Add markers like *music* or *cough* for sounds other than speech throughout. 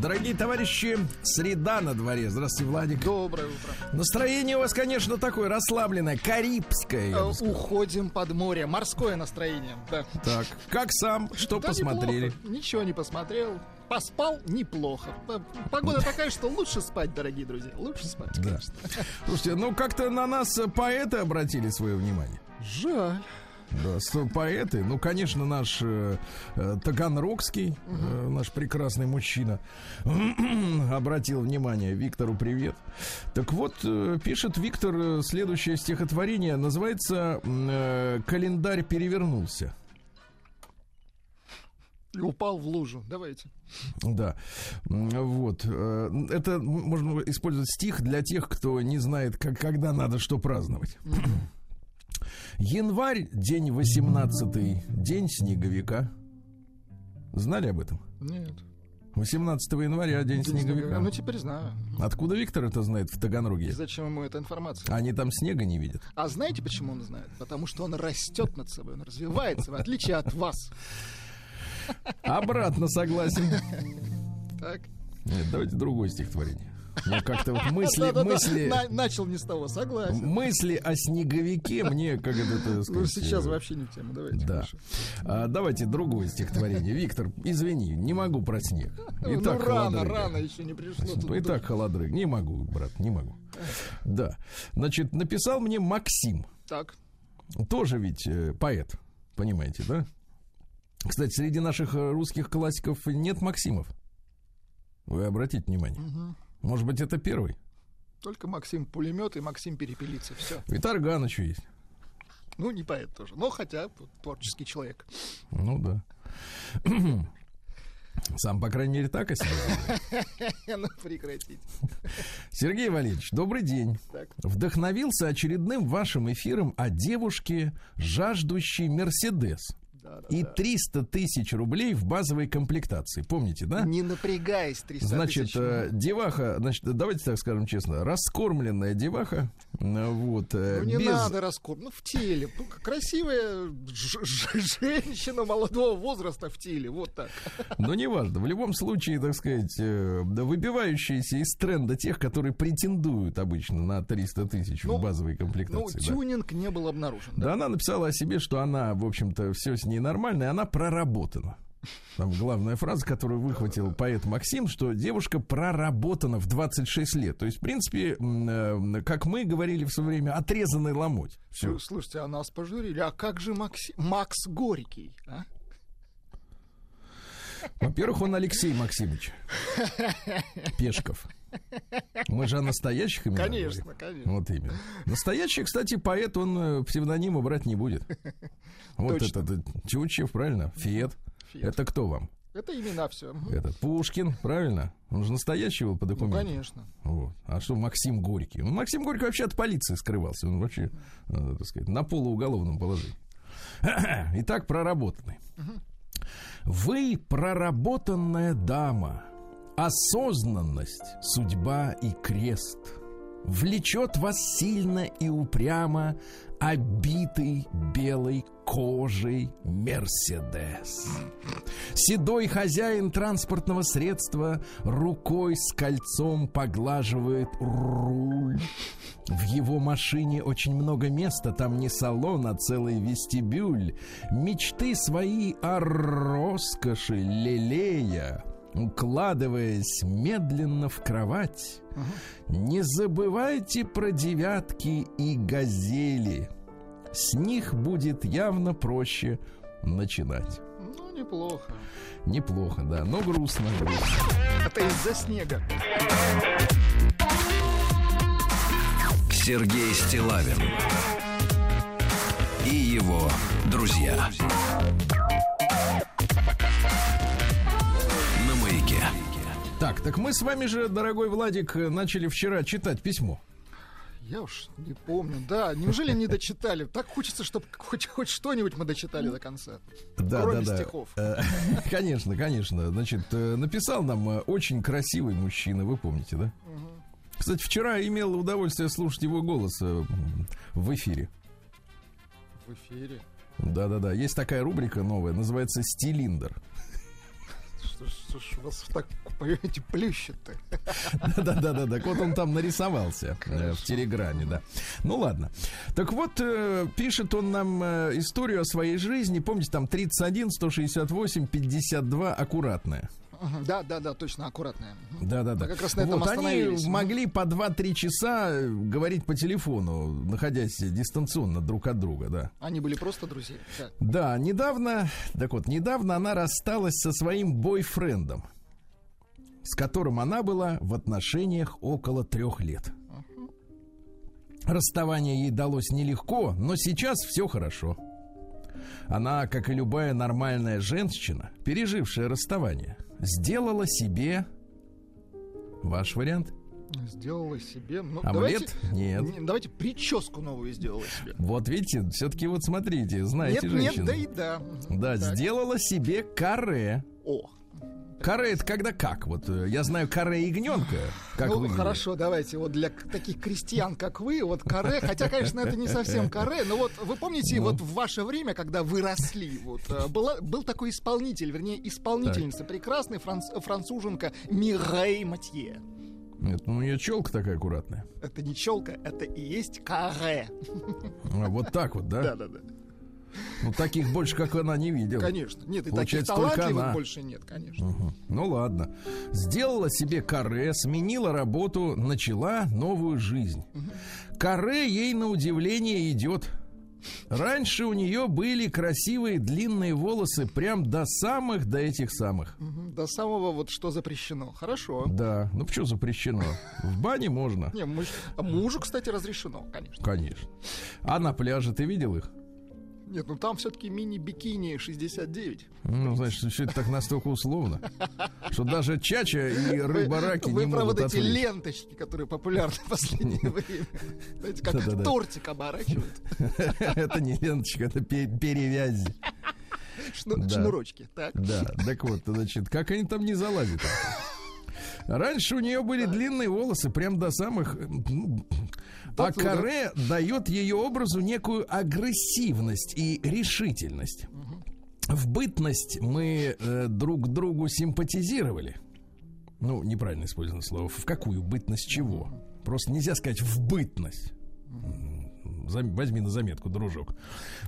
Дорогие товарищи, среда на дворе. Здравствуйте, Владик. Доброе утро. Настроение у вас, конечно, такое расслабленное, карибское. Э. Уходим под море. Морское настроение. Да. Так, как сам, что Да посмотрели? неплохо. Ничего не посмотрел. Поспал неплохо. Погода такая, что лучше спать, дорогие друзья. Лучше спать, Да. конечно. Слушайте, ну как-то на нас поэты обратили свое внимание. Жаль. Да, поэты, ну, конечно, наш э, э, Таганрогский, э, наш прекрасный мужчина, *clears throat* обратил внимание. Виктору привет. Так вот, э, пишет Виктор э, следующее стихотворение, называется э, «Календарь перевернулся». И упал в лужу. Давайте. Да, вот. э, Это можно использовать стих для тех, кто не знает, как, когда надо что праздновать. Январь, день 18 день снеговика. Знали об этом? Нет. 18 января, день снеговика. Ну, теперь знаю. Откуда Виктор это знает в И Таганроге? зачем ему эта информация? Они там снега не видят. А знаете, почему он знает? Потому что он растет над собой, он развивается, в отличие от вас. Обратно согласен. Так. Нет, давайте другое стихотворение. Мне как-то вот мысли, Да-да-да, мысли, на- начал не с того, согласен. мысли о снеговике мне, как это, Ну, сказать, сейчас э, вообще не в тему. Давайте. Да. А, давайте другое стихотворение. Виктор, извини, не могу про снег. И ну, так рано, холодрыга. рано еще не пришло. Ну, и так холодрыг. Не могу, брат, не могу. Да. Значит, написал мне Максим. Так. Тоже ведь э, поэт. Понимаете, да? Кстати, среди наших э, русских классиков нет Максимов. Вы обратите внимание. Может быть, это первый? Только Максим пулемет и Максим перепелица. Все. И Тарган еще есть. Ну, не поэт тоже. Но хотя творческий человек. Ну да. *clears throat* Сам, по крайней мере, так себе заявляет. *laughs* Ну, прекратите. Сергей Валерьевич, добрый день. Так. Вдохновился очередным вашим эфиром о девушке, жаждущей Мерседес. Да, да, И да. 300 тысяч рублей в базовой комплектации. Помните, да? Не напрягаясь, 300 Значит, тысяч. э, деваха, значит, давайте так скажем честно, раскормленная деваха, э, вот, э, Ну, не без- надо раскор. Ну, в теле. Ну, Красивая женщина молодого возраста в теле. Вот так. но неважно, в любом случае, так сказать, да, выбивающиеся из тренда тех, которые претендуют обычно на 300 тысяч Ну, в базовой Ну, комплектации. да. тюнинг не был обнаружен. Да, она написала о себе, что она, в общем-то, все с ней нормально, и она проработана. Там главная фраза, которую выхватил поэт Максим, что девушка проработана в 26 лет. То есть, в принципе, э, как мы говорили в свое время, отрезанный ломоть. Все. Слу- Слушайте, а нас пожурили. А как же Макси- Макс Горький? а? Во-первых, он Алексей Максимович Пешков. Мы же о настоящих именах Конечно, говорим. конечно. Вот именно. Настоящий, кстати, поэт, он э, псевдонима брать не будет. *laughs* Вот Точно. это, это Чучев, правильно? Фет. Фет. Это кто вам? Это имена все. Этот Пушкин, правильно? Он же настоящий был по Ну, документам. конечно. Вот. А что Максим Горький? Ну, Максим Горький вообще от полиции скрывался. Он вообще, э, так сказать, на полууголовном положении. *clears throat* Итак, проработанный. Вы проработанная дама. Осознанность, судьба и крест. Влечет вас сильно и упрямо обитый белой кожей Мерседес. Седой хозяин транспортного средства рукой с кольцом поглаживает руль. В его машине очень много места, там не салон, а целый вестибюль. Мечты свои о роскоши лелея, укладываясь медленно в кровать. Не забывайте про девятки и газели. С них будет явно проще начинать. Ну, неплохо. Неплохо, да, но грустно. грустно. Это из-за снега. Сергей Стилавин и его друзья. На Так, так мы с вами же, дорогой Владик, начали вчера читать письмо. Я уж не помню. Да, неужели не дочитали? Так хочется, чтобы хоть, хоть что-нибудь мы дочитали до конца. Да, Кроме да, да. стихов. Э, *laughs* Конечно, конечно. Значит, э, написал нам э, очень красивый мужчина, вы помните, да? Кстати, вчера имел удовольствие слушать его голос в эфире. В эфире. Да-да-да. Есть такая рубрика новая, называется «Стилиндр». Что, что ж у вас так, понимаете, плющит-то? Да-да-да, так вот он там нарисовался э, в Телеграме, да. Ну ладно. Так вот, э, пишет он нам э, историю о своей жизни. Помните, там 31, 168, 52, аккуратная. Да, да, да, точно, аккуратная. Мгм. Да-да-да. Мы как раз на этом вот, они могли по 2-3 часа э, говорить по телефону, находясь дистанционно друг от друга, да. Они были просто друзья. Да. Да, недавно, так вот, недавно она рассталась со своим бойфрендом, с которым она была в отношениях около трех лет. Расставание ей далось нелегко, но сейчас все хорошо. Она, как и любая нормальная женщина, пережившая расставание, сделала себе ваш вариант. Сделала себе... Ну, Омлет? Давайте, Нет. не, давайте прическу новую сделала себе. Вот видите, все-таки вот смотрите, знаете нет, женщину. нет, да и да. Да, так. сделала себе каре. О, Каре это когда как? Вот э, я знаю каре ягненка. Как ну выглядит. хорошо, давайте вот для таких крестьян, как вы, вот каре, хотя, конечно, это не совсем *laughs* каре, но вот вы помните, Ну. вот в ваше время, когда вы росли, вот э, была, был такой исполнитель, вернее исполнительница, прекрасная франц- француженка Мирей Матье. Нет, ну у нее челка такая аккуратная. Это не челка, это и есть каре. А, вот так вот, да? *laughs* Да-да-да. Ну таких больше, как она, не видел. Конечно. Нет, и таких Получается, только талантливых она. больше нет, конечно. Мгм. Ну ладно. Сделала себе каре, сменила работу, начала новую жизнь. Каре ей на удивление идет. Раньше у нее были красивые длинные волосы прям до самых, до этих самых. Мгм. До самого вот что запрещено. Хорошо. Да, ну почему запрещено? В бане можно. Не, муж- а мужу, кстати, разрешено, конечно. Конечно. А на пляже ты видел их? Нет, ну там все-таки мини-бикини 69. Ну, значит, все это так настолько условно, что даже чача и рыба-раки Вы не про могут вот эти ленточки, которые популярны в последнее время. Знаете, как тортик оборачивают. *laughs* Это не ленточка, это пе- перевязи. Шнурочки. Так. Да, так вот, значит, как они там не залазят? Раньше у нее были длинные волосы, прям до самых... ну, А каре дает ее образу некую агрессивность и решительность. В бытность мы э, друг другу симпатизировали. Ну, неправильно использовано слово. В какую бытность чего? Просто нельзя сказать в бытность. Возьми на заметку, дружок.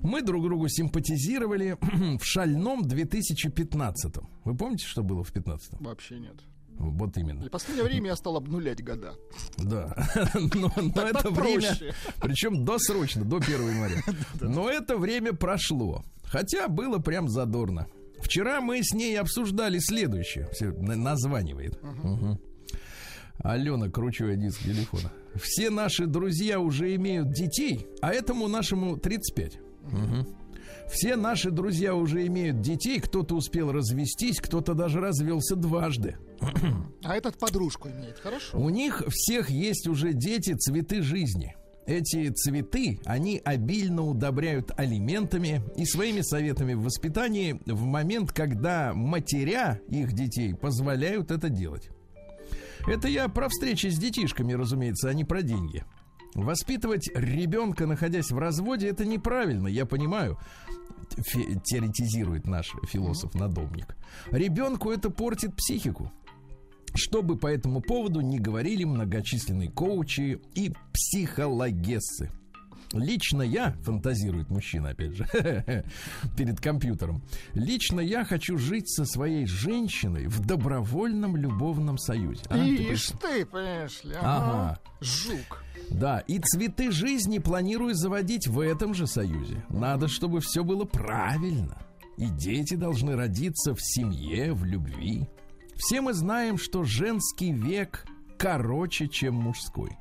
Мы друг другу симпатизировали *clears throat* в шальном 2015. Вы помните, что было в 15 Вообще нет. Вот именно. И в последнее время я стал обнулять года. Да. *laughs* Но, но это время, причем досрочно, до 1 января. *laughs* Но это время прошло. Хотя было прям задорно. Вчера мы с ней обсуждали следующее. Все на- названивает. Мгм. Алена, кручу я диск телефона. Все наши друзья уже имеют детей, а этому нашему 35. Мгм. Все наши друзья уже имеют детей, кто-то успел развестись, кто-то даже развелся дважды. А этот подружку имеет. Хорошо. У них всех есть уже дети, цветы жизни. Эти цветы они обильно удобряют алиментами и своими советами в воспитании в момент, когда матеря их детей позволяют это делать. Это я про встречи с детишками, разумеется, а не про деньги. Воспитывать ребенка, находясь в разводе, это неправильно, я понимаю, фе- теоретизирует наш философ-надомник. Ребенку это портит психику. Что бы по этому поводу не говорили многочисленные коучи и психологессы. Лично я, фантазирует мужчина, опять же, *laughs* перед компьютером, лично я хочу жить со своей женщиной в добровольном любовном союзе. А, Ишь ты, понимаешь ли. Ага. Жук. да, и цветы жизни планирую заводить в этом же союзе. Надо, чтобы все было правильно. И дети должны родиться в семье, в любви. Все мы знаем, что женский век короче, чем мужской.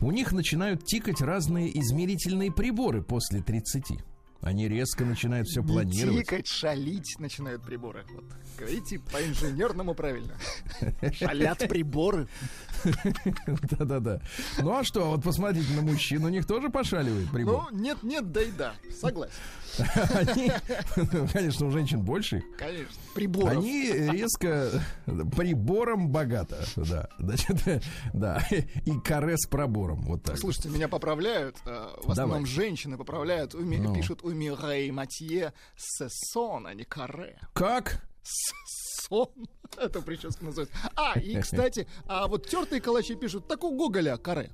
У них начинают тикать разные измерительные приборы после 30. Они резко начинают все планировать. Тикать, шалить начинают приборы. Вот, говорите по-инженерному правильно. Шалят приборы. Да-да-да. Ну а что, вот посмотрите на мужчин, у них тоже пошаливает прибор. Ну, нет-нет, да и да. Согласен. Они, конечно, у женщин больше их. Конечно. Приборов. Они резко прибором богато, да. Значит, да. И каре с пробором. Вот так. Слушайте, меня поправляют. э, В основном Давай. женщины поправляют. уми- Ну. Пишут Мирей Матье сессон, а не каре. Как? Сон. *laughs* Это прическа называется. А, и, кстати, а вот тертые калачи пишут, так у Гоголя каре.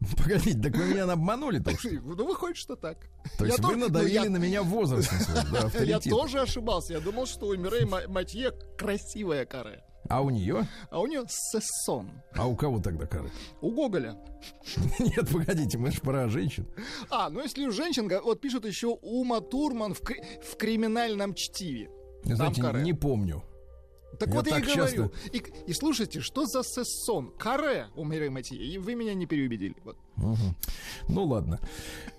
*laughs* Погодите, так вы меня обманули-то уж. *laughs* Ну, выходит, что так. То есть то- вы ну, надавили я- на меня да, Я тоже ошибался. Я думал, что у Мирей Ма- Матье красивая каре. А у нее? А у нее сессон. А у кого тогда кары? У Гоголя. Нет, погодите, мы же про женщин. А, ну если у женщин, вот пишут еще Ума Турман в, в криминальном чтиве. Знаете, не помню. Так Я вот я и так говорю. И, и слушайте, что за сессон? Каре у Мирей Матье. И вы меня не переубедили. Вот. Мгм. Ну ладно.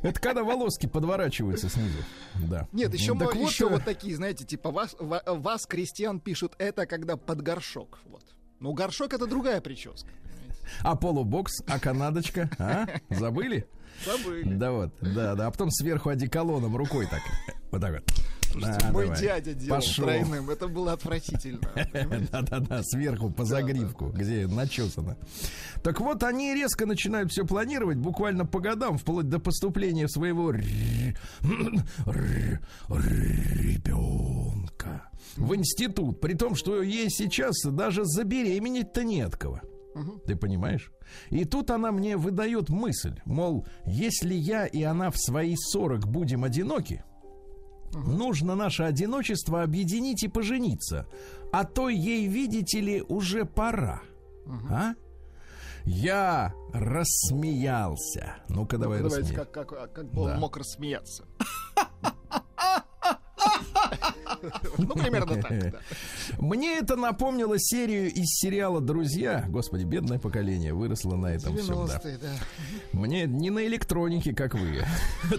Это когда волоски подворачиваются снизу. Да. Нет, еще, Так мо- вот, еще э, вот такие, знаете, типа вас, ва- вас, крестьян, пишут, это когда под горшок. Вот. Ну, горшок это другая прическа. А полубокс, а канадочка, а? Забыли? Забыли. Да вот, да, да. А потом сверху одеколоном рукой так. Вот так вот. Слушайте, А, мой давай. дядя делал Пошел. тройным. Это было отвратительно. *laughs* Да-да-да, сверху по загривку, где начесано. Так вот, они резко начинают все планировать, буквально по годам, вплоть до поступления своего ребенка в институт. При том, что ей сейчас даже забеременеть-то не от кого. Ты понимаешь? И тут она мне выдает мысль, мол, если я и она в свои 40 будем одиноки, Нужно наше одиночество объединить и пожениться. А то ей, видите ли, уже пора. А? Я рассмеялся. Ну-ка, давай Ну, Давайте, рассмеем. как, как, как бы он Да. мог рассмеяться. *laughs* *laughs* *laughs* Ну, примерно так, да. Мне это напомнило серию из сериала «Друзья». Господи, бедное поколение выросло на этом всем, да. 90-е, да. Мне не на электронике, как вы.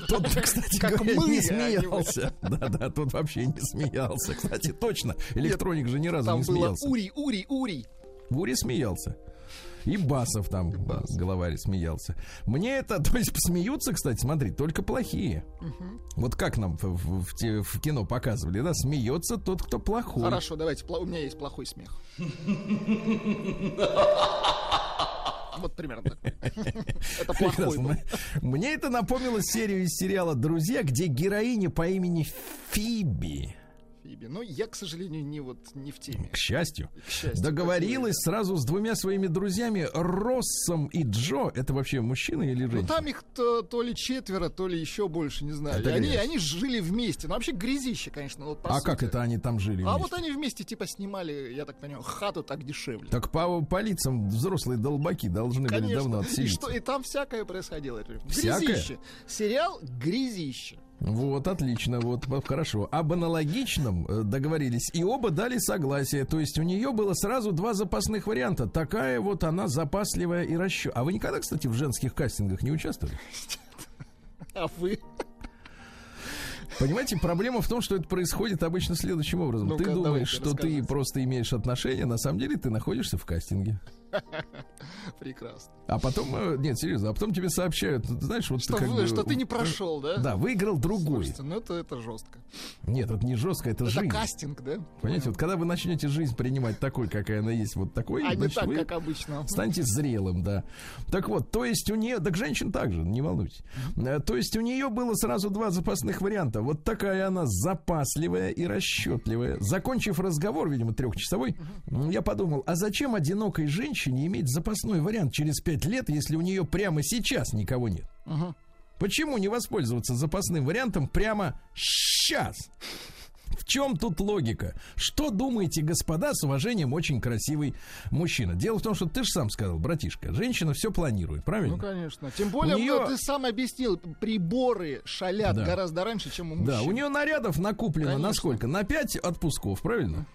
Тот, *laughs* кстати Как говоря, мы, а не не смеялся. Да-да, тот вообще не смеялся. Кстати, точно, электроник же ни разу Там не было смеялся. Ури, Ури, Ури. Бури смеялся. И Басов там, главарь, смеялся. Мне это, *laughs* то есть смеются, кстати, смотри, только плохие. Вот как нам в, в- в в кино показывали, да, смеется тот, кто плохой. Хорошо, давайте, у меня есть плохой смех. *laughs* Вот примерно так. Это плохой. Мне это напомнило серию из сериала «Друзья», где героиня по имени Фиби, Фиби. Но я, к сожалению, не вот не в теме. к счастью, К счастью, договорилась сразу с двумя своими друзьями Россом и Джо. Это вообще мужчина или Ну женщина? там их то, то ли четверо, то ли еще больше, не знаю. Это И они, они жили вместе. Ну вообще грязище, конечно. Вот, а сути. как это они там жили? А вместе? вот они вместе типа снимали, я так понимаю, хату так дешевле. Так по, по лицам взрослые долбаки должны были давно И, отселиться. что, и там всякое происходило. Всякое? Грязище. Сериал «Грязище». Вот, отлично, вот, хорошо. Об аналогичном э, договорились, и оба дали согласие. То есть у нее было сразу два запасных варианта. Такая вот она запасливая и расчет. А вы никогда, кстати, в женских кастингах не участвовали? А вы? Понимаете, проблема в том, что это происходит обычно следующим образом. Ну-ка, ты думаешь, что ты просто имеешь отношения, на самом деле ты находишься в кастинге. *laughs* Прекрасно. А потом, э, нет, серьезно, а потом тебе сообщают, ты знаешь, вот Что, как вы- бы, что ты не э, прошел, да? Да, выиграл другой. Слушайте, ну это, это жестко. Нет, это не жестко, это, Это жизнь. кастинг, да? Понимаете, вот когда вы начнете жизнь принимать такой, какая она есть, вот такой, А не значит, так, вы как обычно. станете зрелым, да. Так вот, то есть у нее, так женщин также, не волнуйтесь. Э, То есть у нее было сразу два запасных варианта. Вот такая она запасливая и расчетливая. Закончив разговор, видимо, трехчасовой, я подумал, а зачем одинокой женщине иметь запасной вариант через пять лет, если у нее прямо сейчас никого нет? Мгм. Почему не воспользоваться запасным вариантом прямо сейчас? В чем тут логика? Что думаете, господа, с уважением очень красивый мужчина? Дело в том, что ты же сам сказал, братишка, женщина все планирует, правильно? Ну, конечно. Тем более, У неё- ну, ты сам объяснил, приборы шалят Да. гораздо раньше, чем у мужчин. да, у нее нарядов накуплено на Конечно. сколько? На 5 отпусков, правильно?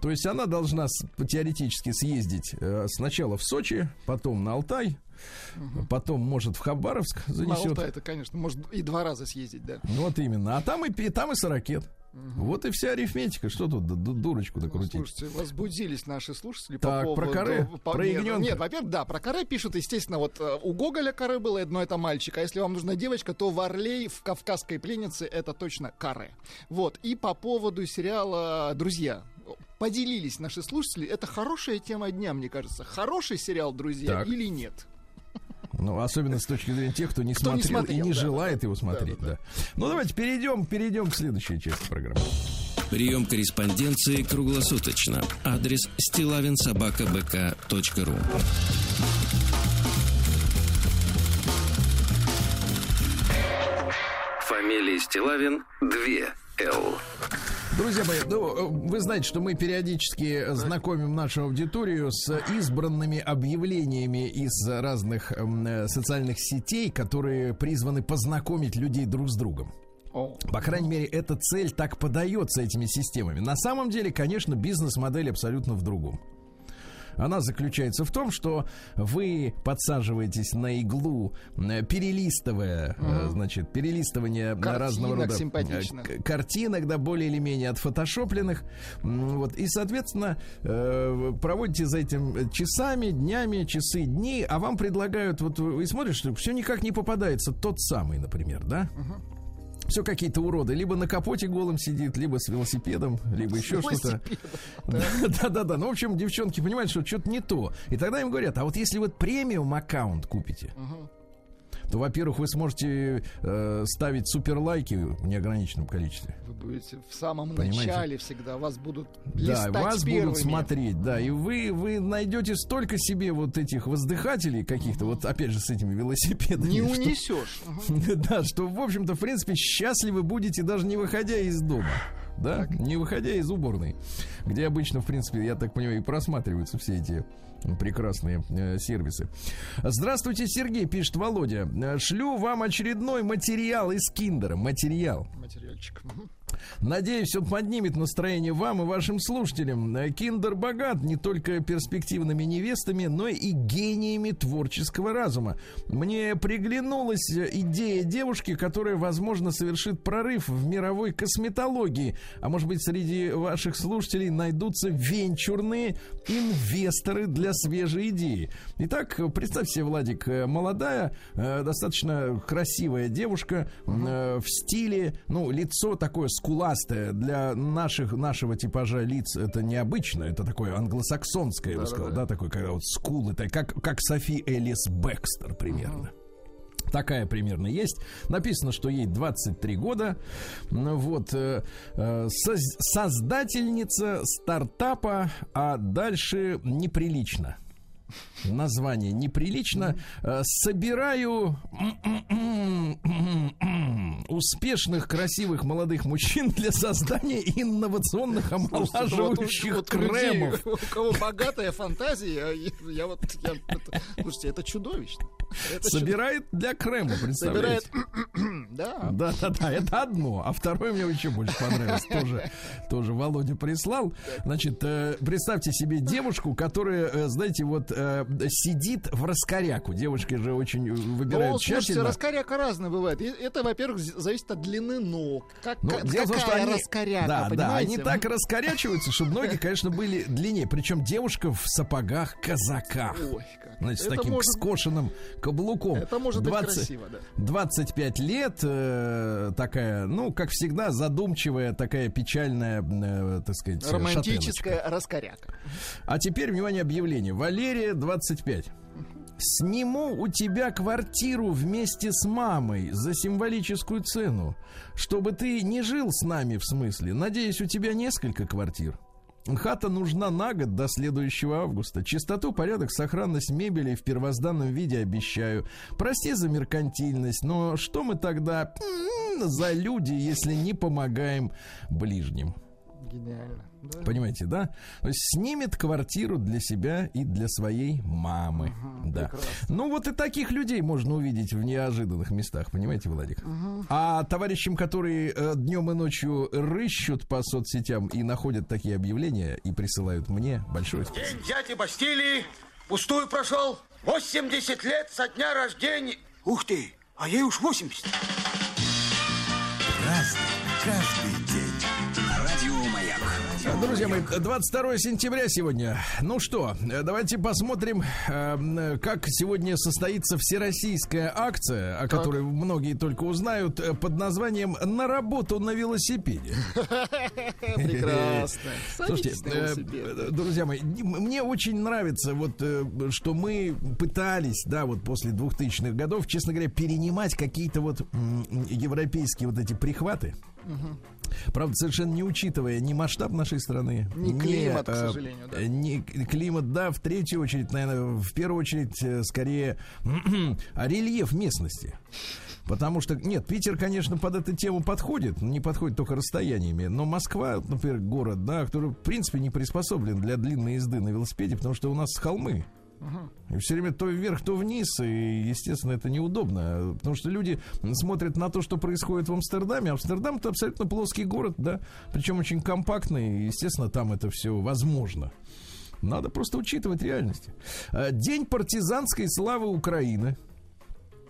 То есть она должна теоретически съездить э, сначала в Сочи, потом на Алтай, потом, может, в Хабаровск На занесет. Алтай это, конечно, может и два раза съездить, да. Ну, Вот именно. А там и, пи- там и сорокет. Вот и вся арифметика. Что тут ду- ду- дурочку-то Ну? Слушайте, возбудились наши слушатели Так, по про поводу... каре? по- Про нет, ягнёнка? Нет, во-первых, да, про каре пишут, естественно, вот э, у Гоголя каре было, но это мальчик, а если вам нужна девочка, то Варлей в «Кавказской пленнице» это точно каре. Вот, и по поводу сериала «Друзья», поделились наши слушатели, это хорошая тема дня, мне кажется. Хороший сериал «Друзья» Так. или нет? Ну, особенно с точки зрения тех, кто не Кто не смотрел и смотрел, не да, желает да, его да, смотреть. да, Да, Ну, давайте перейдем, перейдем к следующей части программы. Прием корреспонденции круглосуточно. Адрес стилавинсобакабк.ру Фамилия Стилавин 2 Л. Друзья мои, ну, э, вы знаете, что мы периодически знакомим нашу аудиторию с избранными объявлениями из разных э, социальных сетей, которые призваны познакомить людей друг с другом. По крайней мере, эта цель так подается этими системами. На самом деле, конечно, бизнес-модель абсолютно в другом. Она заключается в том, что вы подсаживаетесь на иглу, э, перелистывая, э, значит, перелистывание Картинок разного рода э, симпатичных. картинок, да, более или менее отфотошопленных. Вот, и, соответственно, проводите за этим часами, днями, часы, дни, а вам предлагают, вот вы смотрите, что все никак не попадается тот самый, например, да? Все какие-то уроды. Либо на капоте голым сидит, либо с велосипедом, либо еще что-то. Да-да-да. Ну, в общем, девчонки понимают, что что-то не то. И тогда им говорят, а вот если вот премиум аккаунт купите, то, во-первых, вы сможете э, ставить суперлайки в неограниченном количестве. Вы будете в самом Понимаете? начале всегда, вас будут Да, вас первыми. будут смотреть, да, и вы, вы найдете столько себе вот этих воздыхателей каких-то, вот опять же с этими велосипедами. Не что- унесешь. Мгм. *laughs* Да, что, в общем-то, в принципе, счастливы будете даже не выходя из дома. Да, не выходя из уборной, где обычно, в принципе, я так понимаю, и просматриваются все эти прекрасные э, сервисы. Здравствуйте, Сергей, пишет Володя. Шлю вам очередной материал из Киндера. Материал. Материальчик. Надеюсь, он поднимет настроение вам и вашим слушателям. Киндер богат не только перспективными невестами, но и гениями творческого разума. Мне приглянулась идея девушки, которая, возможно, совершит прорыв в мировой косметологии. А может быть, среди ваших слушателей найдутся венчурные инвесторы для свежей идеи. Итак, представьте себе, Владик, э, молодая, э, достаточно красивая девушка э, в стиле, ну, лицо такое скуластое для наших, нашего типажа лиц это необычно, это такое англосаксонское, я бы сказал, да, такое, когда вот скулы, как, как Софи Элис Бекстер примерно. Такая примерно есть. Написано, что ей 23 года. Ну Вот. э, э, соз- создательница стартапа, а дальше неприлично. Название неприлично. Э, Собираю *clears throat* успешных, красивых молодых мужчин для создания инновационных омолаживающих Вот у людей, кремов. У кого богатая фантазия, я, я вот... я- это- слушайте, это чудовищно. Это Собирает для крема, чудо- представляете? Собирает... *clears throat* Да. Да, да, да, это одно. А второе мне еще больше понравилось. Тоже, тоже Володя прислал. Значит, э, представьте себе девушку, которая, э, знаете, вот э, сидит в раскоряку. Девушки же очень выбирают Ну, слушайте, тщательно. раскоряка разная бывает. Это, во-первых, зависит от длины ног. Как, Ну, дело в том, что какая они, раскоряка, да, да, они так раскорячиваются, что ноги, конечно, были длиннее. Причем девушка в сапогах казаках. Ой, Значит, с Это таким может- скошенным каблуком. Это может быть 20 красиво, да. 25 лет, э, такая, ну, как всегда, задумчивая, такая печальная, э, так сказать, шатеночка. Романтическая раскоряка. А теперь, внимание, объявление. Валерия, 25. Сниму у тебя квартиру вместе с мамой за символическую цену, чтобы ты не жил с нами, в смысле. Надеюсь, у тебя несколько квартир. Хата нужна на год до следующего августа. Чистоту, порядок, сохранность мебели в первозданном виде обещаю. Прости за меркантильность, но что мы тогда за люди, если не помогаем ближним? Гениально. Да. Понимаете, да? То есть снимет квартиру для себя и для своей мамы. да. прекрасно. Ну вот и таких людей можно увидеть в неожиданных местах, понимаете, Владик? А товарищам, которые э, днем и ночью рыщут по соцсетям и находят такие объявления и присылают мне, большое спасибо. День дяди Бастилии пустую прошел. 80 лет со дня рождения. Ух ты, а ей уж 80. Друзья мои, 22 сентября сегодня. Ну что, э, давайте посмотрим, э, как сегодня состоится всероссийская акция, о которой многие только узнают, э, под названием «На работу на велосипеде». *laughs* Прекрасно. *laughs* Слушайте, друзья мои, мне очень нравится вот, что мы пытались, да, вот после 2000-х годов, честно говоря, перенимать какие-то вот европейские вот эти прихваты. Правда, совершенно не учитывая ни масштаб нашей страны, Ни климат, к сожалению, да. э, ни климат, да, в третью очередь, наверное, в первую очередь, э, скорее, *clears throat* а рельеф местности. Потому что, нет, Питер, конечно, под эту тему подходит, не подходит только расстояниями, но Москва, например, город, да, который, в принципе, не приспособлен для длинной езды на велосипеде, потому что у нас холмы. И все время то вверх, то вниз, и, естественно, это неудобно, потому что люди смотрят на то, что происходит в Амстердаме. Амстердам это абсолютно плоский город, да, причем очень компактный, и, естественно, там это все возможно. Надо просто учитывать реальности. А, День партизанской славы Украины.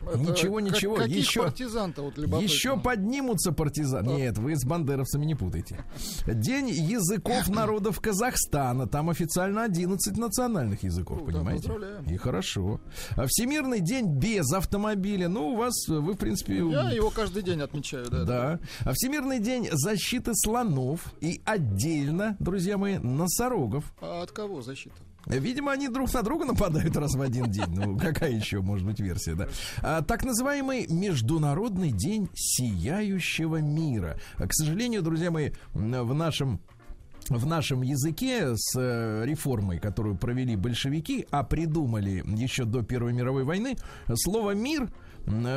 Это Ничего, как- ничего. Каких Еще, партизан-то вот еще поднимутся партизаны. Нет, вы с бандеровцами не путайте. День языков *clears throat* народов Казахстана. Там официально 11 национальных языков, Ну, да, понимаете? поздравляем. И хорошо. А Всемирный день без автомобиля. Ну, у вас, вы, в принципе... Я его каждый день отмечаю, да. Да. А Всемирный день защиты слонов и отдельно, друзья мои, носорогов. А от кого защита? Видимо, они друг на друга нападают раз в один день. Ну, какая еще может быть версия, да? А, так называемый Международный день сияющего мира. К сожалению, друзья мои, в нашем в нашем языке с э, реформой, которую провели большевики, а придумали еще до Первой мировой войны, слово «мир»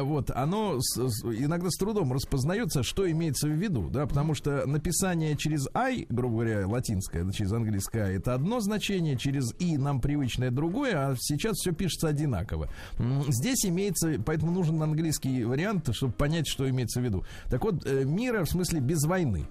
вот, оно с- с- иногда с трудом распознается, что имеется в виду, да, потому что написание через «ай», грубо говоря, латинское, через английское «ай», это одно значение, через «и» нам привычное другое, а сейчас все пишется одинаково. Здесь имеется, поэтому нужен английский вариант, чтобы понять, что имеется в виду. Так вот, э, мира в смысле без войны.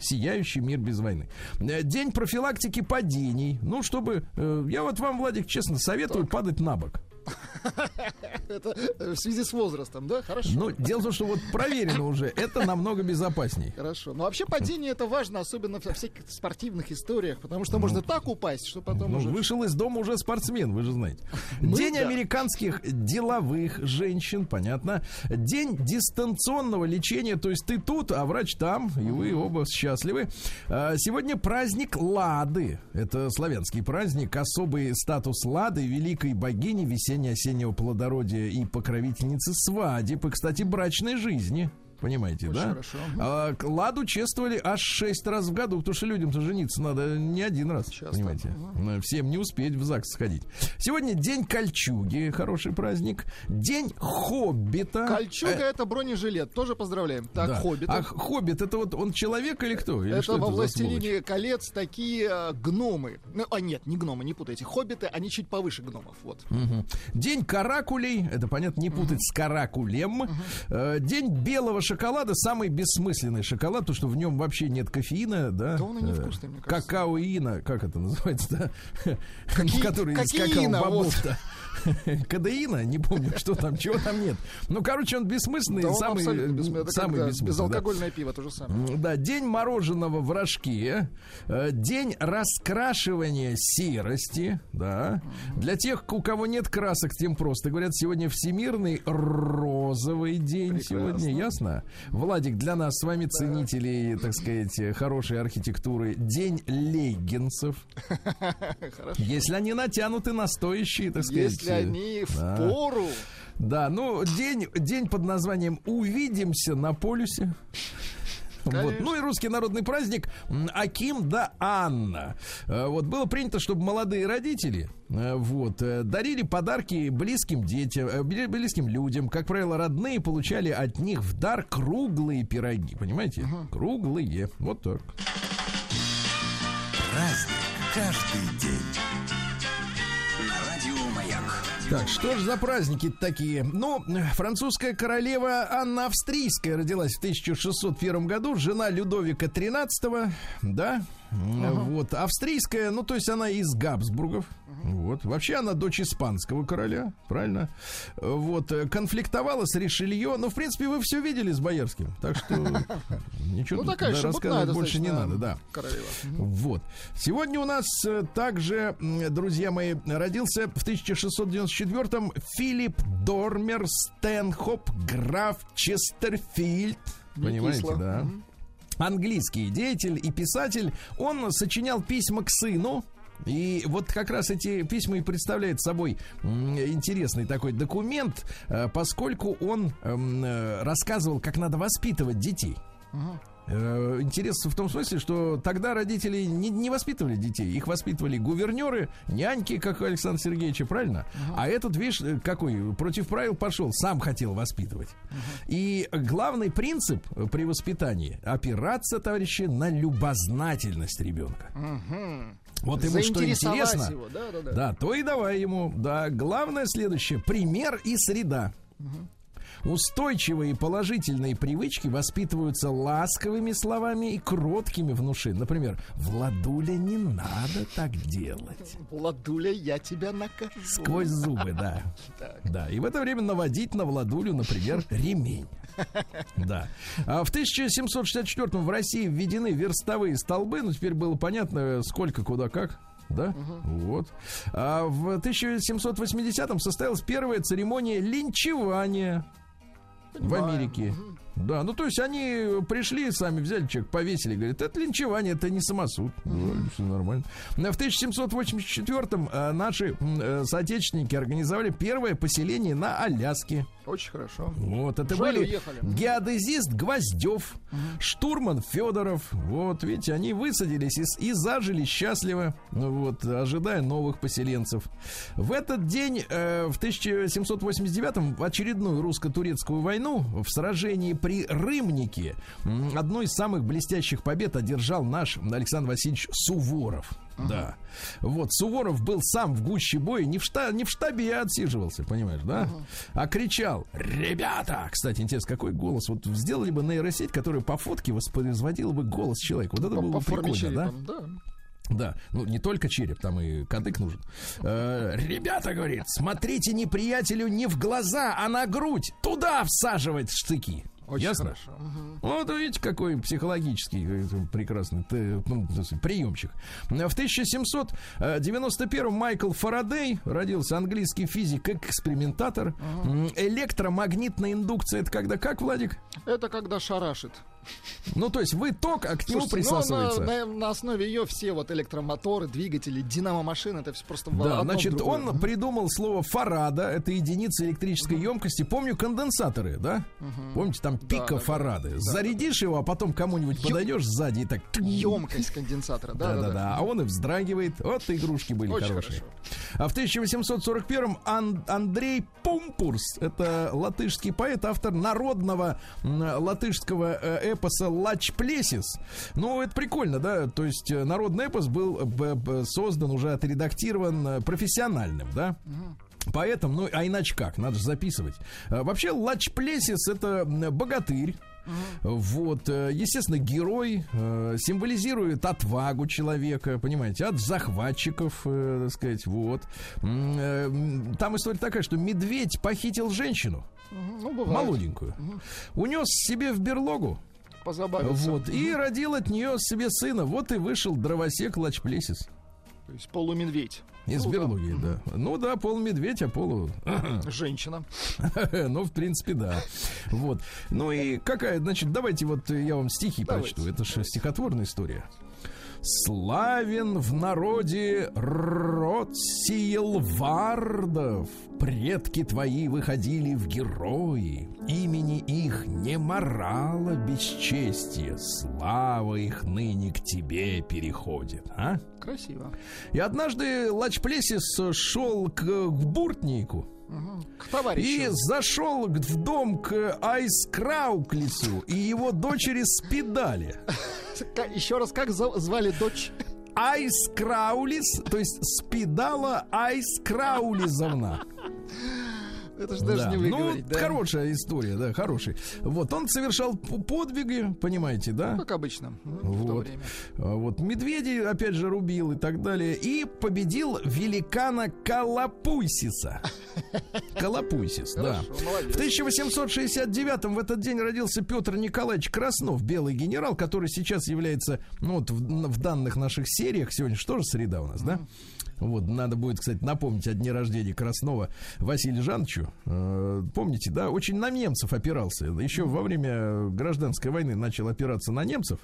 Сияющий мир без войны. Э, День профилактики падений. Ну, чтобы... э, Я вот вам, Владик, честно советую падать на бок. *laughs* Это в связи с возрастом, да? Хорошо. Но дело в том, что вот проверено уже, это намного безопасней. Хорошо. Но вообще падение это важно, особенно во всяких спортивных историях, потому что можно так упасть, что потом Ну, уже... вышел из дома уже спортсмен, вы же знаете. Мы, *laughs* День да. американских деловых женщин, понятно. День дистанционного лечения, то есть ты тут, а врач там, и вы оба счастливы. А, Сегодня праздник Лады. Это славянский праздник, особый статус Лады, великой богини весенне-осеннего плодородия и покровительницы свадеб, и, кстати, брачной жизни. Понимаете, Очень да? хорошо. А, Ладу чествовали аж шесть раз в году, потому что людям-то жениться надо не один раз, Часто. понимаете? Э, Всем не успеть в ЗАГС сходить. Сегодня день кольчуги, хороший праздник. День хоббита. Кольчуга Э, это бронежилет. Тоже поздравляем. Так, да. хоббит. А хоббит это вот он человек или кто? Или это во за «Властелине колец» такие э, гномы. Ну, а нет, не гномы, не путайте. Хоббиты, они чуть повыше гномов. Вот. Мгм. День каракулей, это понятно, не путать с каракулем. Э, День белого шоколада, самый бессмысленный шоколад, потому что в нем вообще нет кофеина, да? Да он и Э, невкусный, мне кажется. Какаоина, как это называется, да? *laughs* Какие- Который из какиина, какао-бобов-то. *laughs* Кадеина, не помню, что там, чего там нет. Ну, короче, он бессмысленный, Да он самый, э, бессмысленный. Самый да, бессмысленный. да. Безалкогольное пиво то же самое. Да, день мороженого в рожке, э, день раскрашивания серости, да. Для тех, у кого нет красок, тем просто говорят, сегодня всемирный розовый день сегодня, ясно? Владик, для нас с вами ценителей, так сказать, хорошей архитектуры, день. *laughs* Хорошо. Если они натянуты на стоящие, так сказать. Они в да. пору. Да, ну, день, день под названием «Увидимся на полюсе». Вот. Ну и русский народный праздник Аким да Анна. Э, Вот было принято, чтобы молодые родители э, вот, э, дарили подарки близким детям, бли- близким людям. Как правило, родные получали от них в дар круглые пироги. Понимаете? Круглые. Вот так. Праздник каждый день. Так, что ж за праздники такие? Ну, французская королева Анна Австрийская родилась в 1601 году, жена Людовика XIII, да? Вот, австрийская, ну, то есть она из Габсбургов. Вот. Вообще она дочь испанского короля, правильно? Вот. э, Конфликтовала с Ришелье. Ну, в принципе, вы все видели с Боярским. Так что *laughs* ничего Ну, такая рассказывать больше не надо, да. Королева. Вот. Сегодня у нас э, также, друзья мои, родился в 1694-м Филипп Дормер Стэнхоп, граф Честерфильд. Понимаете, да? Английский деятель и писатель. Он сочинял письма к сыну. И вот как раз эти письма и представляют собой интересный такой документ, э, поскольку он эм, э, рассказывал, как надо воспитывать детей. Э, Интерес в том смысле, что тогда родители не, не воспитывали детей, их воспитывали гувернеры, няньки, как у Александра Сергеевича, правильно? А этот, видишь, э, какой, против правил пошел, сам хотел воспитывать. И главный принцип э, при воспитании опираться, товарищи, на любознательность ребенка. Вот ему что интересно, его, да, да, да. да, то и давай ему. Да, главное следующее: пример и среда. Устойчивые положительные привычки воспитываются ласковыми словами и кроткими внушениями. Например, Владуля, не надо так делать. Владуля, я тебя накажу. Сквозь зубы, да. *laughs* Да. И в это время наводить на Владулю, например, *laughs* ремень. Да. А в 1764 в России введены верстовые столбы. Ну, теперь было понятно, сколько, куда, как. Да? Вот. А в 1780-м состоялась первая церемония линчевания в. Америке. Да, ну то есть они пришли, сами взяли человек, повесили, говорят, это линчевание, это не самосуд. Ну, все нормально. Но В 1784-м э, наши э, соотечественники организовали первое поселение на Аляске. Очень хорошо. Вот, это Жаль, были уехали. геодезист Гвоздев, штурман Федоров. Вот, видите, они высадились и, и зажили счастливо, вот, ожидая новых поселенцев. В этот день, э, в 1789-м, в очередную русско-турецкую войну, в сражении при Рымнике, одну из самых блестящих побед одержал наш Александр Васильевич Суворов. Да. Вот, Суворов был сам в гуще боя, не в, шта- не в штабе я отсиживался, понимаешь, да? А кричал, ребята! Кстати, интересно, какой голос? Вот сделали бы нейросеть, которая по фотке воспроизводила бы голос человека. Вот это По, было по бы прикольно, да? черепа, да. Да, ну не только череп, там и кадык нужен. Э, ребята, говорит, смотрите неприятелю не в глаза, а на грудь. Туда всаживать штыки. Очень Ясно? хорошо. Мгм. Вот видите, какой психологический э, прекрасный ну, приемчик. В 1791 Майкл Фарадей родился английский физик, экспериментатор. М, Электромагнитная индукция это когда как, Владик? Это когда шарашит. Ну, то есть вы ток, а к нему Слушайте, ну, присасывается. на, на- на основе ее все вот электромоторы, двигатели, динамо-машины, это все просто Да, значит, другое. он придумал слово фарада, это единица электрической емкости. Помню конденсаторы, да? Помните, там да, пика да. фарады. Зарядишь его, а потом кому-нибудь Ё- подойдешь сзади и так... *laughs* Емкость конденсатора, да, Да, да, да. А он и вздрагивает. Вот игрушки были Очень хорошие. хорошо. А в 1841-м Ан- Андрей Пумпурс, это латышский поэт, автор народного латышского э, эпоса «Лач Плесис». Ну, это прикольно, да? То есть э, народный эпос был э, создан, уже отредактирован э, профессиональным, да? Поэтому, ну, а иначе как? Надо же записывать. Вообще, Лач Плесис это богатырь. Вот, естественно, герой символизирует отвагу человека, понимаете, от захватчиков, так сказать, вот. Там история такая, что медведь похитил женщину, Ну, бывает. молоденькую, унес себе в берлогу, Позабавиться. вот, и родил от нее себе сына. Вот и вышел дровосек Лачплесис То есть полумедведь. из Ну да. берлоги, да. Ну да, полумедведь, а полу... *clears throat* *clears throat* Женщина. Ну, в принципе, да. Вот. Ну и какая, значит, давайте вот я вам стихи Давайте. прочту. Это же стихотворная история. Славен в народе род Сиелвардов. Предки твои выходили в герои. Имени их не морало бесчестие. Слава их ныне к тебе переходит. А? Красиво. И однажды Лачплесис шел к, к буртнику. К И товарищу. зашел к- в дом к Айскрауклису и его дочери Спидали. Еще раз, как звали дочь? Айс Краулис, то есть Спидала Айс Краулизовна. Это же даже Да. не Ну, выговорить, да? хорошая история, да, хороший. Вот, он совершал подвиги, понимаете, да? Как обычно, ну, Вот. время. А Вот медведей, опять же, рубил и так далее. И победил великана Калапуйсиса. *laughs* Калапуйсис, да. В 1869 в этот день родился Петр Николаевич Краснов, белый генерал, который сейчас является, ну вот в, в данных наших сериях, сегодня что же среда у нас, да? Вот, надо будет, кстати, напомнить о дне рождения Краснова Василию Жановичу. Э, помните, да, очень на немцев опирался. Еще во время гражданской войны начал опираться на немцев.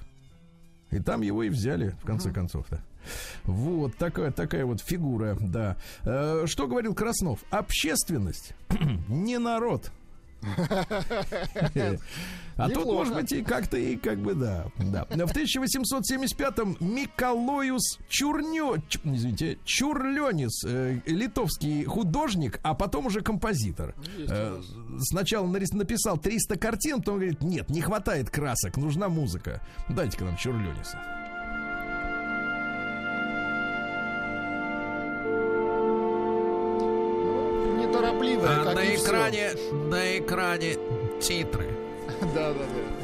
И там его и взяли, в конце концов-то. Вот такая, такая вот фигура, да. Э, что говорил Краснов? Общественность *clears throat* не народ. А тут, может быть, и как-то и как бы да. да. В 1875-м Миколоюс Чурнё, извините, Чурленис, э, литовский художник, а потом уже композитор. Э, сначала написал 300 картин, потом говорит, нет, не хватает красок, нужна музыка. Дайте-ка нам Чурлениса. Неторопливая, А как на экране, на экране титры. *laughs* Да, да, да.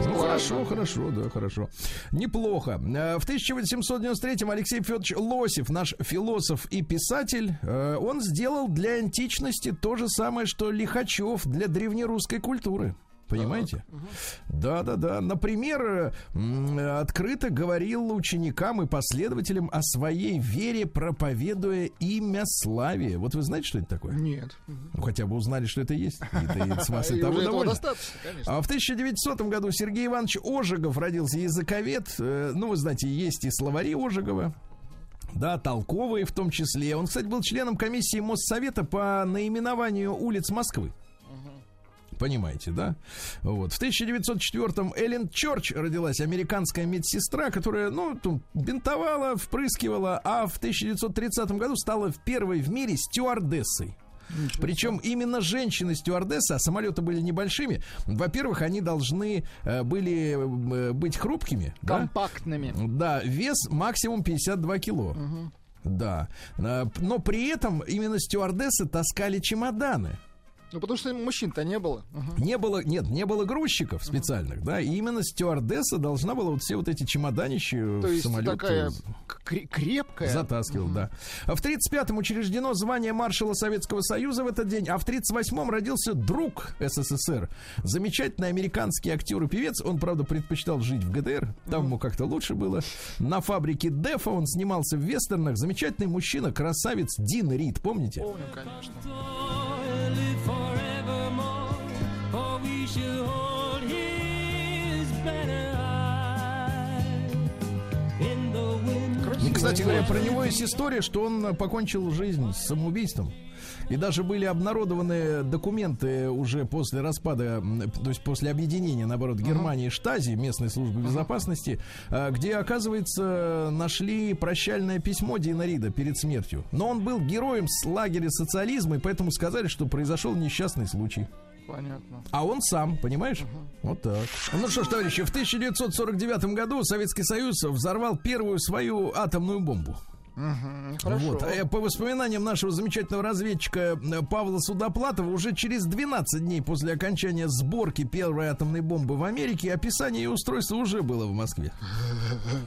Ну, Ладно. хорошо, хорошо, да, хорошо. Неплохо. Э, В 1893-м Алексей Федорович Лосев, наш философ и писатель, э, он сделал для античности то же самое, что Лихачев для древнерусской культуры. Понимаете? Да, да, да. Например, открыто говорил ученикам и последователям о своей вере, проповедуя имя славие. Вот вы знаете, что это такое? Нет. Ну, хотя бы узнали, что это есть. И, с вас *laughs* и того довольно. А в 1900 году Сергей Иванович Ожегов родился языковед. Э, Ну, вы знаете, есть и словари Ожегова. Да, толковые в том числе. Он, кстати, был членом комиссии Моссовета по наименованию улиц Москвы. Понимаете, да? Вот. В 1904-м Эллен Чорч родилась, американская медсестра, которая, ну, бинтовала, впрыскивала, а в 1930 году стала первой в мире стюардессой. Причем именно женщины-стюардессы, а самолеты были небольшими. Во-первых, они должны э, были э, быть хрупкими. да? Компактными. Да, вес максимум 52 кило. Да. Э, Но при этом именно стюардессы таскали чемоданы. Ну, потому что мужчин-то не было. Мгм. Не было, нет, не было грузчиков специальных, да, и именно стюардесса должна была вот все вот эти чемоданищи То в есть самолет такая кре- крепкая. затаскивал, да. А в 35-м учреждено звание маршала Советского Союза в этот день, а в 38-м родился друг СССР. Замечательный американский актер и певец. Он, правда, предпочитал жить в ГДР. Там ему как-то лучше было. На фабрике Дефа он снимался в вестернах. Замечательный мужчина, красавец Дин Рид, помните? Помню, конечно. forevermore, for we shall hold his banner. Кстати говоря, про него есть история, что он покончил жизнь с самоубийством. И даже были обнародованы документы уже после распада, то есть после объединения, наоборот, Германии и Штази, местной службы безопасности, э, где, оказывается, нашли прощальное письмо Дина Рида перед смертью. Но он был героем с лагеря социализма, и поэтому сказали, что произошел несчастный случай. Понятно. А он сам, понимаешь? Вот так. Ну что ж, товарищи, в 1949 году Советский Союз взорвал первую свою атомную бомбу. Мгм, Хорошо. Вот. Э, По воспоминаниям нашего замечательного разведчика э, Павла Судоплатова, уже через 12 дней после окончания сборки первой атомной бомбы в Америке описание ее устройства уже было в Москве.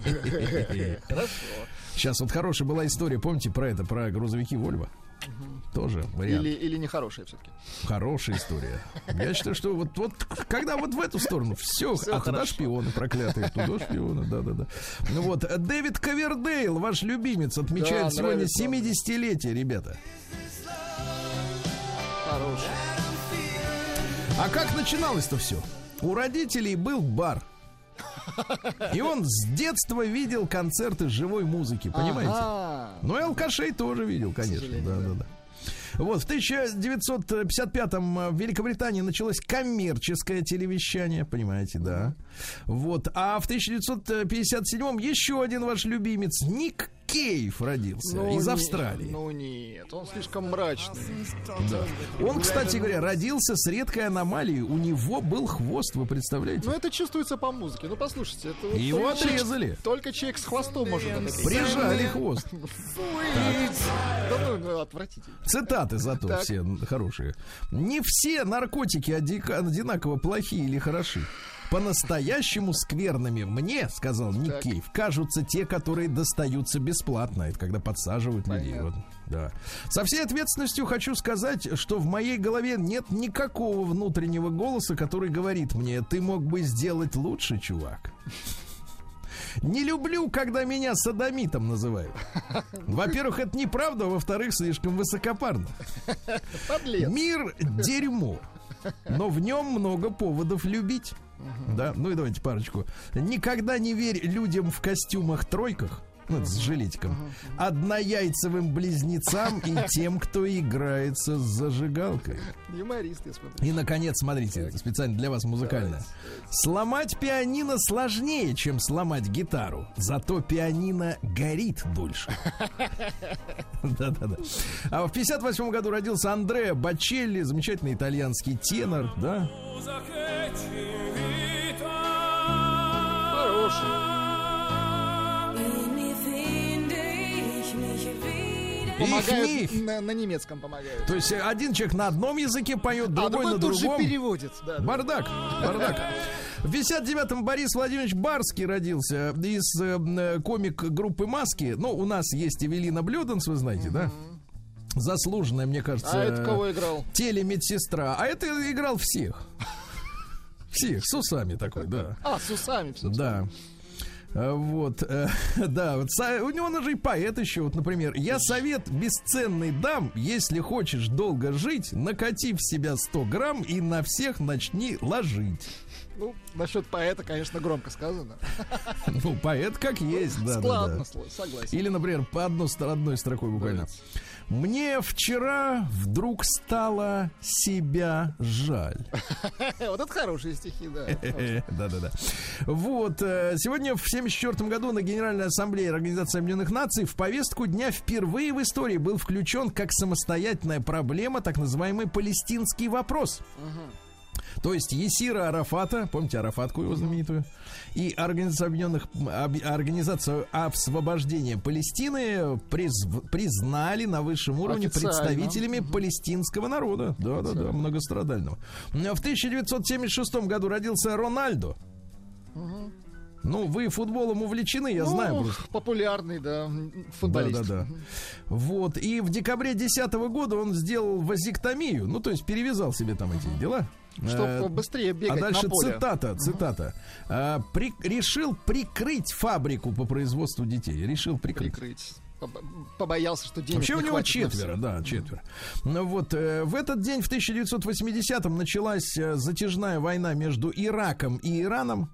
*laughs* Сейчас вот хорошая была история, помните про это, про грузовики Вольво? Тоже вариант. Или, или нехорошая все-таки. Хорошая история. Я считаю, что вот, вот когда вот в эту сторону все, Всё а туда хорошо. шпионы проклятые, туда шпионы, да-да-да. Ну вот, Дэвид Ковердейл, ваш любимец, отмечает Да, сегодня нравится. 70-летие, ребята. Хорошая. А как начиналось-то все? У родителей был бар. И он с детства видел концерты живой музыки, понимаете? Ага. Ну и алкашей тоже видел, конечно. Да, да, да. Вот, в 1955-м в Великобритании началось коммерческое телевещание, понимаете, да. Вот, а в 1957-м еще один ваш любимец, Ник Кейв родился Ну, из не- Австралии. Ну нет, он слишком мрачный. Да. Он, кстати говоря, родился с редкой аномалией. У него был хвост, вы представляете? Ну это чувствуется по музыке. Ну послушайте, это вот Его только человек- отрезали. Только человек с хвостом может это. Прижали хвост. Да ну, ну, отвратительно. Цитаты зато Так. все хорошие. Не все наркотики одинаково плохие или хороши. По-настоящему скверными мне, сказал Ник Так. Кейв, кажутся те, которые достаются бесплатно. Это когда подсаживают людей. Вот, да. Со всей ответственностью хочу сказать, что в моей голове нет никакого внутреннего голоса, который говорит мне, ты мог бы сделать лучше, чувак. Не люблю, когда меня садомитом называют. *laughs* Во-первых, это неправда, а во-вторых, слишком высокопарно. Подлец. Мир дерьмо, но в нем много поводов любить. Да, ну и давайте парочку. Никогда не верь людям в костюмах-тройках. Ну, с жилетиком. Однояйцевым близнецам и *laughs* тем, кто играется с зажигалкой. Юморист, я смотрю. И, наконец, смотрите, это специально для вас музыкальное. Сломать пианино сложнее, чем сломать гитару. Зато пианино горит дольше. *laughs* Да-да-да. А в 58 году родился Андреа Бачелли, замечательный итальянский тенор, да? Хороший. Помогают их. на, на немецком помогают. То есть один человек на одном языке поет, А другой другой на тут же другом. переводит. Да, да. Бардак, бардак. В 59-м Борис Владимирович Барский родился из э, комик группы Маски. Ну, у нас есть Эвелина Блюденс, вы знаете, да? Заслуженная, мне кажется, А это кого играл? телемедсестра. А это играл всех. Всех, с усами такой, да. А, с усами все. Да. А, Вот, э, *laughs* да, вот у него он же и поэт еще, вот, например, я совет бесценный дам, если хочешь долго жить, накати в себя 100 грамм и на всех начни ложить. Ну, насчет поэта, конечно, громко сказано. Ну, поэт как есть, да, да, Складно, да. сло- согласен. Или, например, по одной, одной строкой буквально. Мне вчера вдруг стало себя жаль. *laughs* Вот это хорошие стихи, да. *laughs* Да-да-да. Вот. э, Сегодня в 1974 году на Генеральной Ассамблее Организации Объединенных Наций в повестку дня впервые в истории был включен как самостоятельная проблема так называемый палестинский вопрос. То есть Есира Арафата, помните Арафатку его знаменитую, и Организация Объединенных об- Организацию освобождения Палестины приз- признали на высшем уровне представителями палестинского народа. Да, да, да, многострадального. В 1976 году родился Рональдо. Ну, вы футболом увлечены, я Ну, знаю просто. Популярный, да, футболист. Да, да, да. Вот. И в декабре 2010 года он сделал вазектомию. Ну, то есть перевязал себе там эти дела. Чтобы Э, быстрее бегать а дальше на поле. цитата, цитата. А, при- решил прикрыть фабрику по производству детей. Решил прикрыть. Прикрыть. Поб- Побоялся, что денег Вообще не у него четверо, да, четверо. Ну вот, э, в этот день, в 1980-м, началась э, затяжная война между Ираком и Ираном.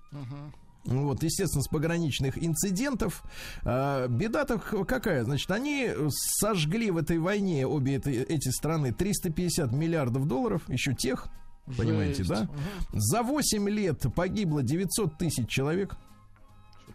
Вот, естественно, с пограничных инцидентов. А, беда-то какая? Значит, они сожгли в этой войне обе это- эти страны 350 миллиардов долларов, еще тех, понимаете, Жесть. да? За 8 лет погибло 900 тысяч человек.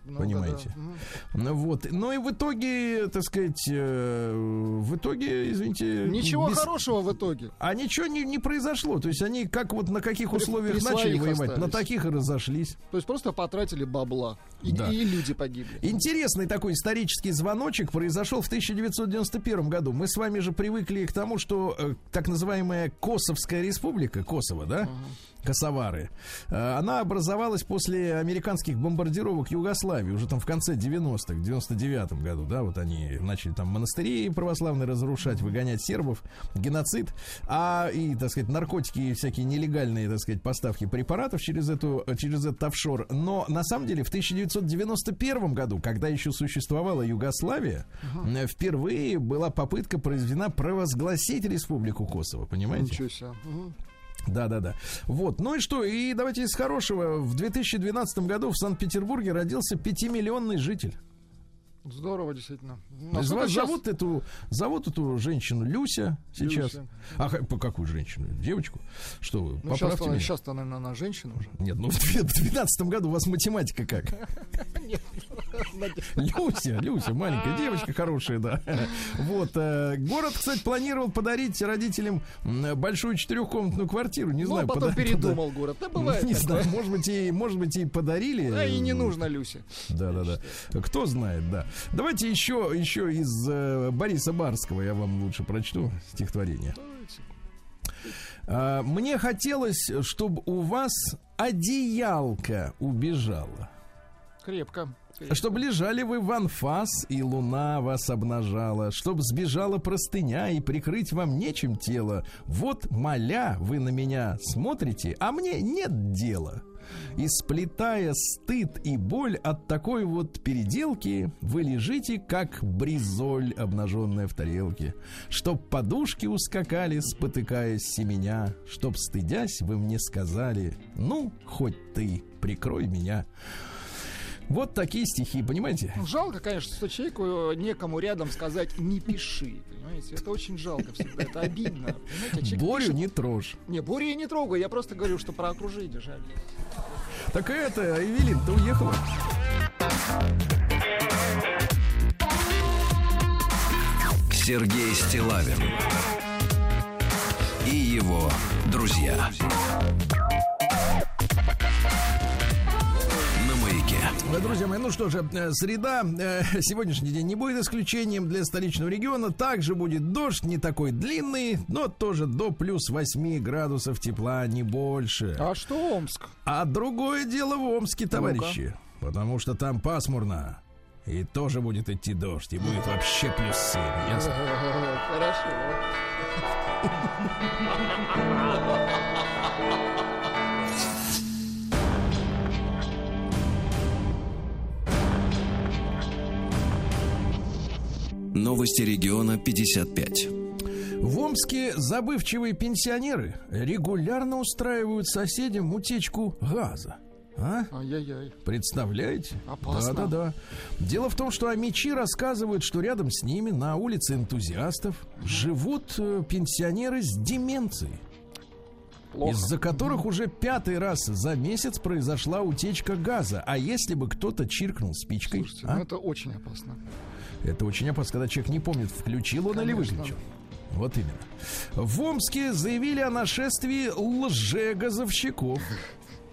Много, Понимаете. да. Ну Вот. Ну и в итоге, так сказать, э, в итоге, извините... Ничего без- хорошего в итоге. А ничего не, не произошло. То есть они как вот на каких условиях при начали воевать, на остались. таких и разошлись. То есть просто потратили бабла. И, Да. и люди погибли. Интересный такой исторический звоночек произошел в 1991 году. Мы с вами же привыкли к тому, что э, так называемая Косовская республика, Косово, да, Косовары, э, она образовалась после американских бомбардировок Югославии, уже там в конце 90-х, в 99 году, да, вот они начали там монастыри православные разрушать, выгонять сербов, геноцид, а и, так сказать, наркотики и всякие нелегальные, так сказать, поставки препаратов через, эту, через этот офшор. Но на самом деле в 1991 году, когда еще существовала Югославия, э, впервые была попытка произведена провозгласить республику Косово, понимаете? Ничего себе. Мгм. Да, да, да. Вот. Ну и что? И давайте из хорошего. В 2012 году в Санкт-Петербурге родился пятимиллионный житель. Здорово, действительно. Ну, вас щас- зовут эту, зовут эту женщину Люся сейчас. Люся. А по какую женщину? Девочку? Что вы? Ну, Поправьте сейчас-то, меня. сейчас-то, наверное, она женщина уже. Нет, ну *laughs* в 2012 году у вас математика как? *laughs* Люся, Люся, маленькая девочка хорошая, да. *laughs* Вот. э, Город, кстати, планировал подарить родителям большую четырехкомнатную квартиру. Не Ну, знаю, а потом пода- передумал город. Да бывает Не такое. знаю, может быть, и, может быть, и подарили. Да и не нужно Люсе. Да, да, да. Кто знает, да. Давайте еще, еще из э, Бориса Барского я вам лучше прочту стихотворение. А, Мне хотелось, чтобы у вас одеялка убежала. Крепко. крепко. Чтобы лежали вы в анфас, и луна вас обнажала. Чтоб сбежала простыня, и прикрыть вам нечем тело. Вот, моля, вы на меня смотрите, а мне нет дела. И сплетая стыд и боль от такой вот переделки, вы лежите, как бризоль, обнаженная в тарелке. Чтоб подушки ускакали, спотыкаясь семеня, Чтоб, стыдясь, вы мне сказали, ну, хоть ты, прикрой меня. Вот такие стихи, понимаете? Ну, Жалко, конечно, что человеку э, некому рядом сказать «не пиши». Понимаете, это очень жалко всегда, это обидно. Понимаете, а Борю пишет- не трожь. Не, Борю я не трогаю, я просто говорю, что про окружение жаль. Так это, Эвелин, ты уехала? Сергей Стилавин и его друзья. Друзья мои, ну что же, э, среда, э, *laughs* сегодняшний день не будет исключением для столичного региона. Также будет дождь, не такой длинный, но тоже до плюс 8 градусов тепла, не больше. А что Омск? А другое дело в Омске, товарищи. Потому что там пасмурно. И тоже будет идти дождь, и будет вообще плюс 7. Ясно? *laughs* Хорошо. *laughs* Новости региона 55. В Омске забывчивые пенсионеры регулярно устраивают соседям утечку газа. А? Ай-яй-яй. Представляете? Опасно. Да-да-да. Дело в том, что амичи рассказывают, что рядом с ними на улице энтузиастов живут э, пенсионеры с деменцией, Плохо. из-за которых уже пятый раз за месяц произошла утечка газа. А если бы кто-то чиркнул спичкой, Слушайте, а? ну это очень опасно. Это очень опасно, когда человек не помнит, включил он или выключил. Вот именно. В Омске заявили о нашествии лжегазовщиков.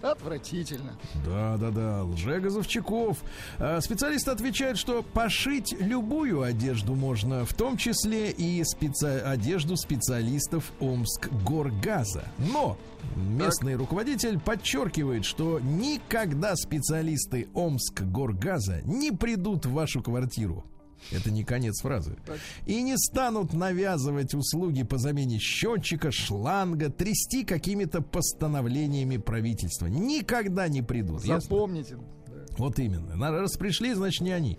Отвратительно. Да, да, да, лжегазовщиков. А, Специалисты отвечают, что пошить любую одежду можно, в том числе и специ- одежду специалистов Омск Горгаза. Но местный руководитель подчеркивает, что никогда специалисты Омск Горгаза не придут в вашу квартиру. Это не конец фразы. И не станут навязывать услуги по замене счетчика, шланга, трясти какими-то постановлениями правительства. Никогда не придут. ясно? Запомните. Вот именно. Раз пришли, значит, не они.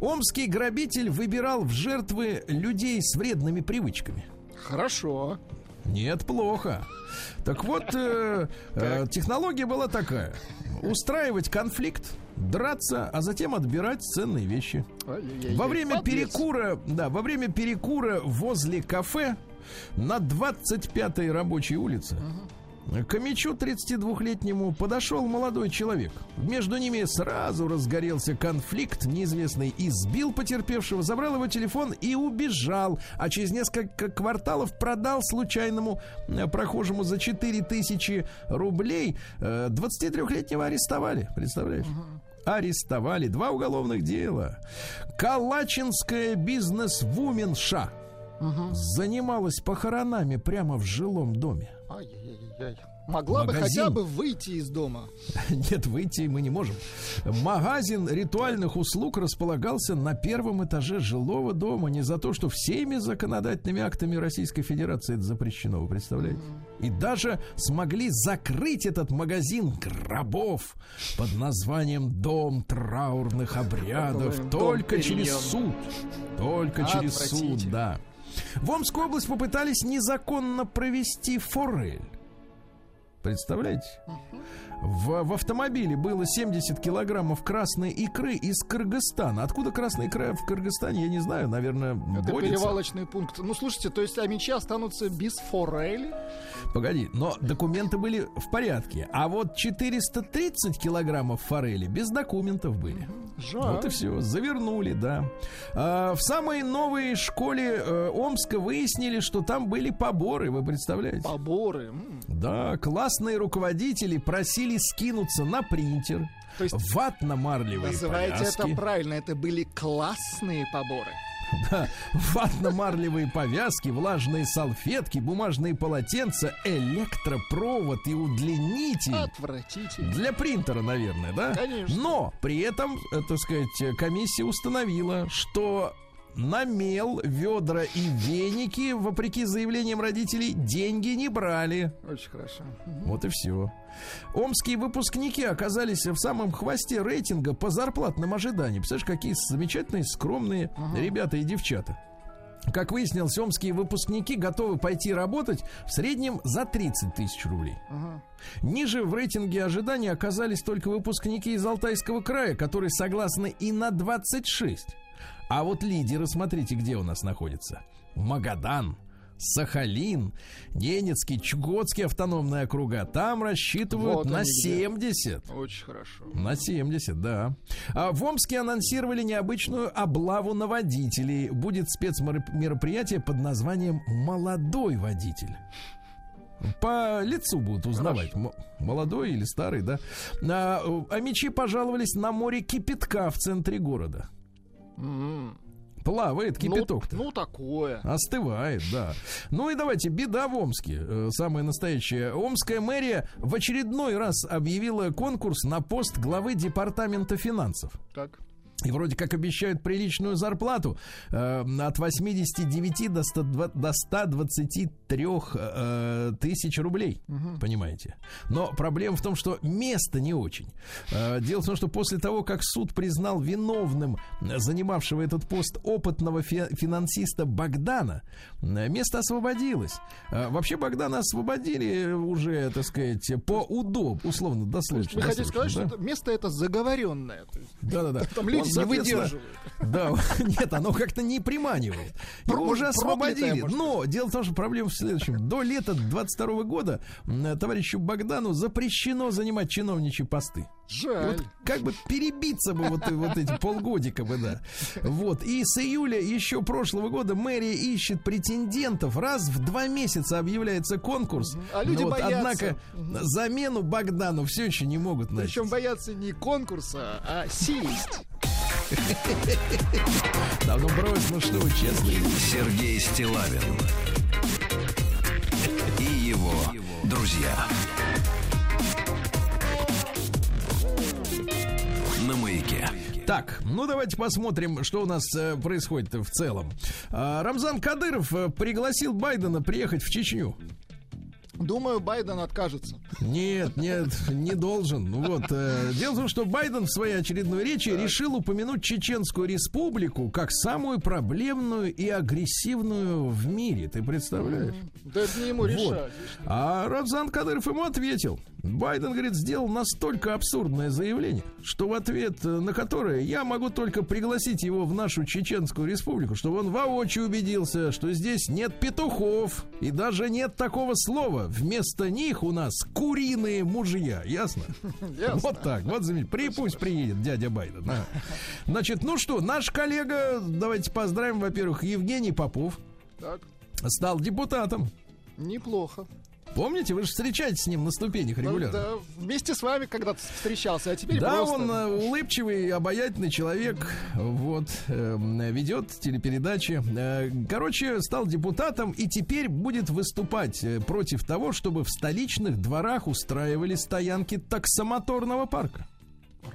Омский грабитель выбирал в жертвы людей с вредными привычками. Хорошо. Нет, плохо. Так вот, э, *laughs* э, технология была такая. Устраивать конфликт, драться, а затем отбирать ценные вещи. Во время перекура, да, во время перекура возле кафе на 25-й рабочей улице к мячу 32-летнему подошел молодой человек. Между ними сразу разгорелся конфликт. Неизвестный избил потерпевшего, забрал его телефон и убежал. А через несколько кварталов продал случайному э, прохожему за 4000 рублей. Э, 23-летнего арестовали. Представляешь? Арестовали. Два уголовных дела. Калачинская бизнес-вуменша занималась похоронами прямо в жилом доме. Ай-яй-яй-яй. Могла бы Магазин. хотя бы выйти из дома. *laughs* Нет, выйти мы не можем. Магазин ритуальных услуг располагался на первом этаже жилого дома. Не за то, что всеми законодательными актами Российской Федерации это запрещено, вы представляете? И даже смогли закрыть этот магазин гробов под названием «Дом траурных обрядов» Дом только через суд. Только через суд, да. В Омскую область попытались незаконно провести форель. Представляете? В, в автомобиле было 70 килограммов красной икры из Кыргызстана. Откуда красная икра в Кыргызстане, я не знаю. Наверное, Это водится. перевалочный пункт. Ну, слушайте, то есть амичи останутся без форели? Погоди, но документы были в порядке. А вот 430 килограммов форели без документов были. Жаль. Вот и все, завернули, да. А, в самой новой школе э, Омска выяснили, что там были поборы, вы представляете? Поборы. Да, классные руководители просили скинуться на принтер, То есть ватно-марлевые называйте повязки. это правильно. Это были классные поборы. Да, *laughs* ватно-марлевые повязки, влажные салфетки, бумажные полотенца, электропровод и удлинитель. Отвратительно. Для принтера, наверное, да? Конечно. Но при этом, э, так сказать, комиссия установила, что на мел, ведра и веники, вопреки заявлениям родителей, деньги не брали. Очень хорошо. Вот и все. Омские выпускники оказались в самом хвосте рейтинга по зарплатным ожиданиям. Представляешь, какие замечательные, скромные ребята и девчата. Как выяснилось, омские выпускники готовы пойти работать в среднем за 30 тысяч рублей. Ниже в рейтинге ожиданий оказались только выпускники из Алтайского края, которые согласны и на 26. А вот лидеры, смотрите, где у нас находятся. Магадан, Сахалин, Ненецкий, Чукотский автономные округа. Там рассчитывают Вот на они где. 70. Очень хорошо. На 70, да. А в Омске анонсировали необычную облаву на водителей. Будет спецмероприятие под названием «Молодой водитель». По лицу будут узнавать, м- молодой или старый, да. А, э, а мечи пожаловались на море кипятка в центре города. М. Плавает кипяток-то. Ну, ну, такое. Остывает, да. Ну и давайте, беда в Омске, э, самая настоящая. Омская мэрия в очередной раз объявила конкурс на пост главы департамента финансов. Так. И вроде как обещают приличную зарплату э, от 89 до, 102 до 123 э, тысяч рублей. Понимаете? Но проблема в том, что место не очень. Э, дело в том, что после того, как суд признал виновным занимавшего этот пост опытного фи- финансиста Богдана, э, место освободилось. Э, вообще Богдана освободили уже, так сказать, по удоб, условно, досрочно. Вы хотите сказать, досрочно, что это место это заговоренное. Да-да-да. Там люди не выдерживают. Да, *laughs* нет, оно как-то не приманивает. Его уже освободили. Но дело в том, что проблема в следующем. До лета 22 года товарищу Богдану запрещено занимать чиновничьи посты. Жаль. вот как бы перебиться бы вот, вот эти полгодика бы, да. Вот. И с июля еще прошлого года мэрия ищет претендентов. Раз в два месяца объявляется конкурс. А люди вот, боятся. Однако замену Богдану все еще не могут найти. Причем боятся не конкурса, а сесть. *laughs* Да ну брось, ну что честно. Сергей Стилавин и его друзья. На маяке. Так, ну давайте посмотрим, что у нас э, происходит в целом. А, Рамзан Кадыров э, пригласил Байдена приехать в Чечню. Думаю, Байден откажется. Нет, нет, не должен. Ну Вот. э, дело в том, что Байден в своей очередной речи решил упомянуть Чеченскую республику как самую проблемную и агрессивную в мире. Ты представляешь? Да это не ему Вот. решать. А Рамзан Кадыров ему ответил. Байден, говорит, сделал настолько абсурдное заявление, что в ответ э, на которое я могу только пригласить его в нашу Чеченскую республику, чтобы он воочию убедился, что здесь нет петухов и даже нет такого слова. Вместо них у нас куриные мужья. Ясно? *laughs* Ясно. Вот так. Вот замечательно. При, пусть приедет дядя Байден. а. Значит, ну что, наш коллега, давайте поздравим, во-первых, Евгений Попов Так, стал депутатом. неплохо. Помните, вы же встречаетесь с ним на ступенях регулярно. Да, вместе с вами когда-то встречался, а теперь Да, просто... он э, улыбчивый, обаятельный человек, вот, эм, ведет телепередачи. Э, Короче, стал депутатом и теперь будет выступать э, против того, чтобы в столичных дворах устраивали стоянки таксомоторного парка.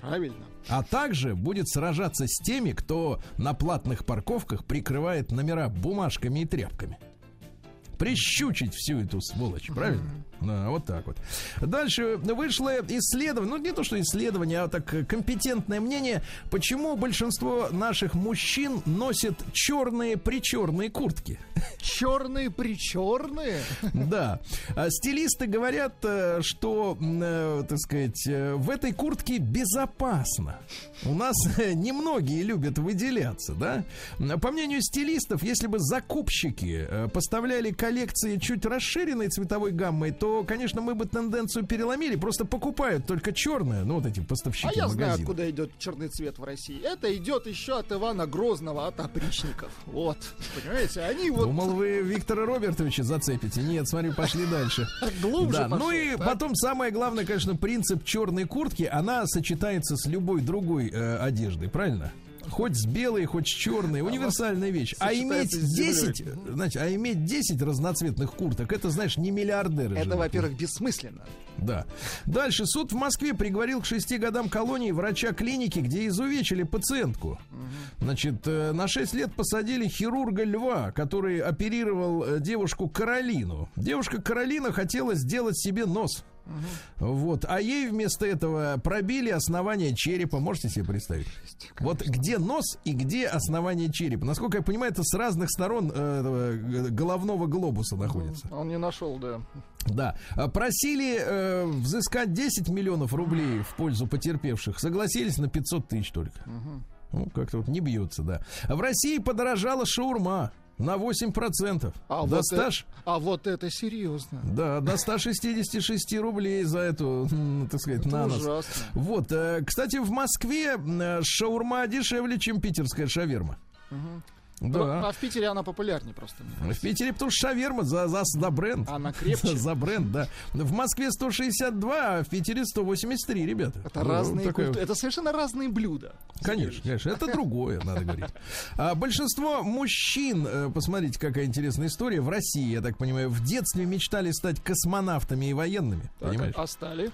Правильно. А также будет сражаться с теми, кто на платных парковках прикрывает номера бумажками и тряпками. Прищучить всю эту сволочь, правильно? Да, вот так вот. Дальше вышло исследование, ну не то что исследование, а так компетентное мнение, почему большинство наших мужчин носят черные причерные куртки. Черные причерные. Да. А Стилисты говорят, э, что, э, так сказать, э, в этой куртке безопасно. У нас немногие любят выделяться, да? По мнению стилистов, если бы закупщики поставляли коллекции чуть расширенной цветовой гаммой, то то, конечно, мы бы тенденцию переломили. Просто покупают только черное, ну вот эти поставщики А я знаю, магазина. откуда идет черный цвет в России. Это идет еще от Ивана Грозного, от опричников. Вот. Понимаете, они вот Думал, вы Виктора Робертовича зацепите. Нет, смотри, пошли дальше. *laughs* глубже Да, ну пошел, и да? потом самое главное, конечно, принцип черной куртки. Она сочетается с любой другой э, одеждой, правильно? Хоть с белой, хоть с черной, универсальная вещь. А иметь сочетается с землей. 10, значит, а иметь 10 разноцветных курток, это, знаешь, не миллиардеры. Это, во-первых, бессмысленно. Да. Дальше суд в Москве приговорил к шести годам колонии врача клиники, где изувечили пациентку. Значит, э, на 6 лет посадили хирурга Льва, который оперировал э, девушку Каролину. Девушка Каролина хотела сделать себе нос. Вот, а ей вместо этого пробили основание черепа. Можете себе представить? Вот где нос и где основание черепа. Насколько я понимаю, это с разных сторон э, головного глобуса находится. Он не нашел, да. Да. Просили э, взыскать 10 миллионов рублей в пользу потерпевших. Согласились на 500 тысяч только. Ну, как-то вот не бьется, да. В России подорожала шаурма на 8%. А, до вот 100 это, а вот это серьезно. Да, до 166 рублей за эту, так сказать, Это на нос. ужасно. Вот, э, кстати, в Москве э, шаурма дешевле, чем питерская шаверма. Да. А в Питере она популярнее просто. В Питере потому что шаверма за, за, за бренд. Она крепче. *laughs* За бренд, да. В Москве 162, а в Питере 183, ребята. Это Ну, разные такая- культуры. Это совершенно разные блюда. Конечно, конечно, это другое, надо говорить. *laughs* А большинство мужчин, э, посмотрите, какая интересная история, в России, я так понимаю, в детстве мечтали стать космонавтами и военными, Так, понимаешь? А стали?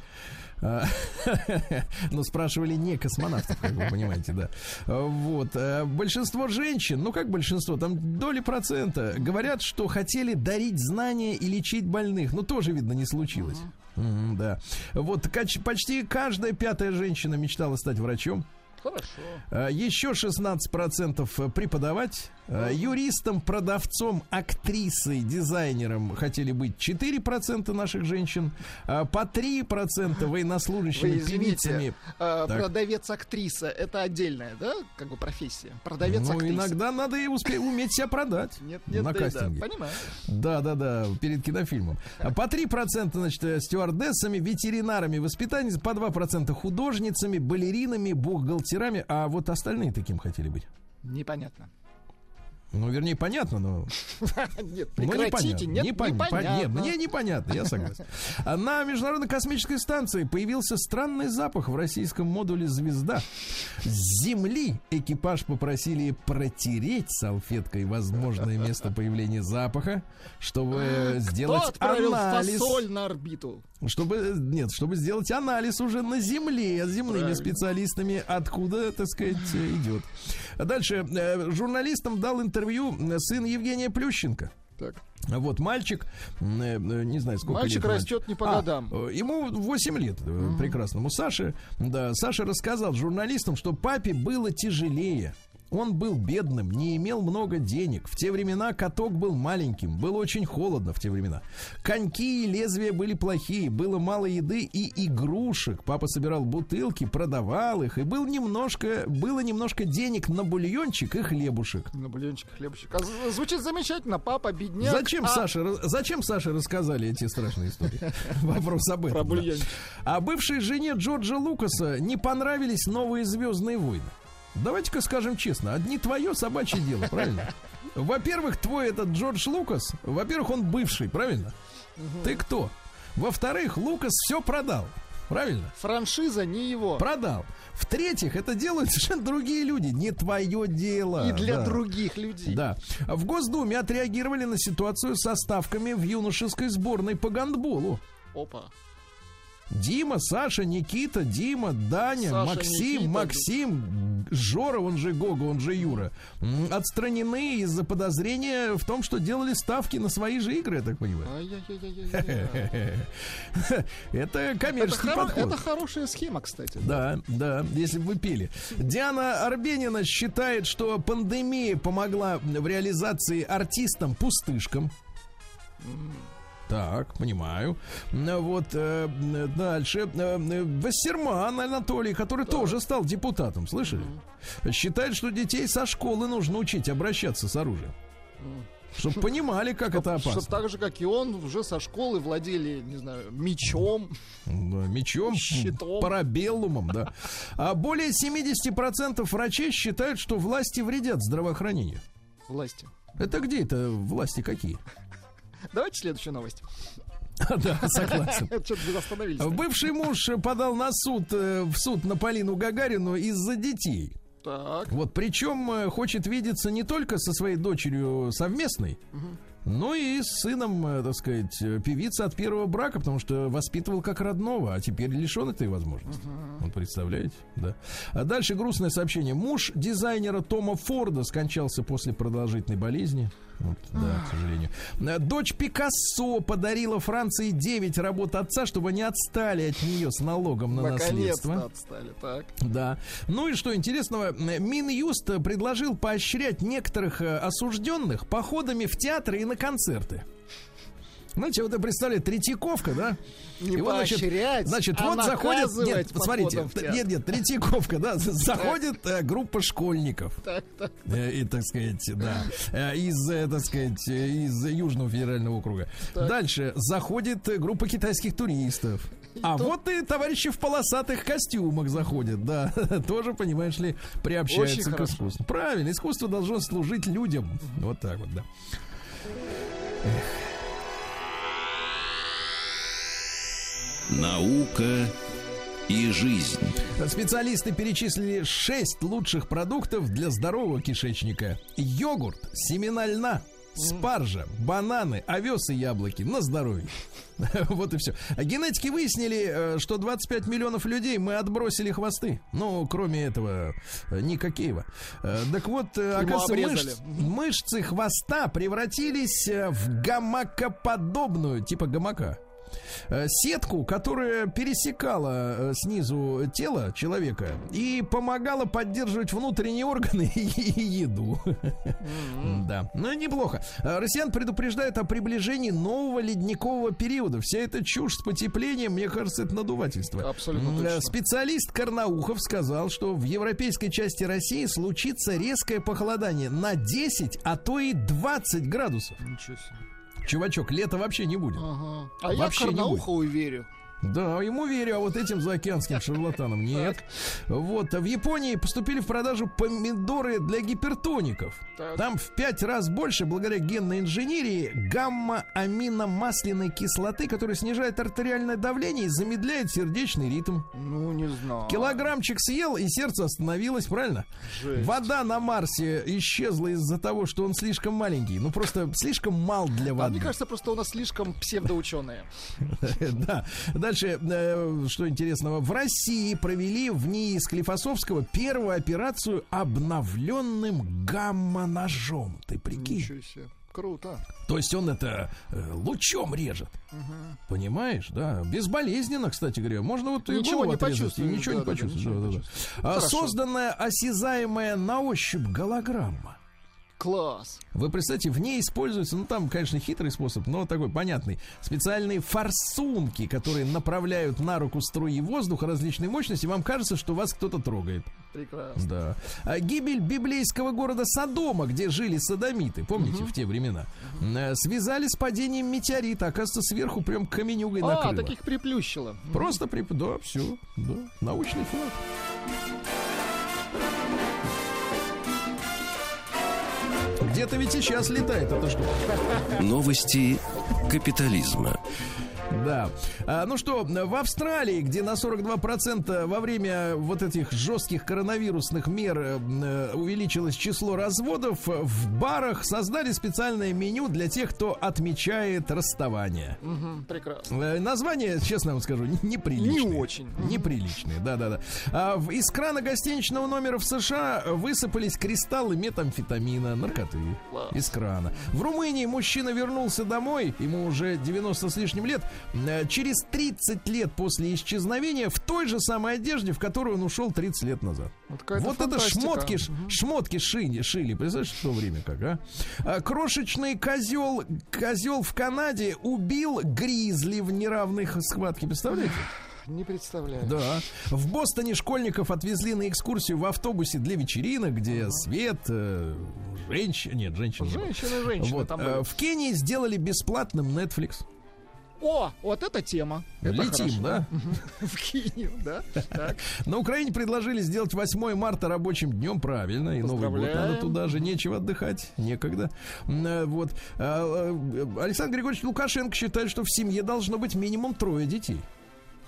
А, *laughs* Но спрашивали не космонавтов, как вы понимаете, да. А, Вот. а, Большинство женщин, ну как большинство, там доли процента, говорят, что хотели дарить знания и лечить больных. Но тоже, видно, не случилось. Мгм, Да. Вот почти каждая пятая женщина мечтала стать врачом. Хорошо. Еще 16% преподавать. А, Юристом, продавцом, актрисой, дизайнером хотели быть 4% наших женщин. А По 3% военнослужащими, Вы извините, певицами. Так. продавец-актриса это отдельная, да, как бы профессия? Продавец-актриса. Ну, иногда надо и успе- уметь себя продать *laughs* Нет, нет, на да, и да. кастинге. Понимаю. Да, да, да, перед кинофильмом. А По 3%, значит, э, стюардессами, ветеринарами, воспитанницами, по 2% художницами, балеринами, бухгалтерами. А вот остальные таким хотели быть. Непонятно. Ну, вернее, понятно, но *laughs* Нет, Ну, прекратите. Нет, непон- непонятно. пон- Нет, мне непонятно, я согласен. А На Международной космической станции появился странный запах в российском модуле «Звезда». С Земли экипаж попросили протереть салфеткой возможное место появления запаха, чтобы Кто сделать анализ. фасоль на орбиту? Чтобы, нет, чтобы сделать анализ уже на Земле с земными Правильно. специалистами, откуда, так сказать, идет. А Дальше. э, Журналистам дал интервью э, сын Евгения Плющенко. Так. Вот мальчик, э, не знаю, сколько Мальчик лет мальчик. растет не по А, годам. э, ему 8 лет, э, прекрасному Саше. Да, Саша рассказал журналистам, что папе было тяжелее. Он был бедным, не имел много денег. В те времена каток был маленьким, было очень холодно в те времена. Коньки и лезвия были плохие, было мало еды и игрушек. Папа собирал бутылки, продавал их, и был немножко, было немножко денег на бульончик и хлебушек. На бульончик, хлебушек. А звучит замечательно. Папа, бедняк. Зачем а Саше, раз- зачем Саше рассказали эти страшные истории? *laughs* Вопрос об этом. Про бульончик. А бывшей жене Джорджа Лукаса не понравились новые Звездные войны. Давайте-ка скажем честно, одни твое собачье дело, правильно? *laughs* Во-первых, твой этот Джордж Лукас, во-первых, он бывший, правильно? Ты кто? Во-вторых, Лукас все продал. Правильно? Франшиза не его. Продал. В-третьих, это делают совершенно другие люди. Не твое дело. И для Да. других людей. Да. В Госдуме отреагировали на ситуацию со ставками в юношеской сборной по гандболу. Опа. Дима, Саша, Никита, Дима, Даня, Саша, Максим, Никита. Максим, Жора, он же Гога, он же Юра, отстранены из-за подозрения в том, что делали ставки на свои же игры, я так понимаю. Это Это, коммерческий хоро- подход. это хорошая схема, кстати. Да, да, если бы вы пили. Диана Арбенина считает, что пандемия помогла в реализации артистам-пустышкам. Так, понимаю. Ну, Вот э, дальше. Э, э, Вассерман Анатолий, который тоже стал депутатом, слышали? Считает, что детей со школы нужно учить обращаться с оружием. Чтобы понимали, как это опасно. так же, как и он, уже со школы владели, не знаю, мечом. Да, Мечом, Щитом. парабеллумом, да. А более 70% врачей считают, что власти вредят здравоохранению. Власти. Это где это власти какие? Давайте следующую новость. *laughs* Да, согласен. *laughs* Бывший муж подал на суд, э, в суд на Полину Гагарину из-за детей. Так. Вот причем э, хочет видеться не только со своей дочерью совместной, но и с сыном, э, так сказать, певицы от первого брака, потому что воспитывал как родного, а теперь лишен этой возможности. Вот представляете, да. А дальше грустное сообщение. Муж дизайнера Тома Форда скончался после продолжительной болезни. Вот, да, к сожалению. Э, Дочь Пикассо подарила Франции 9 работ отца, чтобы они отстали от нее с налогом на наследство. Отстали. Так. Да. Ну и что интересного, э, Минюст предложил поощрять некоторых э, осужденных походами в театры и на концерты. Знаете, вот представляете, Третьяковка, да? Не И значит, поощрять, Значит, а вот заходит, нет, посмотрите, нет, нет, Третьяковка, да, заходит э, группа школьников. Так, так. Э, И, так сказать, да, э, из, э, так сказать, из Южного федерального округа. Дальше заходит э, группа китайских туристов. А вот и товарищи в полосатых костюмах заходят, да, *laughs* тоже, понимаешь ли, приобщаются Очень к хорошо. искусству. Правильно, искусство должно служить людям. Вот так вот, да. Наука и жизнь. Специалисты перечислили 6 лучших продуктов для здорового кишечника. Йогурт, семена льна, спаржа, бананы, овес и яблоки на здоровье. *laughs* Вот и все. Генетики выяснили, э, что 25 миллионов людей мы отбросили хвосты. Ну, кроме этого, э, Ника Киева. Э, Так вот, оказывается, мышц- мышцы хвоста превратились в гамакоподобную, типа гамака. Э, Сетку, которая пересекала э, снизу тело человека и помогала поддерживать внутренние органы *laughs* и еду. Да, ну неплохо. Э, Россиян предупреждают о приближении нового ледникового периода. Вся эта чушь с потеплением, мне кажется, это надувательство. Абсолютно точно. Специалист Карнаухов сказал, что в европейской части России случится резкое похолодание на 10, а то и 20 градусов. Ничего себе. Чувачок, лета вообще не будет. Ага. А я Вообще не Карнаухову верю. Да, ему верю, а вот этим заокеанским шарлатанам нет. Вот, а в Японии поступили в продажу помидоры для гипертоников. Так. Там в пять раз больше, благодаря генной инженерии, гамма-аминомасляной кислоты, которая снижает артериальное давление и замедляет сердечный ритм. Ну, не знаю. Килограммчик съел, и сердце остановилось, правильно? Жесть. Вода на Марсе исчезла из-за того, что он слишком маленький. Ну, просто слишком мал для воды. мне кажется, просто у нас слишком псевдоученые. *laughs* Да. Дальше, э, что интересного. В России провели в НИИ Склифосовского первую операцию обновленным гамма-ножом. Ты прикинь. Круто. То есть он это э, лучом режет. Понимаешь, да? Безболезненно, кстати говоря. Можно вот Ничего не отрезать, и ничего не да-да-да. почувствуешь. А. Созданная осязаемая на ощупь голограмма. Класс. Вы представьте, в ней используется, ну там, конечно, хитрый способ, но такой понятный. Специальные форсунки, которые направляют на руку струи воздуха различной мощности. Вам кажется, что вас кто-то трогает. Прекрасно. Да. А гибель библейского города Содома, где жили садомиты, помните, в те времена, э, связали с падением метеорита. Оказывается, сверху прям каменюгой А, накрыло. таких приплющило. Просто при... Да, все. Да. Научный факт. Где-то ведь сейчас летает эта штука. Новости капитализма. Да. А, ну что, в Австралии, где на 42% во время вот этих жестких коронавирусных мер э, э, увеличилось число разводов, в барах создали специальное меню для тех, кто отмечает расставание. Мгм, прекрасно. Э, Название, честно вам скажу, неприличное. Не очень. Неприличные, да-да-да. А из крана гостиничного номера в США высыпались кристаллы метамфетамина, наркоты. Класс. Из крана. В Румынии мужчина вернулся домой, ему уже 90 с лишним лет, через 30 лет после исчезновения в той же самой одежде, в которую он ушел 30 лет назад. Вот, Вот это шмотки, ш- шмотки шили, шили. Представляешь, в то время как, а? А, Крошечный козел, козел в Канаде убил гризли в неравных схватке. Представляете? Не представляю. Да. В Бостоне школьников отвезли на экскурсию в автобусе для вечеринок, где свет, э, женщина. Нет, женщина. Женщины, женщины Вот, там э, были. в Кении сделали бесплатным Netflix. О, вот эта тема. Это Летим, хорошо. да? *laughs* В Кению, да? Так. На Украине предложили сделать 8 марта рабочим днем, правильно, и Новый год надо туда же, нечего отдыхать, некогда. Э, Вот. А, э, Александр Григорьевич Лукашенко считает, что в семье должно быть минимум трое детей.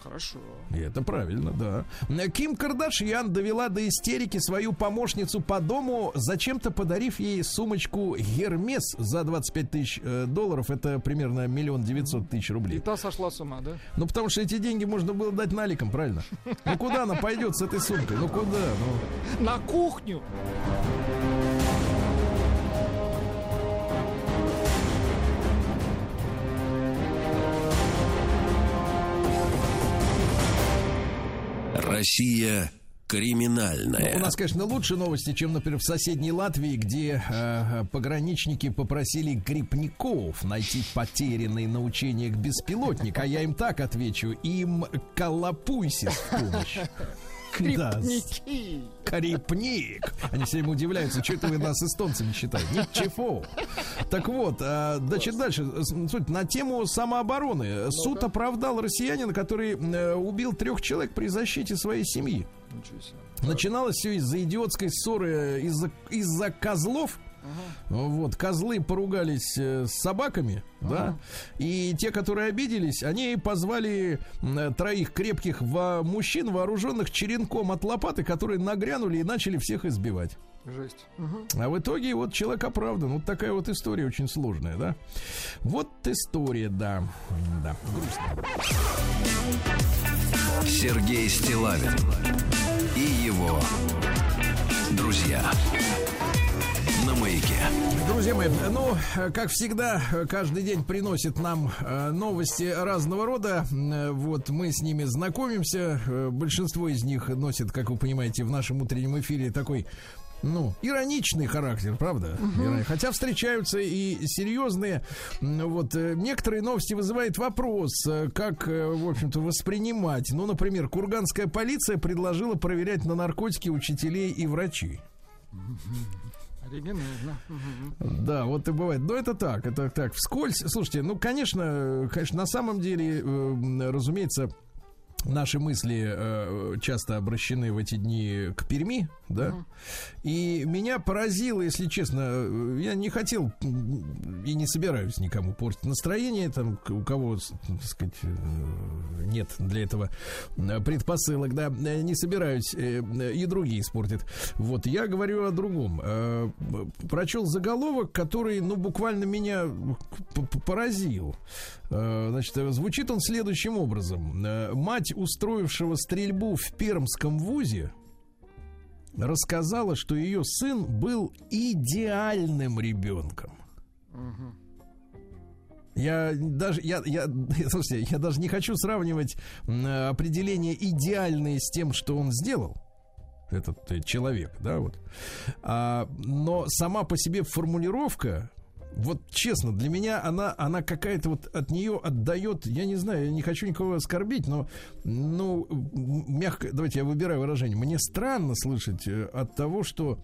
Хорошо. И это правильно, да. Ким Кардашьян довела до истерики свою помощницу по дому, зачем-то подарив ей сумочку Гермес за 25 тысяч э, долларов. Это примерно миллион девятьсот тысяч И рублей. та сошла с ума, да? Ну, потому что эти деньги можно было дать наликом, правильно? Ну, куда она пойдет с этой сумкой? Ну, куда? Ну, На кухню. Россия криминальная. У нас, конечно, лучше новости, чем, например, в соседней Латвии, где э, пограничники попросили грибников найти потерянный на учениях беспилотник, а я им так отвечу, им колопуйся в помощь. Да, Крепники. Крепник. Они все время удивляются, что это вы нас эстонцами считаете. Ничего. Так вот, а, значит, дальше. Суть на тему самообороны. Суд оправдал россиянина, который э, убил трех человек при защите своей семьи. Начиналось все из-за идиотской ссоры из-за из-за козлов. Вот, козлы поругались э, с собаками, да, и те, которые обиделись, они позвали м, троих крепких во- мужчин, вооруженных черенком от лопаты, которые нагрянули и начали всех избивать. Жесть. А в итоге вот человек оправдан. Вот такая вот история очень сложная, да? Вот история, да. Да, грустно. Сергей Стилавин и его друзья на маяке. Друзья мои, ну, как всегда, каждый день приносит нам э, новости разного рода. Э, Вот мы с ними знакомимся. Э, Большинство из них носит, как вы понимаете, в нашем утреннем эфире такой ну, ироничный характер, правда? Ирони- Хотя встречаются и серьезные. Вот некоторые новости вызывают вопрос, как, в общем-то, воспринимать. Ну, например, курганская полиция предложила проверять на наркотики учителей и врачей. Мгм. Да, вот и бывает. Но это так, это так, вскользь. Слушайте, ну, конечно, конечно, на самом деле, э, разумеется, наши мысли э, часто обращены в эти дни к Перми, да. И меня поразило, если честно, э, я не хотел и не собираюсь никому портить настроение, там, у кого, так сказать, э, нет для этого предпосылок, да, э, не собираюсь, и другие испортят. Вот, я говорю о другом. Прочел заголовок, который, ну, буквально меня поразил. Значит, звучит он следующим образом. Мать, устроившего стрельбу в Пермском вузе, рассказала, что ее сын был идеальным ребенком. Я даже, я, я, *laughs* слушайте, я даже не хочу сравнивать определение идеальное с тем, что он сделал этот э, человек, да, вот. А, но сама по себе формулировка, вот честно, для меня она, она какая-то вот от нее отдает, я не знаю, я не хочу никого оскорбить, но, ну, мягко, давайте я выбираю выражение, мне странно слышать э, от того, что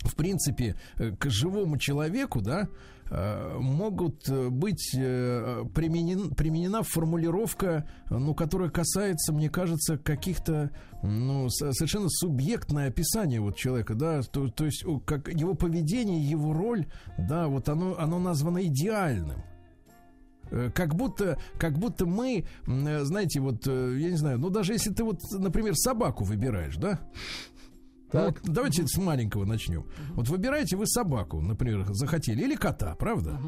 в принципе, э, к живому человеку, да, могут э, быть э, применен, применена формулировка, э, ну, которая касается, мне кажется, каких-то, ну, совершенно субъектное описание вот человека, да, то, то есть как его поведение, его роль, да, вот оно, оно названо идеальным. Э, Как будто, как будто мы, э, знаете, вот, э, я не знаю, ну даже если ты вот, например, собаку выбираешь, да? Ну, вот давайте с маленького начнем. Вот выбираете вы собаку, например, захотели, или кота, правда?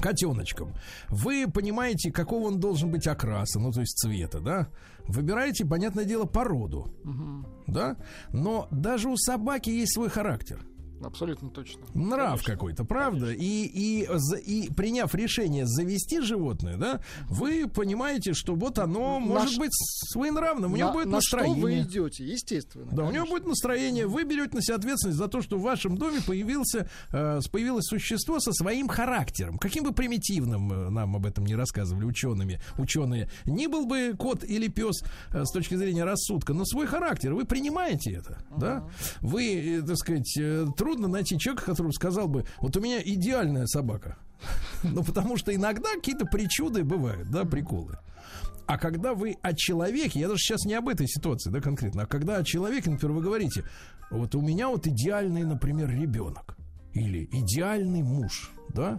Котеночком. Вы понимаете, какого он должен быть окраса, ну, то есть цвета, да? Выбираете, понятное дело, породу, да? Но даже у собаки есть свой характер. Абсолютно точно. Нрав Конечно. какой-то, правда? И, и, за- и приняв решение завести животное, да, вы понимаете, что вот оно На может ш- быть своенравным, у него на, будет на что вы настроение. идете, естественно. Да, у него конечно. будет настроение. Вы берете на себя ответственность за то, что в вашем доме появился, э, появилось существо со своим характером. Каким бы примитивным э, нам об этом не рассказывали учеными, ученые, не был бы кот или пес э, с точки зрения рассудка, но свой характер. Вы принимаете это, да? Вы, э, так сказать, э, трудно найти человека, который сказал бы, вот у меня идеальная собака. *laughs* Ну, потому что иногда какие-то причуды бывают, да, приколы. А когда вы о человеке, я даже сейчас не об этой ситуации, да, конкретно, а когда о человеке, например, вы говорите, вот у меня вот идеальный, например, ребенок или идеальный муж, да,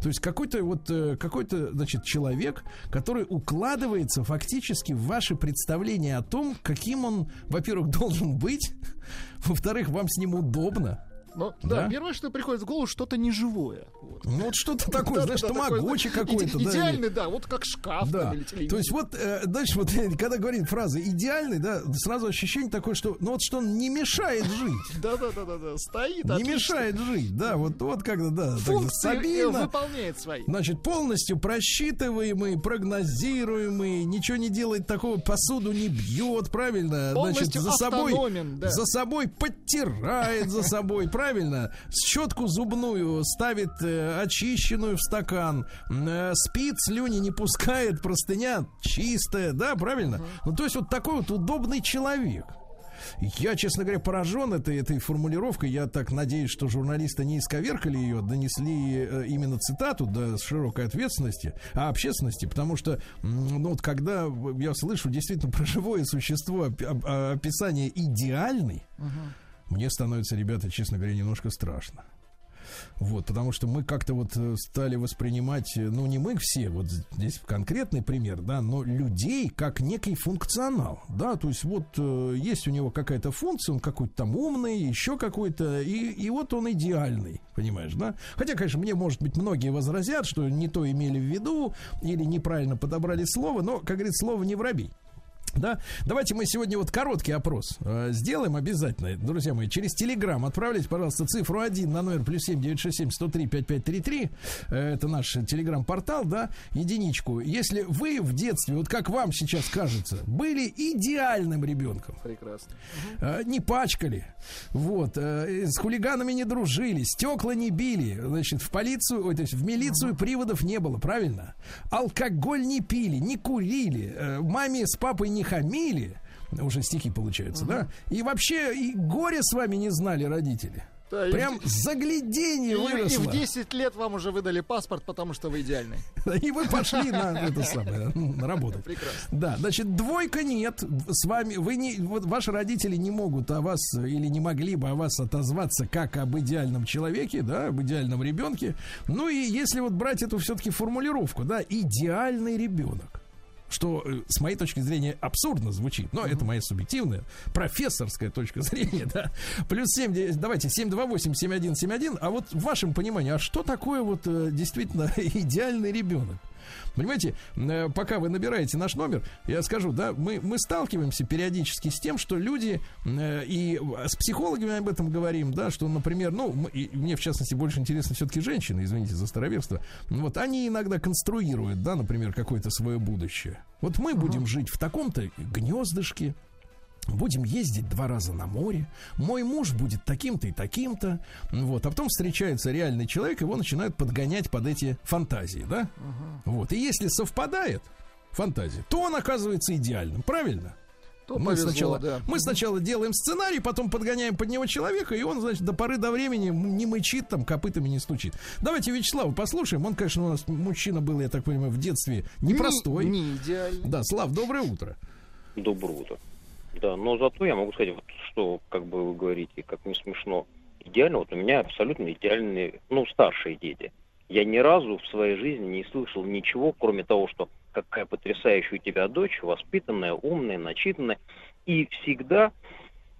то есть какой-то вот э, какой-то, значит, человек, который укладывается фактически в ваше представление о том, каким он, во-первых, *laughs* должен быть, во-вторых, вам с ним удобно, Ну, да. Да? первое, что приходит в голову, что-то неживое. Вот. ну вот что-то *laughs* такое, знаешь, тамагочи какой-то, Идеальный, да, вот как шкаф Да. То есть вот э, дальше вот *laughs* когда говорит фраза идеальный, да, сразу ощущение такое, что ну вот что он не мешает жить. *laughs* Да, да, да, да. Стоит. Не мешает жить, да, вот, вот как-то, да, Функции э, выполняет свои. Значит, полностью просчитываемый, прогнозируемый, ничего не делает такого, посуду не бьет, правильно? Значит, за собой, за собой подтирает за собой, правильно? Щетку зубную ставит э, очищенную в стакан, э, спит, слюни не пускает, простыня чистая, да, правильно? Ну, то есть вот такой вот удобный человек. Я, честно говоря, поражен этой, этой формулировкой. Я так надеюсь, что журналисты не исковеркали ее, донесли э, именно цитату с широкой ответственности, а общественности, потому что, ну вот когда я слышу действительно про живое существо оп- оп- описание идеальный, мне становится, ребята, честно говоря, немножко страшно. Вот, потому что мы как-то вот э, стали воспринимать, э, ну не мы все, вот здесь конкретный пример, да, но людей как некий функционал, да, то есть вот э, есть у него какая-то функция, он какой-то там умный, еще какой-то, и, и вот он идеальный, понимаешь, да? Хотя, конечно, мне, может быть, многие возразят, что не то имели в виду или неправильно подобрали слово, но, как говорится, слово не воробей. Да, давайте мы сегодня вот короткий опрос э, сделаем обязательно, друзья мои. Через Телеграм отправляйте, пожалуйста, цифру 1 на номер плюс 7 967 103 5533. Э, это наш Телеграм-портал, да, единичку. Если вы в детстве, вот как вам сейчас кажется, были идеальным ребенком, Прекрасно. э, не пачкали, вот, э, с хулиганами не дружили, стекла не били, значит, в полицию, ой, то есть в милицию приводов не было, правильно? Алкоголь не пили, не курили, э, маме с папой не хамили, уже стихи получаются, да? И вообще и горе с вами не знали родители. Да, и Прям в- заглядение И, и выросло. в 10 лет вам уже выдали паспорт, потому что вы идеальный. *laughs* И вы пошли на *laughs* это самое, на работу. Прекрасно. Да, значит, двойка нет. С вами, вы не, вот ваши родители не могут о вас или не могли бы о вас отозваться как об идеальном человеке, да, об идеальном ребенке. Ну и если вот брать эту все-таки формулировку, да, идеальный ребенок. Что, э, с моей точки зрения, абсурдно звучит. Но это моя субъективная, профессорская точка зрения, *laughs* да. Плюс 7, де- давайте, 728-7171. А вот в вашем понимании, а что такое вот э, действительно *laughs* идеальный ребенок? Понимаете, э, пока вы набираете наш номер, я скажу, да, мы, мы сталкиваемся периодически с тем, что люди, э, и с психологами об этом говорим, да, что, например, ну, мне в частности больше интересно все-таки женщины, извините за староверство, вот они иногда конструируют, да, например, какое-то свое будущее. Вот мы будем жить в таком-то гнездышке, Будем ездить два раза на море. Мой муж будет таким-то и таким-то. Вот. А потом встречается реальный человек, его начинают подгонять под эти фантазии, да? Вот. И если совпадает фантазия, то он оказывается идеальным, правильно? То мы, повезло, сначала, да. мы сначала делаем сценарий, потом подгоняем под него человека, и он, значит, до поры до времени не мычит, там, копытами не стучит. Давайте Вячеслава послушаем. Он, конечно, у нас мужчина был, я так понимаю, в детстве непростой. Не, не идеальный. Да, Слав, доброе утро. Доброе утро. Да, но зато я могу сказать, вот, что, как бы вы говорите, как не смешно, идеально, вот у меня абсолютно идеальные, ну, старшие дети. Я ни разу в своей жизни не слышал ничего, кроме того, что какая потрясающая у тебя дочь, воспитанная, умная, начитанная. И всегда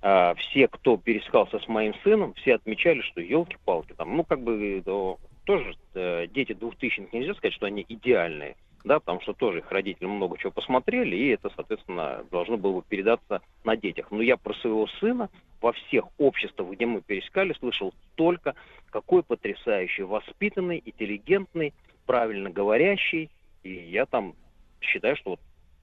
а, все, кто пересекался с моим сыном, все отмечали, что елки-палки, там, ну, как бы, э, тоже э, дети двухтысячных нельзя сказать, что они идеальные да, потому что тоже их родители много чего посмотрели, и это, соответственно, должно было бы передаться на детях. Но я про своего сына во всех обществах, где мы пересекали, слышал только, какой потрясающий, воспитанный, интеллигентный, правильно говорящий, и я там считаю, что вот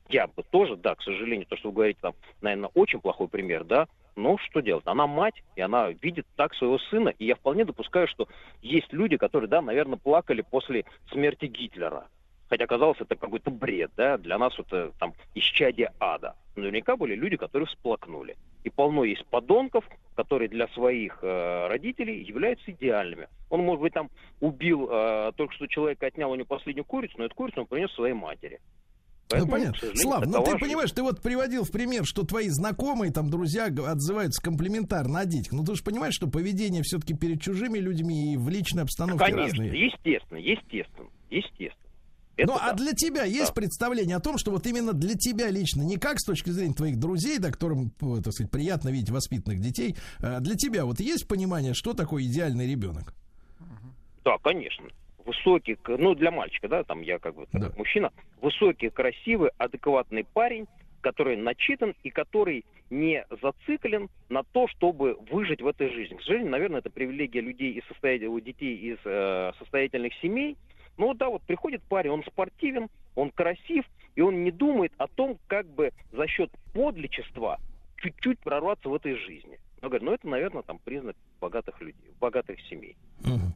я бы тоже, да, к сожалению, то, что вы говорите, там, наверное, очень плохой пример, да, но что делать? Она мать, и она видит так своего сына, и я вполне допускаю, что есть люди, которые, да, наверное, плакали после смерти Гитлера, Хотя казалось, это какой-то бред, да, для нас это там исчадие ада. Наверняка были люди, которые всплакнули. И полно есть подонков, которые для своих э, родителей являются идеальными. Он, может быть, там убил э, только что человека, отнял у него последнюю курицу, но эту курицу он принес своей матери. Ну, Поэтому, к понятно. Слав, ну ты понимаешь, ты вот приводил в пример, что твои знакомые, там, друзья отзываются комплиментарно о детях. Ну, ты же понимаешь, что поведение все-таки перед чужими людьми и в личной обстановке Конечно, разные. естественно, естественно, естественно. Это Ну, а да. для тебя есть Да. представление о том, что вот именно для тебя лично, не как с точки зрения твоих друзей, да, которым, так сказать, приятно видеть воспитанных детей, а для тебя вот есть понимание, что такое идеальный ребенок? Да, конечно. Высокий, ну, для мальчика, да, там я как бы Да. мужчина, высокий, красивый, адекватный парень, который начитан и который не зациклен на то, чтобы выжить в этой жизни. К сожалению, наверное, это привилегия людей из состоятельных, детей из э, состоятельных семей. Ну да, вот приходит парень, он спортивен, он красив, и он не думает о том, как бы за счет подличества чуть-чуть прорваться в этой жизни. Но говорю, ну это, наверное, там признак богатых людей, богатых семей. Мгм.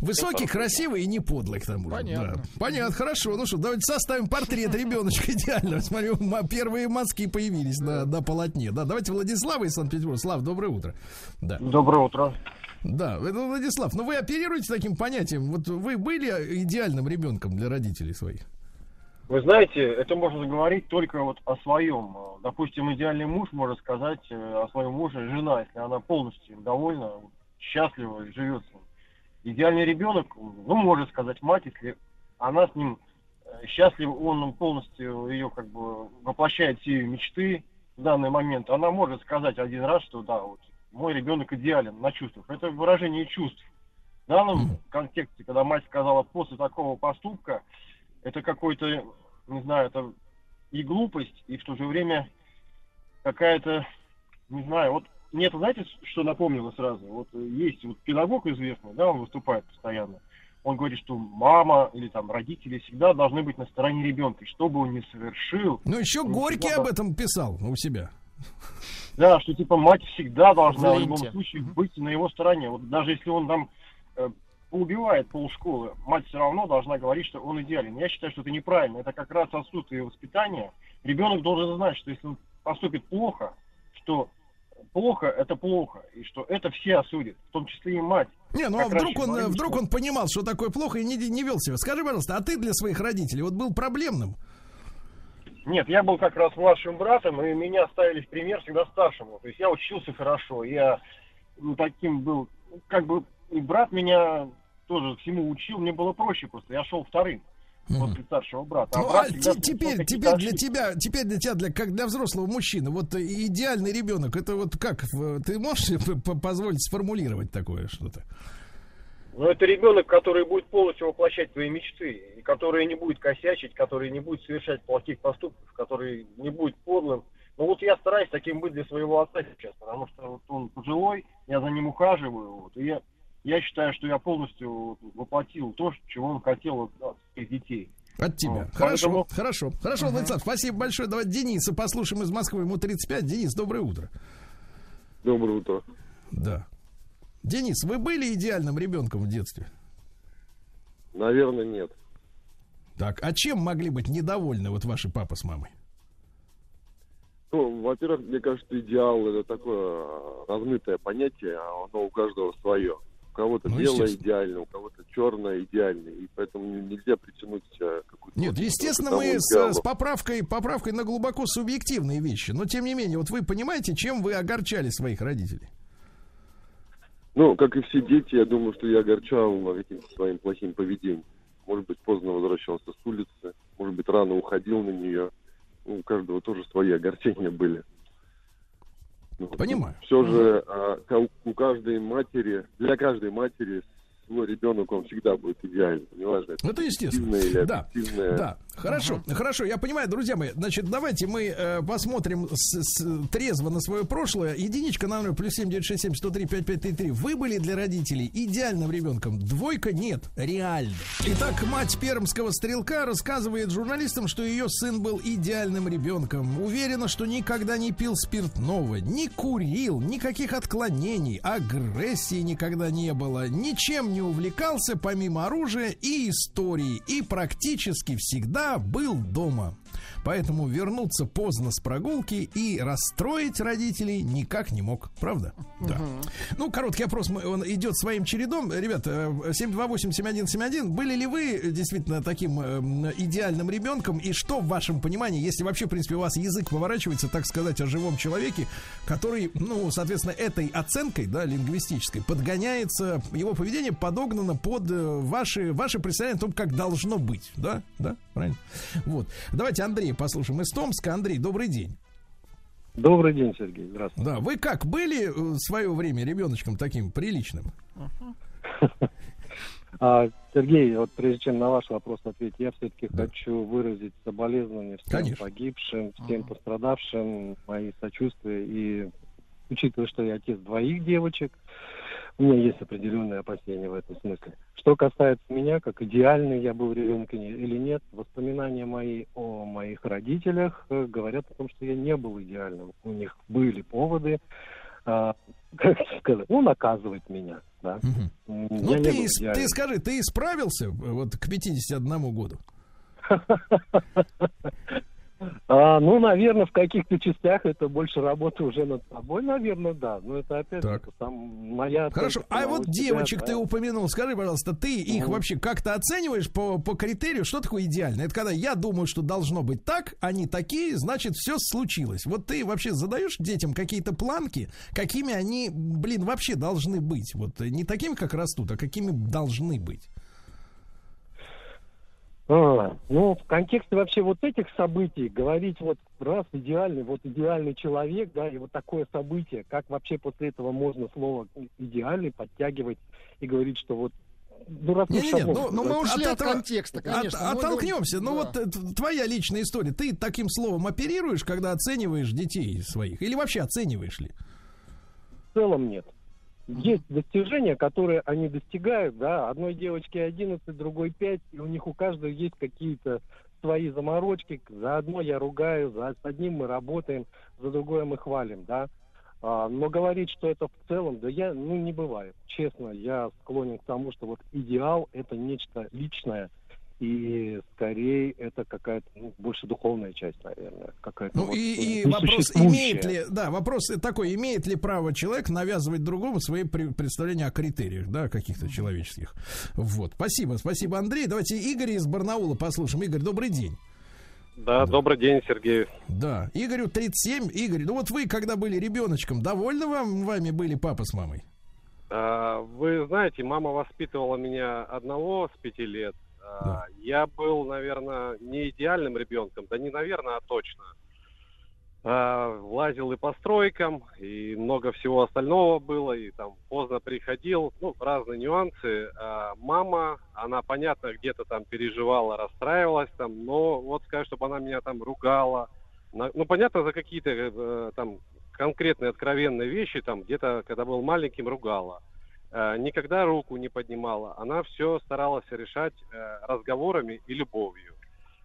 Высокий, красивый и не подлый, к тому же. Понятно. Да. Понятно, хорошо. Ну что, давайте составим портрет *laughs* ребеночка идеально. Смотрю, ма- первые мазки появились на, на полотне. Да, давайте Владислава из Санкт-Петербурга. Слав, доброе утро. Да. Доброе утро. Да, это Владислав, ну вы оперируете таким понятием. Вот вы были идеальным ребенком для родителей своих? Вы знаете, это можно говорить только вот о своем. Допустим, идеальный муж может сказать э, о своем муже жена, если она полностью им довольна, счастлива и живет с ним. Идеальный ребенок, ну, может сказать мать, если она с ним э, счастлива, он полностью ее как бы воплощает все ее мечты в данный момент. Она может сказать один раз, что да, вот мой ребенок идеален на чувствах. Это выражение чувств. В данном контексте, когда мать сказала после такого поступка, это какой-то, не знаю, это и глупость, и в то же время какая-то, не знаю, вот мне это, знаете, что напомнило сразу? Вот есть вот педагог известный, да, он выступает постоянно. Он говорит, что мама или там родители всегда должны быть на стороне ребенка, что бы он ни совершил. Ну, еще Горький всегда об этом писал у себя. да, что типа мать всегда должна В в любом случае быть на его стороне. Вот даже если он там э, поубивает полшколы, мать все равно должна говорить, что он идеален. Я считаю, что это неправильно. Это как раз отсутствие воспитания. Ребенок должен знать, что если он поступит плохо, что плохо это плохо, и что это все осудят, в том числе и мать. Не, ну а вдруг он, говорили, вдруг он понимал, что такое плохо и не, не вел себя. Скажи, пожалуйста, а ты для своих родителей вот был проблемным? Нет, я был как раз младшим братом, и меня ставили в пример всегда старшему. То есть я учился хорошо, я ну, таким был, как бы и брат меня тоже всему учил, мне было проще просто, я шел вторым после старшего брата. Ну, брат а теперь, теперь для тебя, теперь для тебя, для, как для взрослого мужчины, вот э, идеальный ребенок, это вот как, ты можешь позволить сформулировать такое что-то? Но это ребенок, который будет полностью воплощать твои мечты, и который не будет косячить, который не будет совершать плохих поступков, который не будет подлым. Ну вот я стараюсь таким быть для своего отца сейчас, потому что вот он пожилой, я за ним ухаживаю, вот, и я, я считаю, что я полностью воплотил то, чего он хотел от, своих детей. От тебя. Вот, хорошо, поэтому- хорошо, хорошо, Владислав, спасибо большое. Давайте Дениса послушаем из Москвы, ему 35. Денис, доброе утро. Доброе утро. Да. Денис, вы были идеальным ребенком в детстве? Наверное, нет. Так, а чем могли быть недовольны вот ваши папа с мамой? Ну, во-первых, мне кажется, идеал это такое а, размытое понятие, а оно у каждого свое. У кого-то Ну, белое идеально, у кого-то черное идеально, и поэтому нельзя притянуть а, какую-то... Нет, естественно, мы с, с поправкой, поправкой на глубоко субъективные вещи. Но тем не менее, вот вы понимаете, чем вы огорчали своих родителей? Ну, как и все дети, я думаю, что я огорчал каким-то своим плохим поведением. Может быть, поздно возвращался с улицы, может быть, рано уходил на нее. Ну, у каждого тоже свои огорчения были. Понимаю. Все же а, у каждой матери, для каждой матери свой ребенок, он всегда будет идеальным. Неважно, это, Это естественно. или Да, объективное. да. Хорошо, хорошо, я понимаю, друзья мои. Значит, давайте мы э, посмотрим с- с- трезво на свое прошлое. Единичка на номер плюс семь девять шесть семь сто три пять пять три три. Вы были для родителей идеальным ребенком. Двойка нет, реально. Итак, мать пермского стрелка рассказывает журналистам, что ее сын был идеальным ребенком. Уверена, что никогда не пил спиртного, не курил, никаких отклонений, агрессии никогда не было, ничем не увлекался помимо оружия и истории, и практически всегда был дома. Поэтому вернуться поздно с прогулки и расстроить родителей никак не мог. Правда? Да. Ну, короткий опрос, он идет своим чередом. Ребята, э, 728-7171, были ли вы действительно таким э, идеальным ребенком? И что в вашем понимании, если вообще, в принципе, у вас язык поворачивается, так сказать, о живом человеке, который, ну, соответственно, этой оценкой, да, лингвистической, подгоняется, его поведение подогнано под э, ваши, ваши представления о том, как должно быть, да? Да? Правильно? Вот. Давайте Андрея послушаем из Томска. Андрей, добрый день. Добрый день, Сергей. Здравствуйте. Да, вы как были э, в свое время ребеночком таким приличным? *laughs* А, Сергей, вот прежде чем на ваш вопрос ответить, я все-таки хочу выразить соболезнования всем Конечно. погибшим, всем пострадавшим, мои сочувствия. И учитывая, что я отец двоих девочек, у меня есть определенные опасения в этом смысле. Что касается меня, как идеальный я был ребенком или нет, воспоминания мои о моих родителях э, говорят о том, что я не был идеальным. У них были поводы, а, *laughs* как сказать, ну, наказывать меня. Да. М, Ну, ты, был идеальным. ты скажи, ты исправился э, вот к 51 году? *laughs* А, ну, наверное, в каких-то частях это больше работа уже над собой, наверное, да. Но это опять Так. же сам моя. Хорошо, оценка а вот девочек да. ты упомянул. Скажи, пожалуйста, ты их Мгм. вообще как-то оцениваешь по, по критерию, что такое идеально? Это когда я думаю, что должно быть так, они такие, значит, все случилось. Вот ты вообще задаешь детям какие-то планки, какими они, блин, вообще должны быть? Вот не такими, как растут, а какими должны быть? А, ну, в контексте вообще вот этих событий говорить вот раз идеальный, вот идеальный человек, да, и вот такое событие, как вообще после этого можно слово идеальный подтягивать и говорить, что вот ну, раз мы Не-не-не, шаблон ну, Ну, мы От ушли от, этого- контекста, конечно. От- Ну, оттолкнемся. Ну, да. вот э, твоя личная история. Ты таким словом оперируешь, когда оцениваешь детей своих? Или вообще оцениваешь ли? в целом нет. Есть достижения, которые они достигают, да, одной девочке 11, другой 5, и у них у каждого есть какие-то свои заморочки. За одно я ругаю, за с одним мы работаем, за другое мы хвалим, да. А, но говорить, что это в целом, да я, ну, не бывает. Честно, я склонен к тому, что вот идеал это нечто личное, и скорее это какая-то, ну, больше духовная часть, наверное. Какая-то Ну вот, и, и вопрос, имеет ли, да, вопрос такой, имеет ли право человек навязывать другому свои представления о критериях, да, каких-то человеческих. Вот, спасибо, спасибо, Андрей. Давайте Игоря из Барнаула послушаем. Игорь, добрый день. Да, добрый день, Сергей. Да, Игорю 37. Игорь, ну вот вы, когда были ребеночком, довольны вам, вами были папа с мамой? А, Вы знаете, мама воспитывала меня одного с пяти лет. А, Я был, наверное, не идеальным ребенком, да не наверное, а точно. А, Лазил и по стройкам, и много всего остального было, и там поздно приходил, ну, разные нюансы. А Мама, она, понятно, где-то там переживала, расстраивалась там, но вот сказать, чтобы она меня там ругала, ну, понятно, за какие-то э, там конкретные откровенные вещи, там где-то, когда был маленьким, ругала. Э, никогда руку не поднимала. Она все старалась решать э, разговорами и любовью.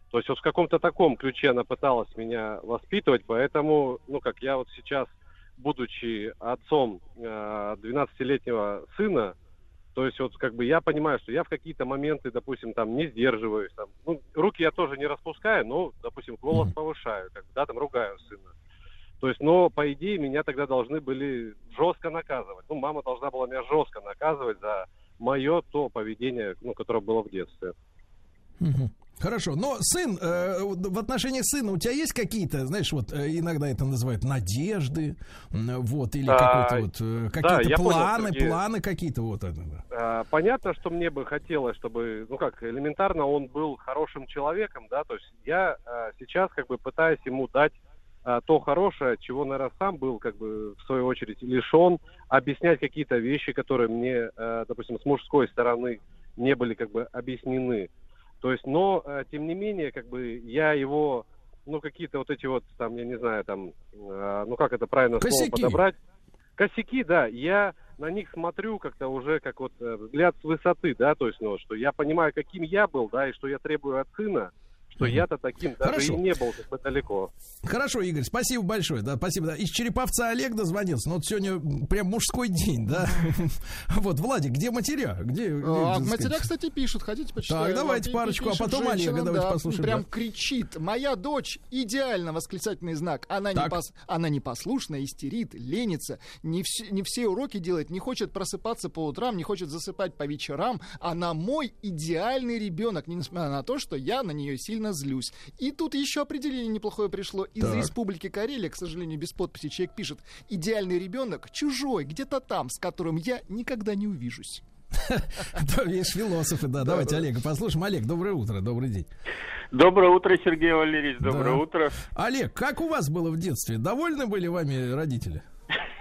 То есть вот в каком-то таком ключе она пыталась меня воспитывать, поэтому, ну, как я вот сейчас, будучи отцом э, 12-летнего сына, то есть вот как бы я понимаю, что я в какие-то моменты, допустим, там не сдерживаюсь, там, ну, руки я тоже не распускаю, но, допустим, голос повышаю, как бы, да, там ругаю сына. То есть, но по идее меня тогда должны были жестко наказывать. Ну, мама должна была меня жестко наказывать за мое то поведение, ну, которое было в детстве. Хорошо, но сын, э, в отношении сына у тебя есть какие-то, знаешь, вот э, иногда это называют надежды, вот, или А, какой-то вот, э, да, какие-то понял, планы, Сергей. планы какие-то вот. это, да. А, Понятно, что мне бы хотелось, чтобы, ну как, элементарно он был хорошим человеком, да, то есть я а, сейчас как бы пытаюсь ему дать то хорошее, чего, наверное, сам был, как бы, в свою очередь, лишен, объяснять какие-то вещи, которые мне, а, допустим, с мужской стороны не были, как бы, объяснены. То есть, но, а, тем не менее, как бы, я его, ну, какие-то вот эти вот, там, я не знаю, там, а, ну, как это правильно слово Косяки. подобрать, косяки, да, я на них смотрю как-то уже как вот э, взгляд с высоты, да, то есть, ну, что я понимаю, каким я был, да, и что я требую от сына, что я-то таким даже Хорошо. и не был как бы далеко. Хорошо, Игорь, спасибо большое, да, спасибо. Да. Из Череповца Олег дозвонился, но вот сегодня прям мужской день, да. *laughs* Вот, Владик, где матеря? Где, где, А, матеря, кстати, пишут. Хотите почитать? Так, давайте парочку, а потом Олега давайте послушаем, Прям да. кричит. Моя дочь идеально восклицательный знак. Она, не пос- она непослушная, истерит, ленится. Не, вс- не все уроки делает, не хочет просыпаться по утрам, не хочет засыпать по вечерам. Она мой идеальный ребенок, несмотря на то, что я на нее сильно злюсь. И тут еще определение неплохое пришло. Из Так. республики Карелия, к сожалению, без подписи человек пишет. Идеальный ребенок чужой, где-то там, с которым я никогда не увижусь. *laughs* Да, видишь, философы, да. Давайте Олега послушаем. Олег, доброе утро, добрый день. Доброе утро, Сергей Валерьевич, доброе утро. Олег, как у вас было в детстве? Довольны были вами родители?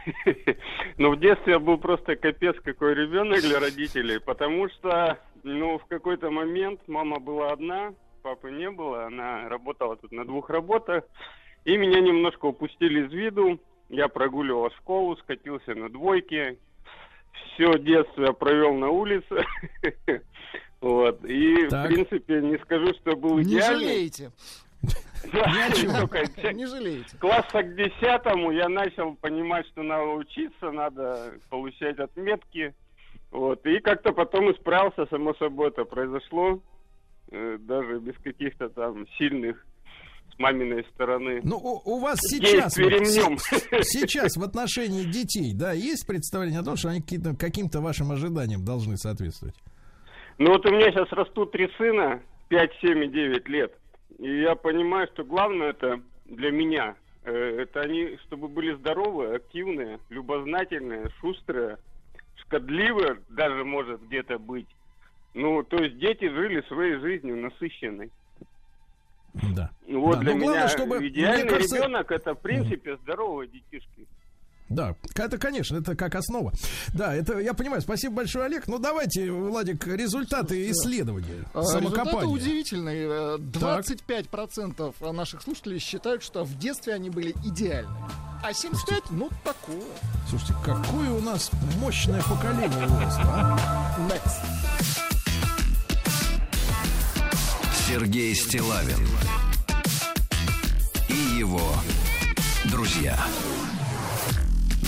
*laughs* Ну, в детстве я был просто капец какой ребенок для родителей, потому что, ну, в какой-то момент мама была одна, папы не было, она работала тут на двух работах, и меня немножко упустили из виду. Я прогуливал школу, скатился на двойке, все детство я провел на улице. *laughs* Вот. И, Так. в принципе, не скажу, что был Не идеальный. жалеете. *laughs* Да, чем. только *laughs* Не жалеете. класса к десятому я начал понимать, что надо учиться, надо получать отметки. Вот. И как-то потом исправился, само собой это произошло. Э, даже без каких-то там сильных с маминой стороны. Ну, у, у вас сейчас, вот с- *laughs* сейчас в отношении детей, да, есть представление о том, что они какие-то- каким-то вашим ожиданиям должны соответствовать? Ну вот у меня сейчас растут три сына, 5, 7 и 9 лет. И я понимаю, что главное это для меня, э, это они, чтобы были здоровые, активные, любознательные, шустрые, шкодливые даже может где-то быть. Ну, то есть дети жили своей жизнью насыщенной. Да. Ну, Вот Да, для ну, главное, меня чтобы, идеальный кажется- ребенок это, в принципе, здоровые детишки. Да, это, конечно, это как основа. Да, это я понимаю. Спасибо большое, Олег. Ну, давайте, Владик, результаты исследования. А, Результаты Самокопания. удивительные. Э, 25% наших слушателей считают, что в детстве они были идеальны. А 75, ну, такое. Слушайте, какое у нас мощное поколение выросло, а? Next. Сергей Стилавин и его друзья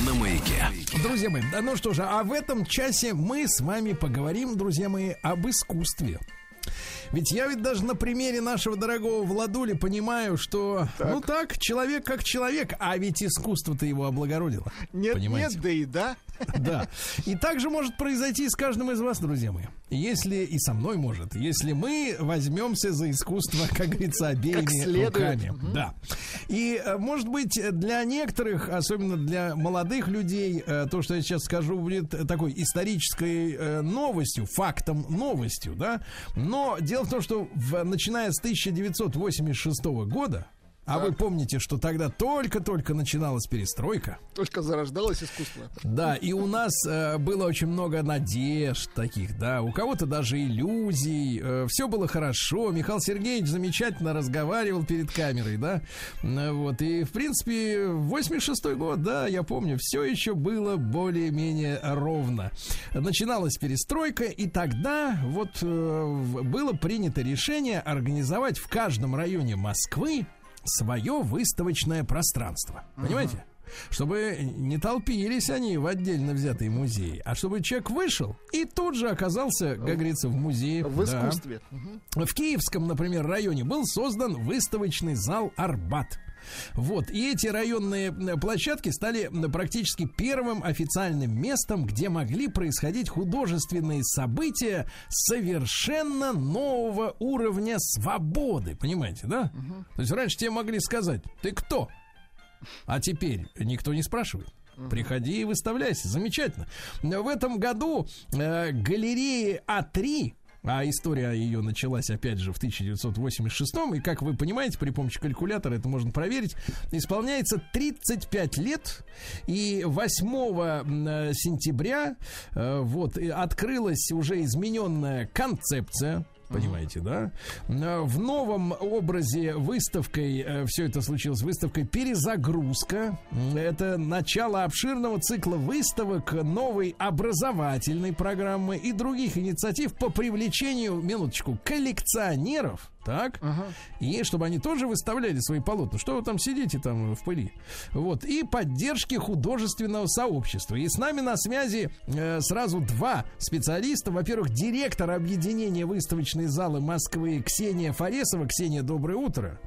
на маяке. Друзья мои, да ну что же, а в этом часе мы с вами поговорим, друзья мои, об искусстве. Ведь я ведь даже на примере нашего дорогого Владули понимаю, что, ну так, человек как человек, а ведь искусство-то его облагородило. Нет, Понимаете? нет, да и да. *laughs* Да. И так же может произойти с каждым из вас, друзья мои. Если и со мной может, если мы возьмемся за искусство, как говорится, обеими следует. руками. Да. И, э, может быть, для некоторых, особенно для молодых людей, э, то, что я сейчас скажу, будет такой исторической э, новостью, фактом новостью, да. Но дело в том, что в- начиная с 1986 года, а вы помните, что тогда только-только начиналась перестройка, Только зарождалось искусство. да, и у нас э, было очень много надежд таких, да, у кого-то даже иллюзий, все было хорошо, Михаил Сергеевич замечательно разговаривал перед камерой, да, М, вот, и, в принципе, 86 год, да, я помню, все еще было более-менее ровно. Начиналась перестройка, и тогда вот э, было принято решение организовать в каждом районе Москвы свое выставочное пространство, понимаете? Чтобы не толпились они в отдельно взятые музеи, а чтобы человек вышел и тут же оказался, как говорится, в музее. В искусстве. В Киевском, например, районе был создан выставочный зал «Арбат». Вот, и эти районные площадки стали практически первым официальным местом, где могли происходить художественные события совершенно нового уровня свободы, понимаете, да? То есть раньше тебе могли сказать, ты кто? А теперь никто не спрашивает. Приходи и выставляйся. Замечательно. В этом году э, галереи А3 а история ее началась, опять же, в 1986 И, как вы понимаете, при помощи калькулятора это можно проверить. Исполняется 35 лет. И 8 м, э, сентября э, вот, открылась уже измененная концепция Понимаете, да? Э, В новом образе выставкой, все это случилось, выставкой «Перезагрузка». Это начало обширного цикла выставок, новой образовательной программы и других инициатив по привлечению, минуточку, коллекционеров так, и чтобы они тоже выставляли свои полотна. Что вы там сидите там в пыли? Вот, и поддержки художественного сообщества. И с нами на связи э, сразу два специалиста. Во-первых, директор объединения выставочной залы Москвы Ксения Фаресова. Ксения, доброе утро.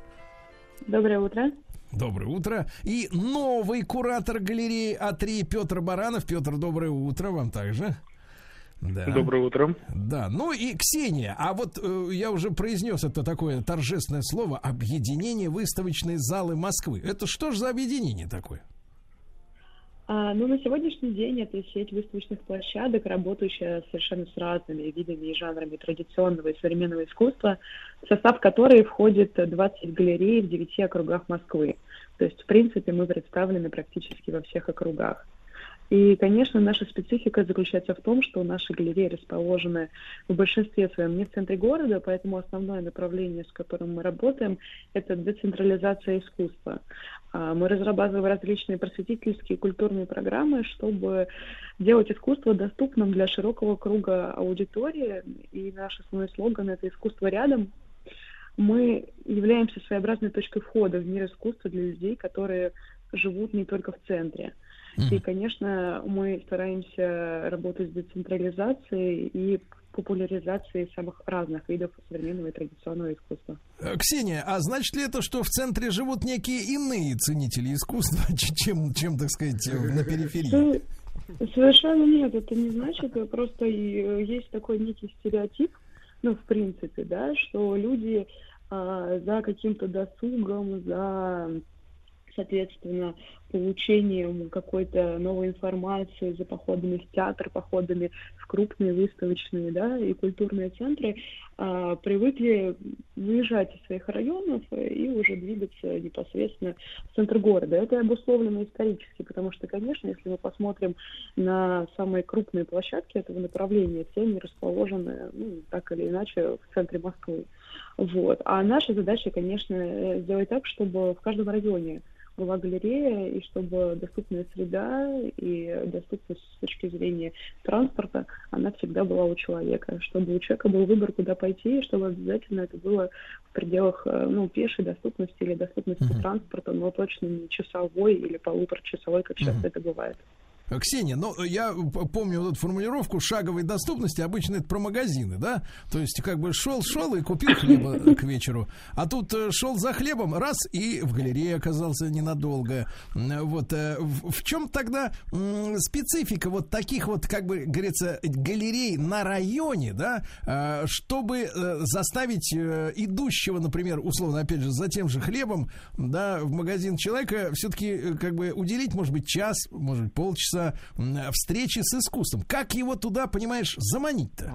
Доброе утро. Доброе утро. И новый куратор галереи А3 Петр Баранов. Петр, доброе утро вам также. Да. Доброе утро. Да, ну и Ксения, а вот э, я уже произнес это такое торжественное слово объединение выставочной залы Москвы. Это что же за объединение такое? А, ну, на сегодняшний день это сеть выставочных площадок, работающая совершенно с разными видами и жанрами традиционного и современного искусства, в состав которой входит 20 галерей в 9 округах Москвы. То есть, в принципе, мы представлены практически во всех округах. И, конечно, наша специфика заключается в том, что наши галереи расположены в большинстве своем не в центре города, поэтому основное направление, с которым мы работаем, это децентрализация искусства. А, мы разрабатываем различные просветительские и культурные программы, чтобы делать искусство доступным для широкого круга аудитории. И наш основной слоган – это «Искусство рядом». Мы являемся своеобразной точкой входа в мир искусства для людей, которые живут не только в центре – и, конечно, мы стараемся работать с децентрализацией и популяризацией самых разных видов современного и традиционного искусства. Э, Ксения, а значит ли это, что в центре живут некие иные ценители искусства, *laughs* чем, чем так сказать, на периферии? Совершенно нет, это не значит, просто э, есть такой некий стереотип, ну, в принципе, да, что люди а, за каким-то досугом, за соответственно, получением какой-то новой информации, за походами в театр, походами в крупные выставочные да, и культурные центры, а, привыкли выезжать из своих районов и уже двигаться непосредственно в центр города. Это обусловлено исторически, потому что, конечно, если мы посмотрим на самые крупные площадки этого направления, все они расположены ну, так или иначе в центре Москвы. Вот. А наша задача, конечно, сделать так, чтобы в каждом районе была галерея, и чтобы доступная среда и доступность с точки зрения транспорта, она всегда была у человека, чтобы у человека был выбор, куда пойти, и чтобы обязательно это было в пределах э, ну, пешей доступности или доступности uh-huh. транспорта, но точно не часовой или полуторачасовой, как сейчас uh-huh. это бывает. Ксения, ну, я помню вот эту формулировку шаговой доступности, обычно это про магазины, да? То есть, как бы шел-шел и купил хлеба к вечеру, а тут э, шел за хлебом, раз, и в галерее оказался ненадолго. Вот, э, в, чем тогда специфика вот таких вот, как бы, говорится, галерей на районе, да, э, чтобы заставить идущего, например, условно, опять же, за тем же хлебом, да, в магазин человека все-таки, как бы, уделить, может быть, час, может быть, полчаса, касается встречи с искусством. Как его туда, понимаешь, заманить-то?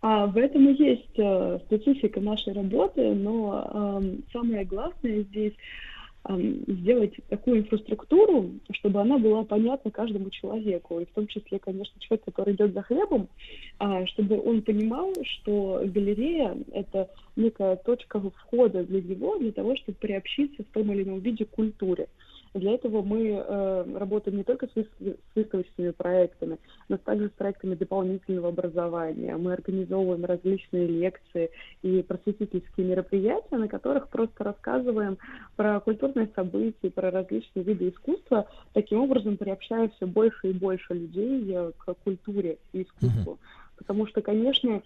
А, в этом и есть э, специфика нашей работы, но э, самое главное здесь э, сделать такую инфраструктуру, чтобы она была понятна каждому человеку, и в том числе, конечно, человек, который идет за хлебом, э, чтобы он понимал, что галерея — это некая точка входа для него, для того, чтобы приобщиться в том или ином виде к культуре. Для этого мы э, работаем не только с, с выставочными проектами, но также с проектами дополнительного образования. Мы организовываем различные лекции и просветительские мероприятия, на которых просто рассказываем про культурные события, про различные виды искусства, таким образом приобщая все больше и больше людей э, к культуре и искусству. Mm-hmm. Потому что, конечно,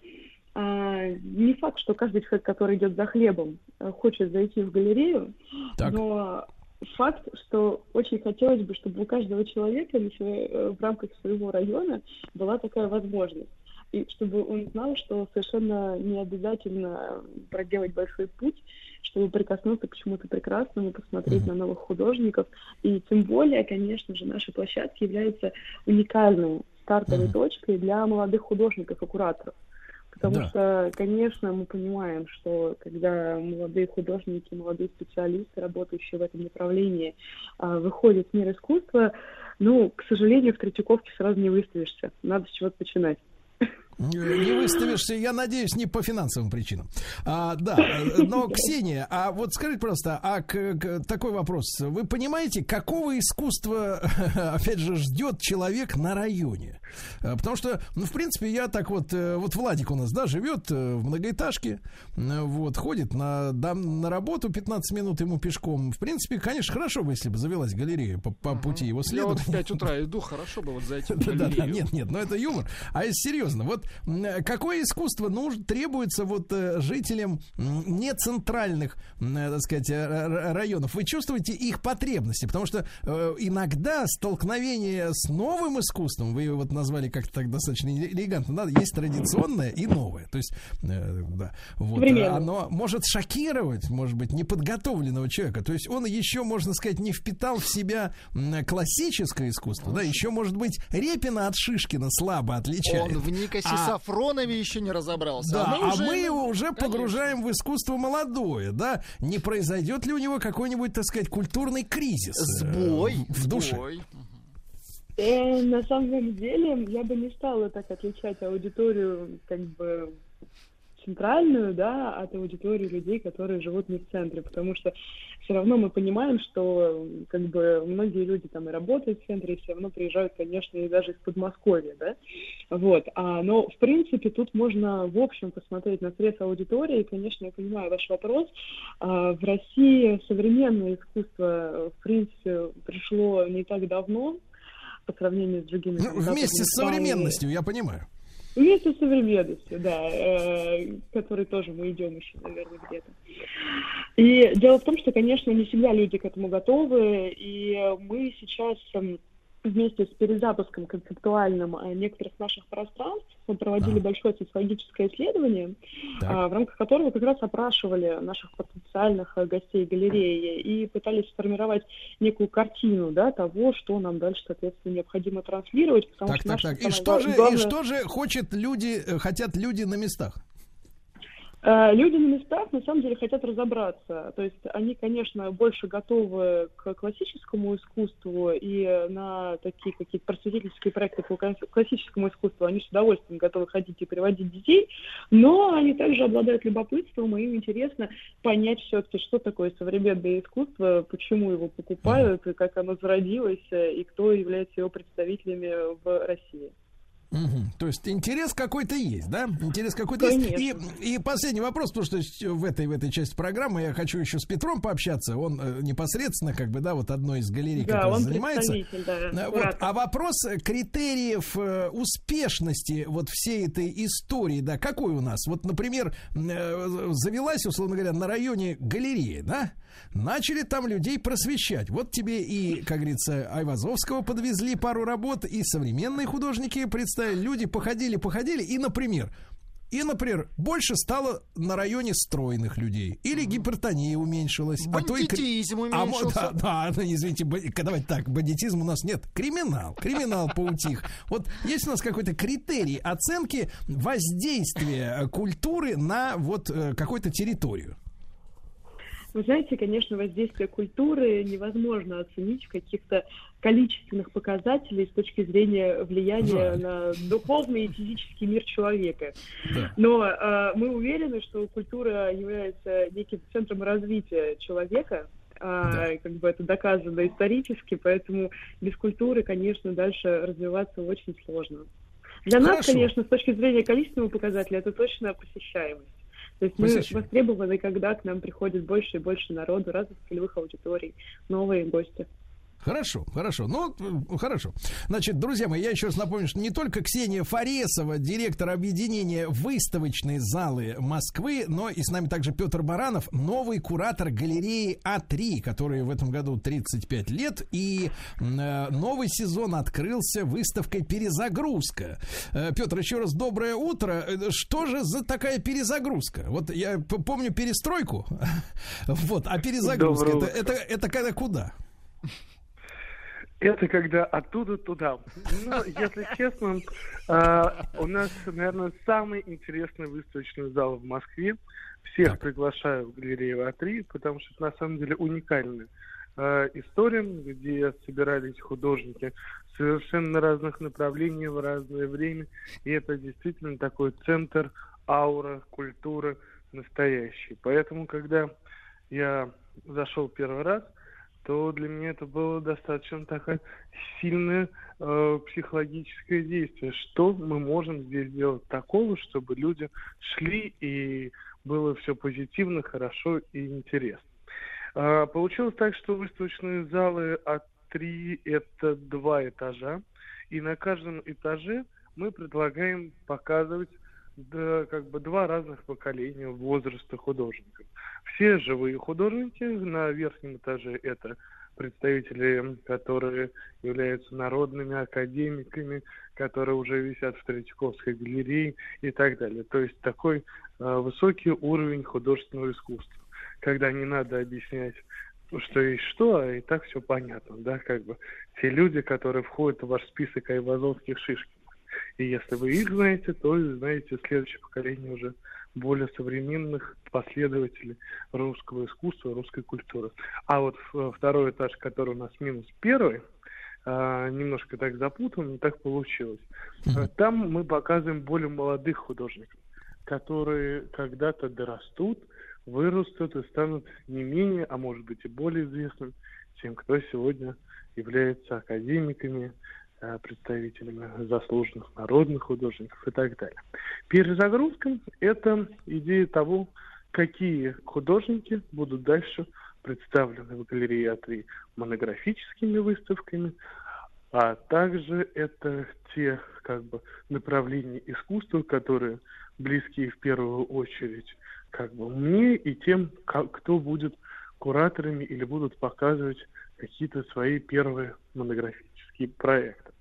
а, не факт, что каждый человек, который идет за хлебом, э, хочет зайти в галерею, так. но факт, что очень хотелось бы, чтобы у каждого человека э, в рамках своего района была такая возможность. И чтобы он знал, что совершенно не обязательно проделать большой путь, чтобы прикоснуться к чему-то прекрасному, посмотреть mm-hmm. на новых художников. И тем более, конечно же, наши площадки являются уникальной стартовой mm-hmm. точкой для молодых художников и кураторов. Потому да. что, конечно, мы понимаем, что когда молодые художники, молодые специалисты, работающие в этом направлении, а, выходят в мир искусства, ну, к сожалению, в Третьяковке сразу не выставишься. Надо с чего-то начинать. Не выставишься, я надеюсь, не по финансовым причинам. А, да, но, Ксения, а вот скажите просто, а к, к, такой вопрос. Вы понимаете, какого искусства, *laughs* опять же, ждет человек на районе? А, Потому что, ну, в принципе, я так вот, э, вот Владик у нас, да, живет э, в многоэтажке, вот, ходит на, да, на работу 15 минут ему пешком. В принципе, конечно, хорошо бы, если бы завелась галерея по, по пути его Я вот следования. в 5 утра *laughs* иду, хорошо бы вот зайти в Да, да, да, галерею. нет, нет, но это юмор. А если серьезно, вот какое искусство нужно, требуется вот э, жителям не центральных, э, так сказать, э, районов? Вы чувствуете их потребности? Потому что э, иногда столкновение с новым искусством, вы его вот назвали как-то так достаточно элегантно, да, есть традиционное и новое. То есть, э, да, вот, оно может шокировать, может быть, неподготовленного человека. То есть он еще, можно сказать, не впитал в себя классическое искусство, да, еще, может быть, Репина от Шишкина слабо отличает. Он в Никосе А- Сафронове еще не разобрался. Да, мы а уже- мы его уже Конечно. погружаем в искусство молодое, да? Не произойдет ли у него какой-нибудь, так сказать, культурный кризис? э, Сбой, в, в душе? сбой. Э, на самом деле, я бы не стала так отличать аудиторию, как бы центральную, да, от аудитории людей, которые живут не в центре, потому что все равно мы понимаем, что как бы многие люди там и работают в центре, и все равно приезжают, конечно, и даже из Подмосковья, да, вот, а, но в принципе тут можно в общем посмотреть на срез аудитории, и, конечно, я понимаю ваш вопрос, А, в России современное искусство, в принципе, пришло не так давно, по сравнению с другими Ну, вместе с современностью, я понимаю. Вместе с современностью, да, э, к которой тоже мы идем еще, наверное, где-то. И дело в том, что, конечно, не всегда люди к этому готовы, и мы сейчас эм, вместе с перезапуском концептуальным э, некоторых наших пространств мы проводили большое социологическое исследование, а, в рамках которого как раз опрашивали наших потенциальных э, гостей галереи и пытались сформировать некую картину да, того, что нам дальше, соответственно, необходимо транслировать. Потому Так, что так, так. И что же, и главная- что же хочет люди, э, хотят люди на местах? Э, Люди на местах на самом деле хотят разобраться. То есть они, конечно, больше готовы к классическому искусству и на такие какие-то просветительские проекты по класс- классическому искусству они с удовольствием готовы ходить и приводить детей, но они также обладают любопытством, и им интересно понять все-таки, что такое современное искусство, почему его покупают, и как оно зародилось, э, и кто является его представителями в России. Мгм. То есть интерес какой-то есть, да? Интерес какой-то есть. И, и последний вопрос, потому что в этой, в этой части программы я хочу еще с Петром пообщаться. Он э, непосредственно, как бы, да, вот одной из галерей, Да, которая занимается. да, Э, Вот, а вопрос критериев э, успешности вот всей этой истории, да, какой у нас? Вот, например, э, завелась, условно говоря, на районе галереи, да? Начали там людей просвещать. Вот тебе и, как говорится, Айвазовского подвезли пару работ, и современные художники представили. Люди походили, походили, и, например, и, например, больше стало на районе стройных людей. Или гипертония уменьшилась. а то и Бандитизм а уменьшился. да, да, *laughs* ну, извините, давайте так, бандитизм у нас нет. Криминал, криминал поутих. Вот есть у нас какой-то критерий оценки воздействия культуры на вот э, какую-то территорию. Вы знаете, конечно, воздействие культуры невозможно оценить в каких-то количественных показателей с точки зрения влияния Жаль. на духовный и физический мир человека. Да. Но э, мы уверены, что культура является неким центром развития человека. а, Как бы это доказано исторически, поэтому без культуры, конечно, дальше развиваться очень сложно. Для нас, Хорошо. конечно, с точки зрения количественного показателя, это точно посещаемость. То есть мы Посещаемость. востребованы, когда к нам приходит больше и больше народу, разных целевых аудиторий, новые гости. Хорошо, хорошо. Ну, э, хорошо. Значит, друзья мои, я еще раз напомню, что не только Ксения Фаресова, директор объединения выставочной залы Москвы, но и с нами также Петр Баранов, новый куратор галереи А3, который в этом году 35 лет, и э, новый сезон открылся выставкой «Перезагрузка». Э, Петр, еще раз доброе утро. Что же за такая перезагрузка? Вот я помню перестройку, *laughs* вот, а перезагрузка, это, это, это когда куда? Это когда оттуда туда. Ну, если честно, э, у нас, наверное, самый интересный выставочный зал в Москве. Всех приглашаю в галерею А3, потому что это на самом деле уникальный э, историям, где собирались художники совершенно разных направлений в разное время. И это действительно такой центр, аура, культура настоящий. Поэтому, когда я зашел первый раз, то для меня это было достаточно такое сильное э, психологическое действие. Что мы можем здесь сделать такого, чтобы люди шли и было все позитивно, хорошо и интересно. Э, получилось так, что выставочные залы от три это два этажа, и на каждом этаже мы предлагаем показывать да, как бы два разных поколения возраста художников. Все живые художники на верхнем этаже это представители, которые являются народными академиками, которые уже висят в Третьяковской галерее и так далее. То есть такой э, высокий уровень художественного искусства, когда не надо объяснять что есть что, а и так все понятно, да, как бы те люди, которые входят в ваш список айвазовских шишкин. И если вы их знаете, то знаете следующее поколение уже более современных последователей русского искусства, русской культуры. А вот второй этаж, который у нас минус первый, а, немножко так запутан, но так получилось. Там мы показываем более молодых художников, которые когда-то дорастут, вырастут и станут не менее, а может быть и более известным, тем, кто сегодня является академиками, Э, представителями заслуженных народных художников и так далее. Перезагрузка – это идея того, какие художники будут дальше представлены в галерее А3 монографическими выставками, а также это те как бы направления искусства, которые близки в первую очередь как бы мне и тем, как, кто будет кураторами или будут показывать какие-то свои первые монографические проекты.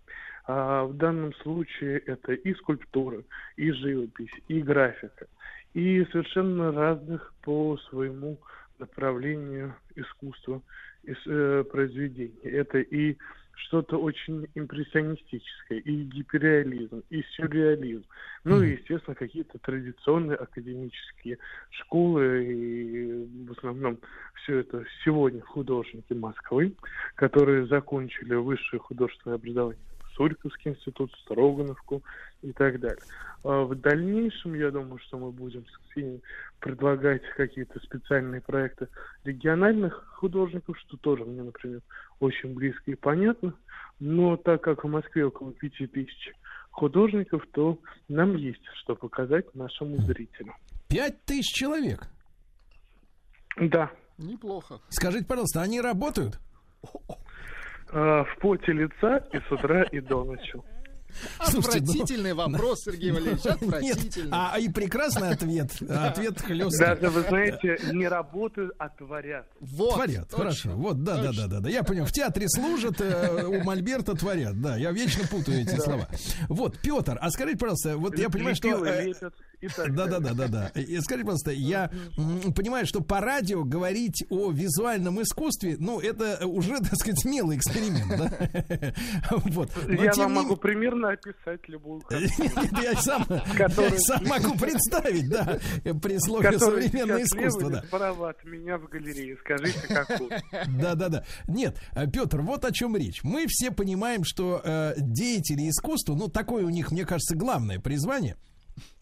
А в данном случае это и скульптура, и живопись, и графика, и совершенно разных по своему направлению искусства и э, произведений. Это и что-то очень импрессионистическое, и гиперреализм, и сюрреализм. Ну и, естественно, какие-то традиционные академические школы, и в основном все это сегодня художники Москвы, которые закончили высшее художественное образование Сурьковский институт, Строгановку и так далее. А в дальнейшем, я думаю, что мы будем с Ксенией предлагать какие-то специальные проекты региональных художников, что тоже мне, например, очень близко и понятно. Но так как в Москве около пяти тысяч художников, то нам есть что показать нашему зрителю. Пять тысяч человек? Да. Неплохо. Скажите, пожалуйста, они работают? *laughs* Э, в поте лица и с утра, и до ночи. Отвратительный вопрос, Сергей Валерьевич, *laughs* отвратительный. а и прекрасный ответ. Ответ хлесткий. Даже, вы знаете, не работают, а творят. Вот, творят, точно, хорошо. Вот, да, да, да, да, да. Я понял. В театре служат, э, у Мольберта творят. Да, я вечно путаю эти слова. Вот, Петр, а скажите, пожалуйста, вот я понимаю, что... Э, да, да, да, да, да. И скажите, пожалуйста, я понимаю, что по радио говорить о визуальном искусстве, ну, это уже, так сказать, смелый эксперимент, да? *laughs* Вот. Я вам могу примерно описать любую *laughs* *laughs* Я сам, я сам могу представить, да, при слове современное искусство. Да. Справа от меня в галерее. Скажите, какую? Да, да, да. Нет, э, Петр, вот о чем речь. Мы все понимаем, что э, деятели искусства, ну, такое у них, мне кажется, главное призвание –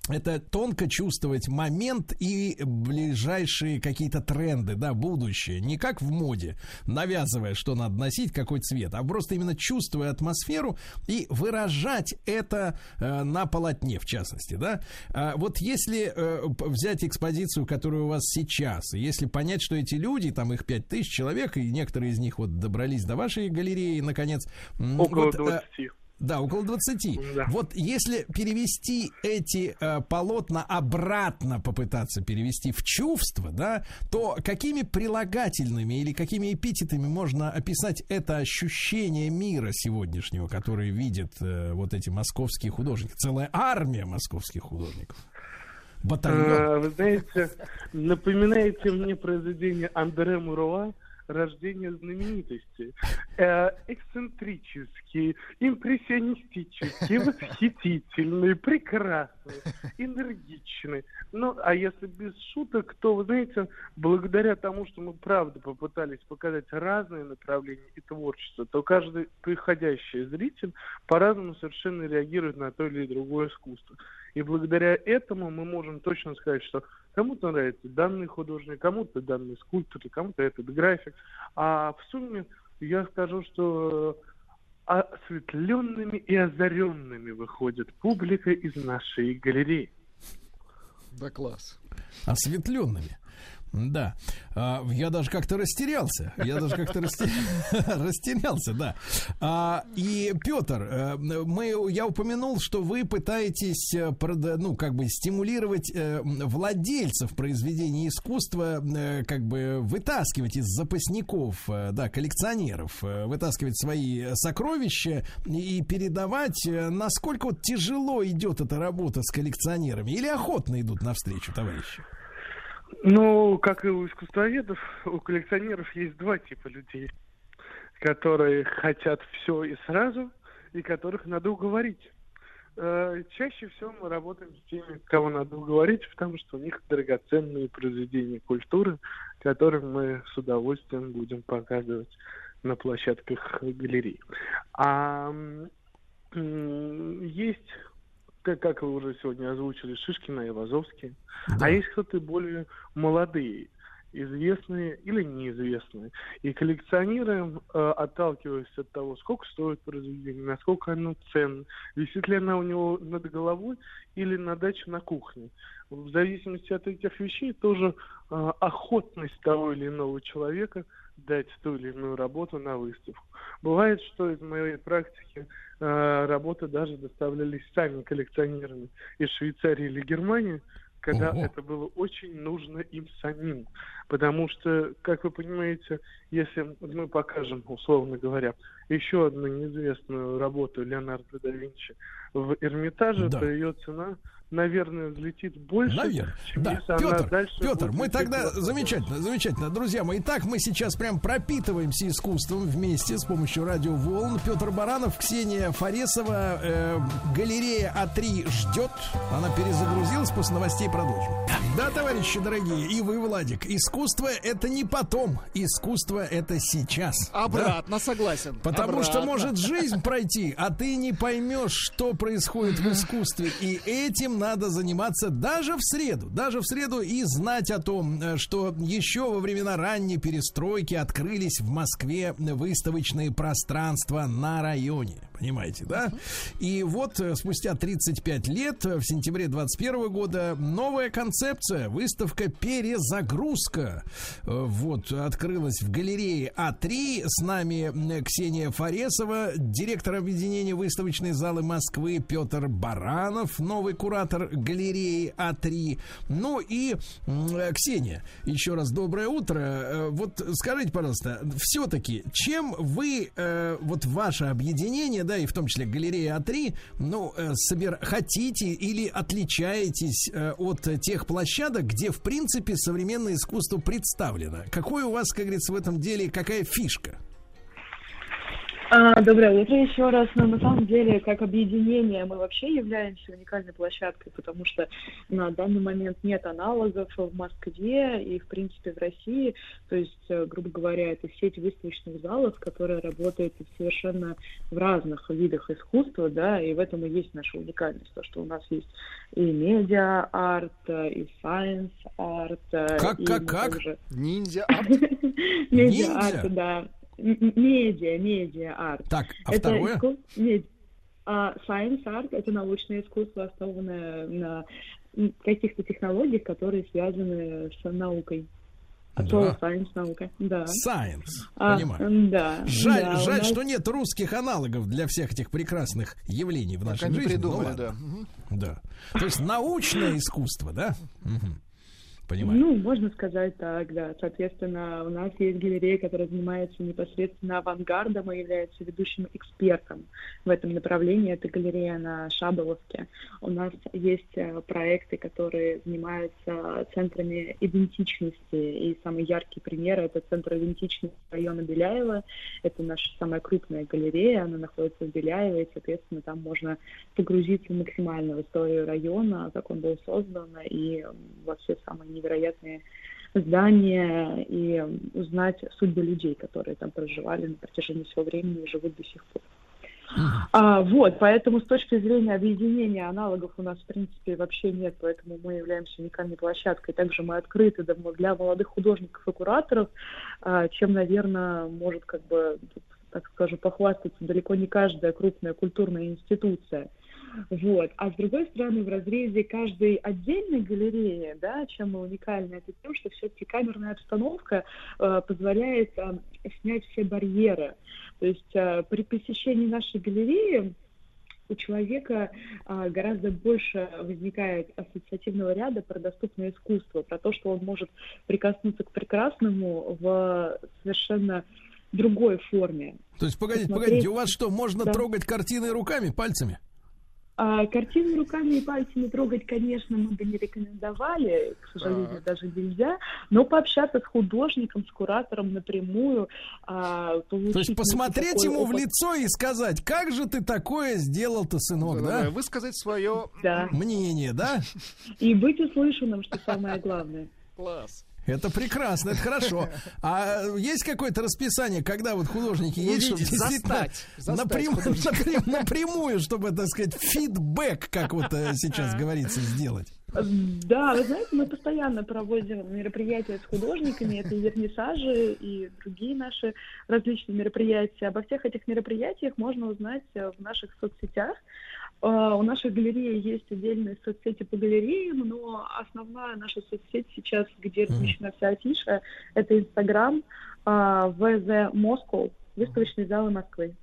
это тонко чувствовать момент и ближайшие какие-то тренды, да, будущее. Не как в моде, навязывая, что надо носить, какой цвет, а просто именно чувствуя атмосферу и выражать это э, на полотне, в частности, да. А вот если э, взять экспозицию, которая у вас сейчас, если понять, что эти люди, там их пять тысяч человек, и некоторые из них вот добрались до вашей галереи, наконец. Около вот, 20. Да, около 20. Да. Вот если перевести эти э, полотна обратно, попытаться перевести в чувство, да, то какими прилагательными или какими эпитетами можно описать это ощущение мира сегодняшнего, которое видят э, вот эти московские художники, целая армия московских художников? Батальон. А, вы знаете, напоминаете мне произведение Андре Муруа рождения знаменитости. Э, эксцентрический, импрессионистический, *laughs* восхитительный, прекрасный, энергичный. Ну, а если без шуток, то, вы знаете, благодаря тому, что мы правда попытались показать разные направления и творчество, то каждый приходящий зритель по-разному совершенно реагирует на то или другое искусство. И благодаря этому мы можем точно сказать, что кому-то нравится данный художник, кому-то данный скульптор, кому-то этот график. А в сумме я скажу, что осветленными и озаренными выходит публика из нашей галереи. Да класс. Осветленными. Да. А, я даже как-то растерялся. Я даже как-то *laughs* растерялся, да. А, и, Петр, э, мы, я упомянул, что вы пытаетесь, э, ну, как бы стимулировать э, владельцев произведений искусства, как бы вытаскивать из запасников, да, коллекционеров, вытаскивать свои сокровища и передавать. Насколько вот тяжело идет эта работа с коллекционерами? Или охотно идут навстречу, товарищи? Ну, как и у искусствоведов, у коллекционеров есть два типа людей, которые хотят все и сразу, и которых надо уговорить. Э, чаще всего мы работаем с теми, кого надо уговорить, потому что у них драгоценные произведения культуры, которые мы с удовольствием будем показывать на площадках галерей. А есть как, как вы уже сегодня озвучили, Шишкина и Лазовский. Да. А есть кто-то более молодые, известные или неизвестные. И коллекционеры, э, отталкиваясь от того, сколько стоит произведение, насколько оно ценно, висит ли она у него над головой или на даче на кухне. В зависимости от этих вещей тоже э, охотность того или иного человека дать ту или иную работу на выставку. Бывает, что из моей практики э, работы даже доставлялись сами коллекционерами из Швейцарии или Германии, когда Ого. это было очень нужно им самим. Потому что, как вы понимаете, если мы покажем, условно говоря, еще одну неизвестную работу Леонардо да Винчи в Эрмитаже, да. то ее цена наверное, взлетит больше, наверное. чем да. если Петр, она дальше Петр, мы тогда замечательно, замечательно, друзья мои. Итак, мы сейчас прям пропитываемся искусством вместе с помощью радиоволн. Петр Баранов, Ксения Фаресова, э, галерея А3 ждет. Она перезагрузилась, после новостей продолжим. Да, товарищи дорогие, и вы, Владик, искусство это не потом, искусство это сейчас. Обратно, да? согласен. Потому Обратно. что может жизнь пройти, а ты не поймешь, что происходит в искусстве. И этим надо заниматься даже в среду. Даже в среду и знать о том, э, что еще во времена ранней перестройки открылись в Москве выставочные пространства на районе. Понимаете, да? И вот э, спустя 35 лет, э, в сентябре 21 года, новая концепция, выставка «Перезагрузка». Вот, открылась в галерее А3. С нами Ксения Фаресова, директор объединения выставочной залы Москвы Петр Баранов, новый куратор галереи А3. Ну и Ксения, еще раз доброе утро. Э, вот скажите, пожалуйста, все-таки, чем вы, э, вот ваше объединение, да, и в том числе галерея А3, ну, э, собер... хотите или отличаетесь от тех площадок, где, в принципе, современное искусство представлено? Какой у вас, как говорится, в этом деле, какая фишка? А, доброе утро еще раз. Но на самом деле, как объединение, мы вообще являемся уникальной площадкой, потому что на данный момент нет аналогов в Москве и, в принципе, в России. То есть, э, грубо говоря, это сеть выставочных залов, которая работает совершенно в разных видах искусства, да, и в этом и есть наша уникальность, то, что у нас есть и медиа-арт, и science art. Как, и как, как? Ниндзя-арт? *laughs* Медиа-арт, да медиа, медиа-арт. Так, а это второе? Искус... Мед... А science art — это научное искусство, основанное на каких-то технологиях, которые связаны с наукой. А да. science наука, да. Science, а, понимаю. Да. Жаль, да, жаль, нас... что нет русских аналогов для всех этих прекрасных явлений в нашей жизни. Придумали, ну, да. Да. То есть научное искусство, да? Угу. Понимаю. Ну, можно сказать так, да. Соответственно, у нас есть галерея, которая занимается непосредственно авангардом и является ведущим экспертом в этом направлении. Это галерея на Шаболовке. У нас есть э, проекты, которые занимаются центрами идентичности. И самый яркий пример — это центр идентичности района Беляева. Это наша самая крупная галерея, она находится в Беляево, и, соответственно, там можно погрузиться максимально в историю района, как он был создан, и во все самые невероятные здания и узнать судьбы людей, которые там проживали на протяжении всего времени и живут до сих пор. А, вот, поэтому с точки зрения объединения аналогов у нас, в принципе, вообще нет, поэтому мы являемся уникальной площадкой. Также мы открыты для молодых художников и кураторов, а, чем, наверное, может, как бы, так скажем, похвастаться далеко не каждая крупная культурная институция. Вот. А с другой стороны, в разрезе каждой отдельной галереи, да, чем мы уникальны, это тем, что все-таки камерная обстановка э, позволяет э, снять все барьеры. То есть э, при посещении нашей галереи у человека а, гораздо больше возникает ассоциативного ряда про доступное искусство, про то, что он может прикоснуться к прекрасному в совершенно другой форме. То есть, погодите, Посмотреть... погодите, у вас что, можно да. трогать картины руками, пальцами? А, картины руками и пальцами трогать, конечно, мы бы не рекомендовали, к сожалению, а. даже нельзя, но пообщаться с художником, с куратором напрямую, а, То есть посмотреть ему опыт. в лицо и сказать, как же ты такое сделал-то, сынок, да? да? Высказать свое да. мнение, да? И быть услышанным, что самое главное. Класс. Это прекрасно, это хорошо. *laughs* А есть какое-то расписание, когда вот художники есть, чтобы действительно напрямую, напрямую, чтобы, так сказать, фидбэк, как вот э, сейчас говорится, сделать? Да, вы знаете, мы постоянно проводим мероприятия с художниками, это и вернисажи, и другие наши различные мероприятия. Обо всех этих мероприятиях можно узнать в наших соцсетях. А, у нашей галереи есть отдельные соцсети по галереям, но основная наша соцсеть сейчас, где размещена вся афиша, это Инстаграм а, ВЗ Москва, выставочные залы Москвы.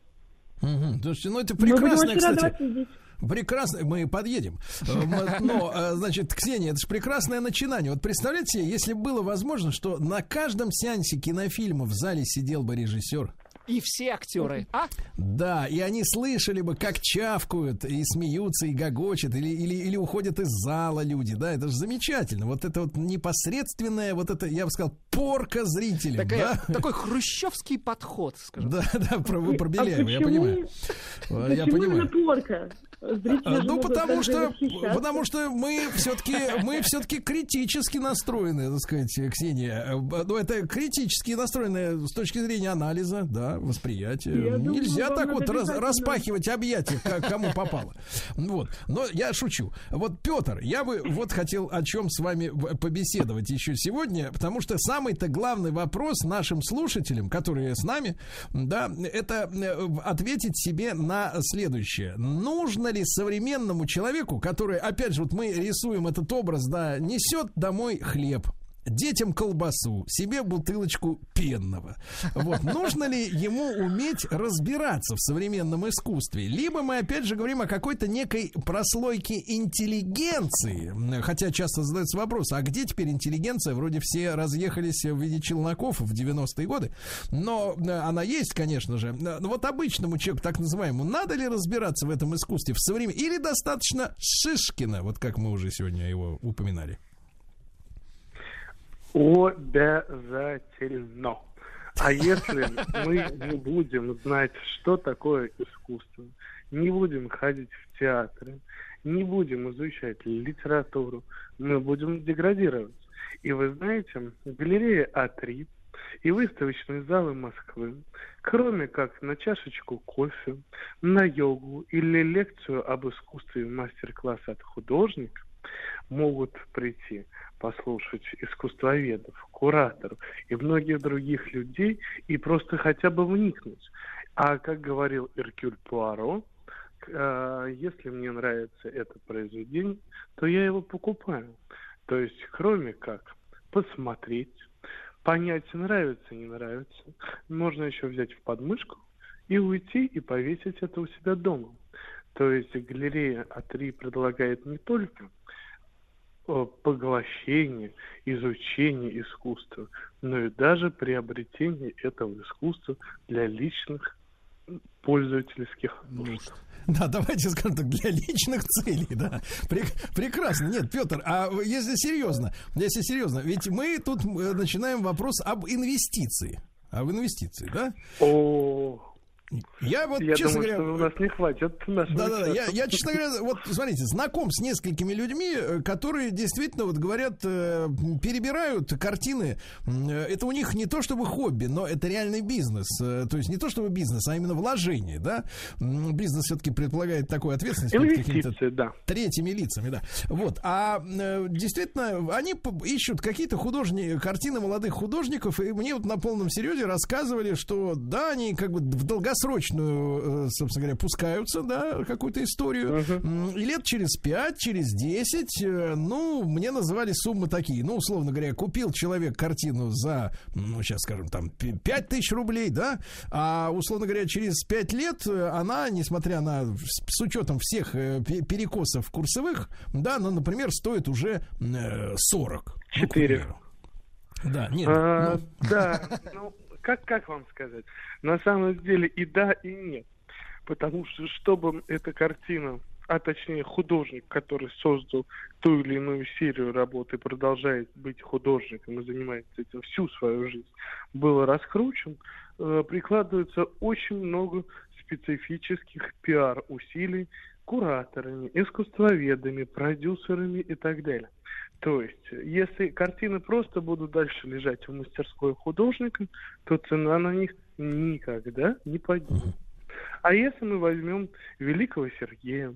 Угу. Слушайте, ну это прекрасно, кстати. Прекрасно, мы подъедем. Э, но, э, значит, Ксения, это же прекрасное начинание. Вот представляете себе, если было возможно, что на каждом сеансе кинофильма в зале сидел бы режиссер. И все актеры, а? Да, и они слышали бы, как чавкают, и смеются, и гогочат, или, или, или уходят из зала люди, да, это же замечательно. Вот это вот непосредственное, вот это, я бы сказал, порка зрителям. Такая, да? Такой хрущевский подход, скажем. Да, да, про, вы про Беляева, а я понимаю. Я понимаю. порка? А, ну, потому что, потому что мы все-таки, мы все-таки критически настроены, так сказать, Ксения. Ну, это критически настроены с точки зрения анализа, да, восприятия. Я Нельзя думаю, так вот раз, распахивать объятия, как кому попало. Вот. Но я шучу. Вот, Петр, я бы вот хотел о чем с вами побеседовать еще сегодня, потому что самый-то главный вопрос нашим слушателям, которые с нами, да, это э, ответить себе на следующее. Нужно ли современному человеку, который, опять же, вот мы рисуем этот образ, да, несет домой хлеб, детям колбасу, себе бутылочку пенного. Вот. Нужно ли ему уметь разбираться в современном искусстве? Либо мы опять же говорим о какой-то некой прослойке интеллигенции. Хотя часто задается вопрос, а где теперь интеллигенция? Вроде все разъехались в виде челноков в 90-е годы. Но э, она есть, конечно же. Но вот обычному человеку, так называемому, надо ли разбираться в этом искусстве в современном? Или достаточно Шишкина, вот как мы уже сегодня его упоминали? Обязательно. А если мы не будем знать, что такое искусство, не будем ходить в театры, не будем изучать литературу, мы будем деградировать. И вы знаете, галерея А3 и выставочные залы Москвы, кроме как на чашечку кофе, на йогу или лекцию об искусстве мастер-класс от художника, могут прийти послушать искусствоведов, кураторов и многих других людей и просто хотя бы вникнуть. А как говорил Иркюль Пуаро, э, если мне нравится это произведение, то я его покупаю. То есть, кроме как посмотреть, понять, нравится, не нравится, можно еще взять в подмышку и уйти и повесить это у себя дома. То есть галерея А3 предлагает не только э, поглощения, изучения искусства, но и даже приобретения этого искусства для личных пользовательских нужд. Да, давайте скажем так, для личных целей, да. Прек- прекрасно. Нет, Петр, а если серьезно, если серьезно, ведь мы тут э, начинаем вопрос об инвестиции. Об инвестиции, да? О, Я вот, я честно думаю, говоря, что у нас не хватит нашего Да, да, да. Я, я, честно говоря, вот смотрите, знаком с несколькими людьми, э, которые действительно вот говорят, э, перебирают картины. Э, Это у них не то чтобы хобби, но это реальный бизнес. То есть не то чтобы бизнес, а именно вложение, да. Бизнес все-таки предполагает такую ответственность. Инвестиции, да. третьими лицами, да. Вот. А действительно, они ищут какие-то художники, картины молодых художников, и мне вот на полном серьезе рассказывали, что да, они как бы в долгосрочную, э, собственно говоря, пускаются, да, какую-то историю. М, И лет через пять, через десять, э, ну, мне называли суммы такие. Ну, условно говоря, купил человек картину за, ну, сейчас скажем, там, пять тысяч рублей, да, а, условно говоря, через пять лет э, она, несмотря на, с учетом всех пе- перекосов курсовых, да, она, например, стоит уже э, 40. ну, к Четыре. примеру. Да, нет. А, ну, Да, *laughs* ну, как, как вам сказать? На самом деле и да, и нет. Потому что, чтобы эта картина, а точнее художник, который создал ту или иную серию работы, продолжает быть художником и занимается этим всю свою жизнь, был раскручен, э, прикладывается очень много специфических пиар-усилий кураторами, искусствоведами, продюсерами и так далее. То есть, если картины просто будут дальше лежать в мастерской художника, то цена на них никогда не поднимется. А если мы возьмем великого Сергея,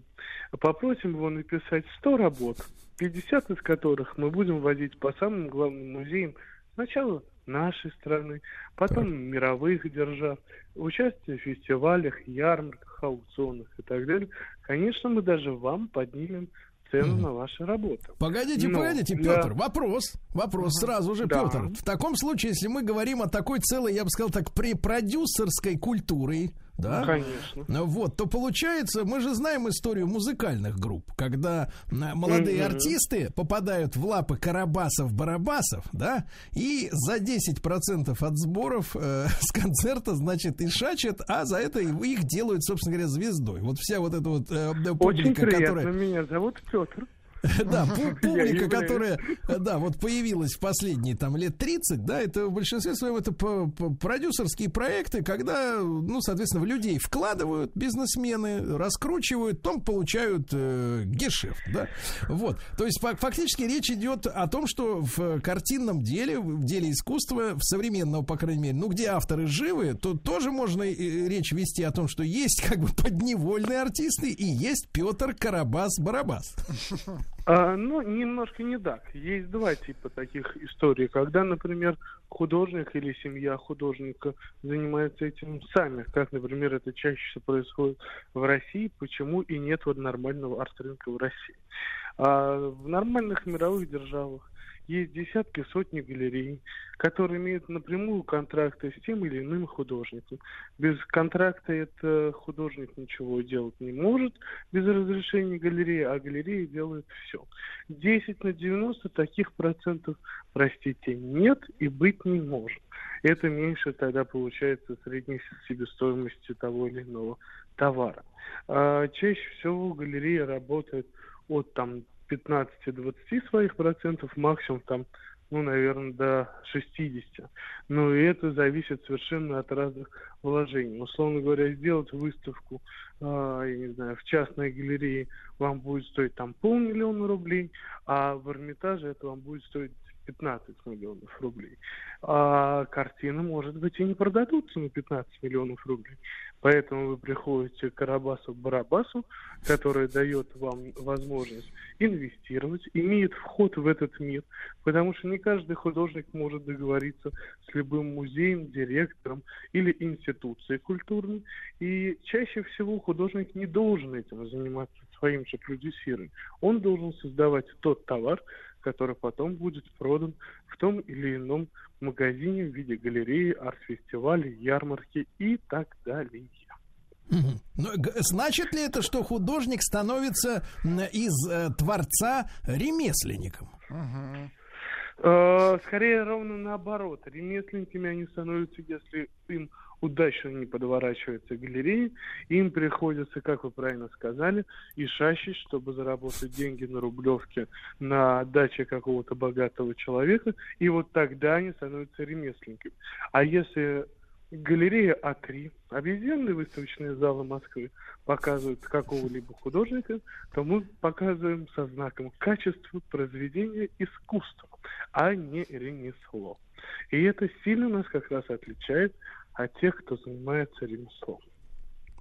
попросим его написать 100 работ, 50 из которых мы будем возить по самым главным музеям сначала нашей страны, потом мировых держав, участие в фестивалях, ярмарках, аукционах и так далее, конечно, мы даже вам поднимем цену на ваши работы. Погодите, Но погодите, для- Петр, вопрос, вопрос сразу же, Да. Петр. В таком случае, если мы говорим о такой целой, я бы сказал так, при продюсерской культуре, да? Ну, конечно. Вот, то получается, мы же знаем историю музыкальных групп, когда молодые Мгм. артисты попадают в лапы карабасов-барабасов, да, и за 10% от сборов э, *laughs* с концерта, значит, и шачат, а за это их делают, собственно говоря, звездой. Вот вся вот эта вот э, Очень публика, приятно, которая... меня зовут Петр. *laughs* Да, *laughs* публика, которая, да, вот появилась в последние там лет 30, да, это в большинстве своем это продюсерские проекты, когда, ну, соответственно, в людей вкладывают бизнесмены, раскручивают, потом получают э, гешефт, да. Вот, то есть фак- фактически речь идет о том, что в картинном деле, в деле искусства, в современного, по крайней мере, ну, где авторы живы, то тоже можно речь вести о том, что есть как бы подневольные артисты и есть Петр Карабас-Барабас. *laughs* А, ну, немножко не так. Есть два типа таких историй. Когда, например, художник или семья художника занимается этим сами, как, например, это чаще всего происходит в России, почему и нет вот нормального арт-рынка в России. А в нормальных мировых державах есть десятки, сотни галерей, которые имеют напрямую контракты с тем или иным художником. Без контракта это художник ничего делать не может без разрешения галереи, а галерея делает все. 10 на 90 таких процентов, простите, нет и быть не может. Это меньше тогда получается средней себестоимости того или иного товара. А чаще всего галерея работает от там 15-20 своих процентов, максимум там, ну, наверное, до 60. Но и это зависит совершенно от разных вложений. Условно говоря, сделать выставку, а, я не знаю, в частной галерее вам будет стоить там полмиллиона рублей, а в Эрмитаже это вам будет стоить 15 миллионов рублей. А картины, может быть, и не продадутся на 15 миллионов рублей. Поэтому вы приходите к Карабасу-Барабасу, который дает вам возможность инвестировать, имеет вход в этот мир, потому что не каждый художник может договориться с любым музеем, директором или институцией культурной. И чаще всего художник не должен этим заниматься своим же продюсированием. Он должен создавать тот товар, который потом будет продан в том или ином магазине в виде галереи, арт-фестиваля, ярмарки и так далее. Г- значит ли это, что художник становится из э, творца ремесленником? Э, Скорее ровно наоборот. Ремесленниками они становятся, если им удачно не подворачивается галерея, им приходится, как вы правильно сказали, и шащить, чтобы заработать деньги на Рублевке, на даче какого-то богатого человека, и вот тогда они становятся ремесленниками. А если галерея А3, объединенные выставочные залы Москвы, показывают какого-либо художника, то мы показываем со знаком качества произведения искусства, а не ремесло. И это сильно нас как раз отличает от тех, кто занимается ремеслом.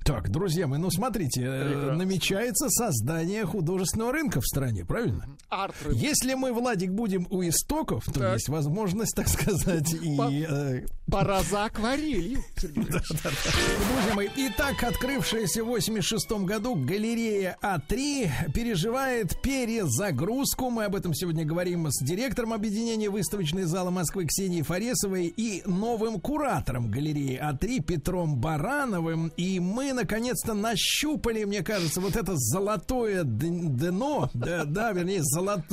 Так, друзья мои, ну смотрите, э, Прекрасно. намечается создание художественного рынка в стране, правильно? Если мы, Владик, будем у истоков, то есть возможность, так сказать, и... э, Пора за акварелью. *laughs* Друзья мои, итак, открывшаяся в 86 году галерея А3 переживает перезагрузку. Мы об этом сегодня говорим с директором объединения выставочной зала Москвы Ксенией Фаресовой и новым куратором галереи А3 Петром Барановым. И мы, наконец-то, нащупали, мне кажется, вот это золотое дно, да, да, вернее, золот-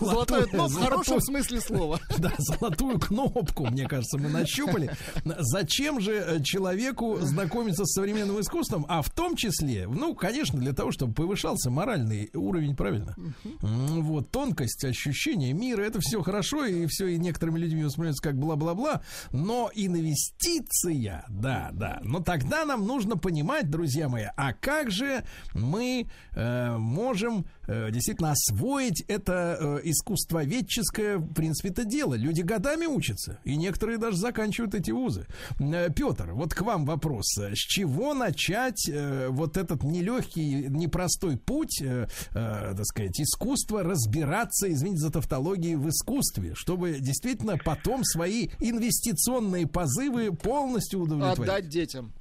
Золотое дно в хорошем смысле слова. *laughs* да, золотую кнопку, мне кажется, мы нащупали. Зачем же э, человеку знакомиться с современным искусством, а в том числе, ну, конечно, для того, чтобы повышался моральный уровень, правильно? Вот, тонкость, ощущение мира, это все хорошо, и все, и некоторыми людьми воспринимается как бла-бла-бла, но инвестиция, да, да, но тогда нам нужно понимать, друзья мои, а как же мы э, можем э, действительно освоить это э, искусствоведческое, в принципе, это дело. Люди годами учатся, и некоторые даже заканчивают эти вузы. Э, Петр, вот к вам вопрос. С чего начать э, вот этот нелегкий, непростой путь, э, э, так сказать, искусства, разбираться, извините за тавтологию, в искусстве, чтобы действительно потом свои инвестиционные позывы полностью удовлетворить? Отдать детям.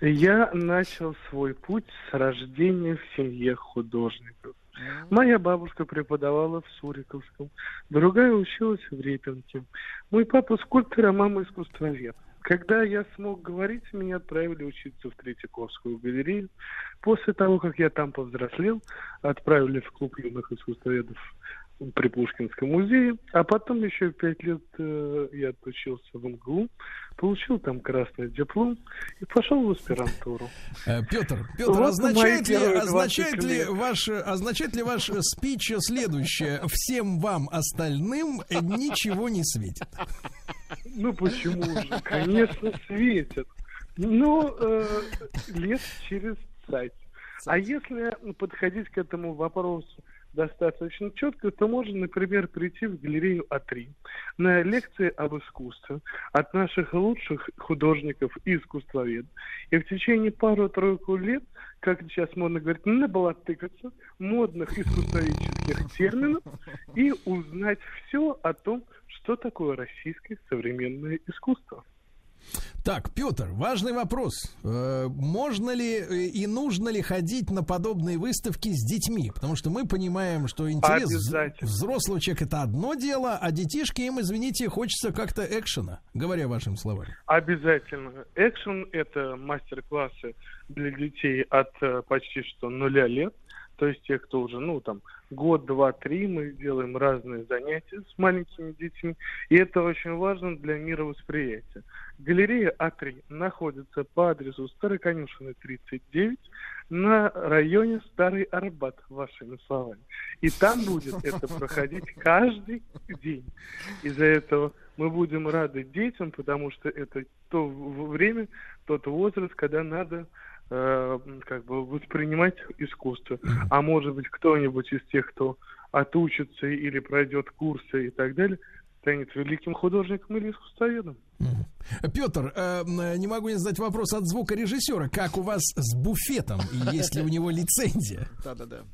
Я начал свой путь с рождения в семье художников. Моя бабушка преподавала в Суриковском, другая училась в Репинке. Мой папа скульптор, а мама искусствовед. Когда я смог говорить, меня отправили учиться в Третьяковскую галерею. После того, как я там повзрослел, отправили в клуб юных искусствоведов при Пушкинском музее, а потом еще пять лет э, я отучился в МГУ, получил там красный диплом и пошел в аспирантуру. Э, Петр, Петр, Вот означает ли, означает 20 ли ваш, означает ли ваш спич следующее? Всем вам остальным ничего не светит. Ну почему же? Конечно, светят. Ну, э, лет через цать. А если подходить к этому вопросу достаточно четко, то можно, например, прийти в галерею А3 на лекции об искусстве от наших лучших художников и искусствоведов. И в течение пару-тройку лет, как сейчас модно говорить, набалатыкаться модных искусствоведческих терминов и узнать все о том, что такое российское современное искусство. Так, Петр, важный вопрос. Э, Можно ли э, и нужно ли ходить на подобные выставки с детьми? Потому что мы понимаем, что интерес взрослого человека это одно дело, а детишки им, извините, хочется как-то экшена, говоря вашими словами. Обязательно. Экшен — это мастер-классы для детей от э, почти что нуля лет. То есть те, кто уже, ну, там, год, два, три, мы делаем разные занятия с маленькими детьми. И это очень важно для мировосприятия. Галерея А3 находится по адресу Староконюшина 39 на районе Старый Арбат, вашими словами. И там будет это проходить каждый день. Из-за этого мы будем рады детям, потому что это то время, тот возраст, когда надо э, как бы воспринимать искусство. А может быть, кто-нибудь из тех, кто отучится или пройдет курсы и так далее, станет великим художником или искусствоведом. Петр, э, не могу не задать вопрос от звукорежиссера. Как у вас с буфетом и есть ли у него лицензия? Да-да-да.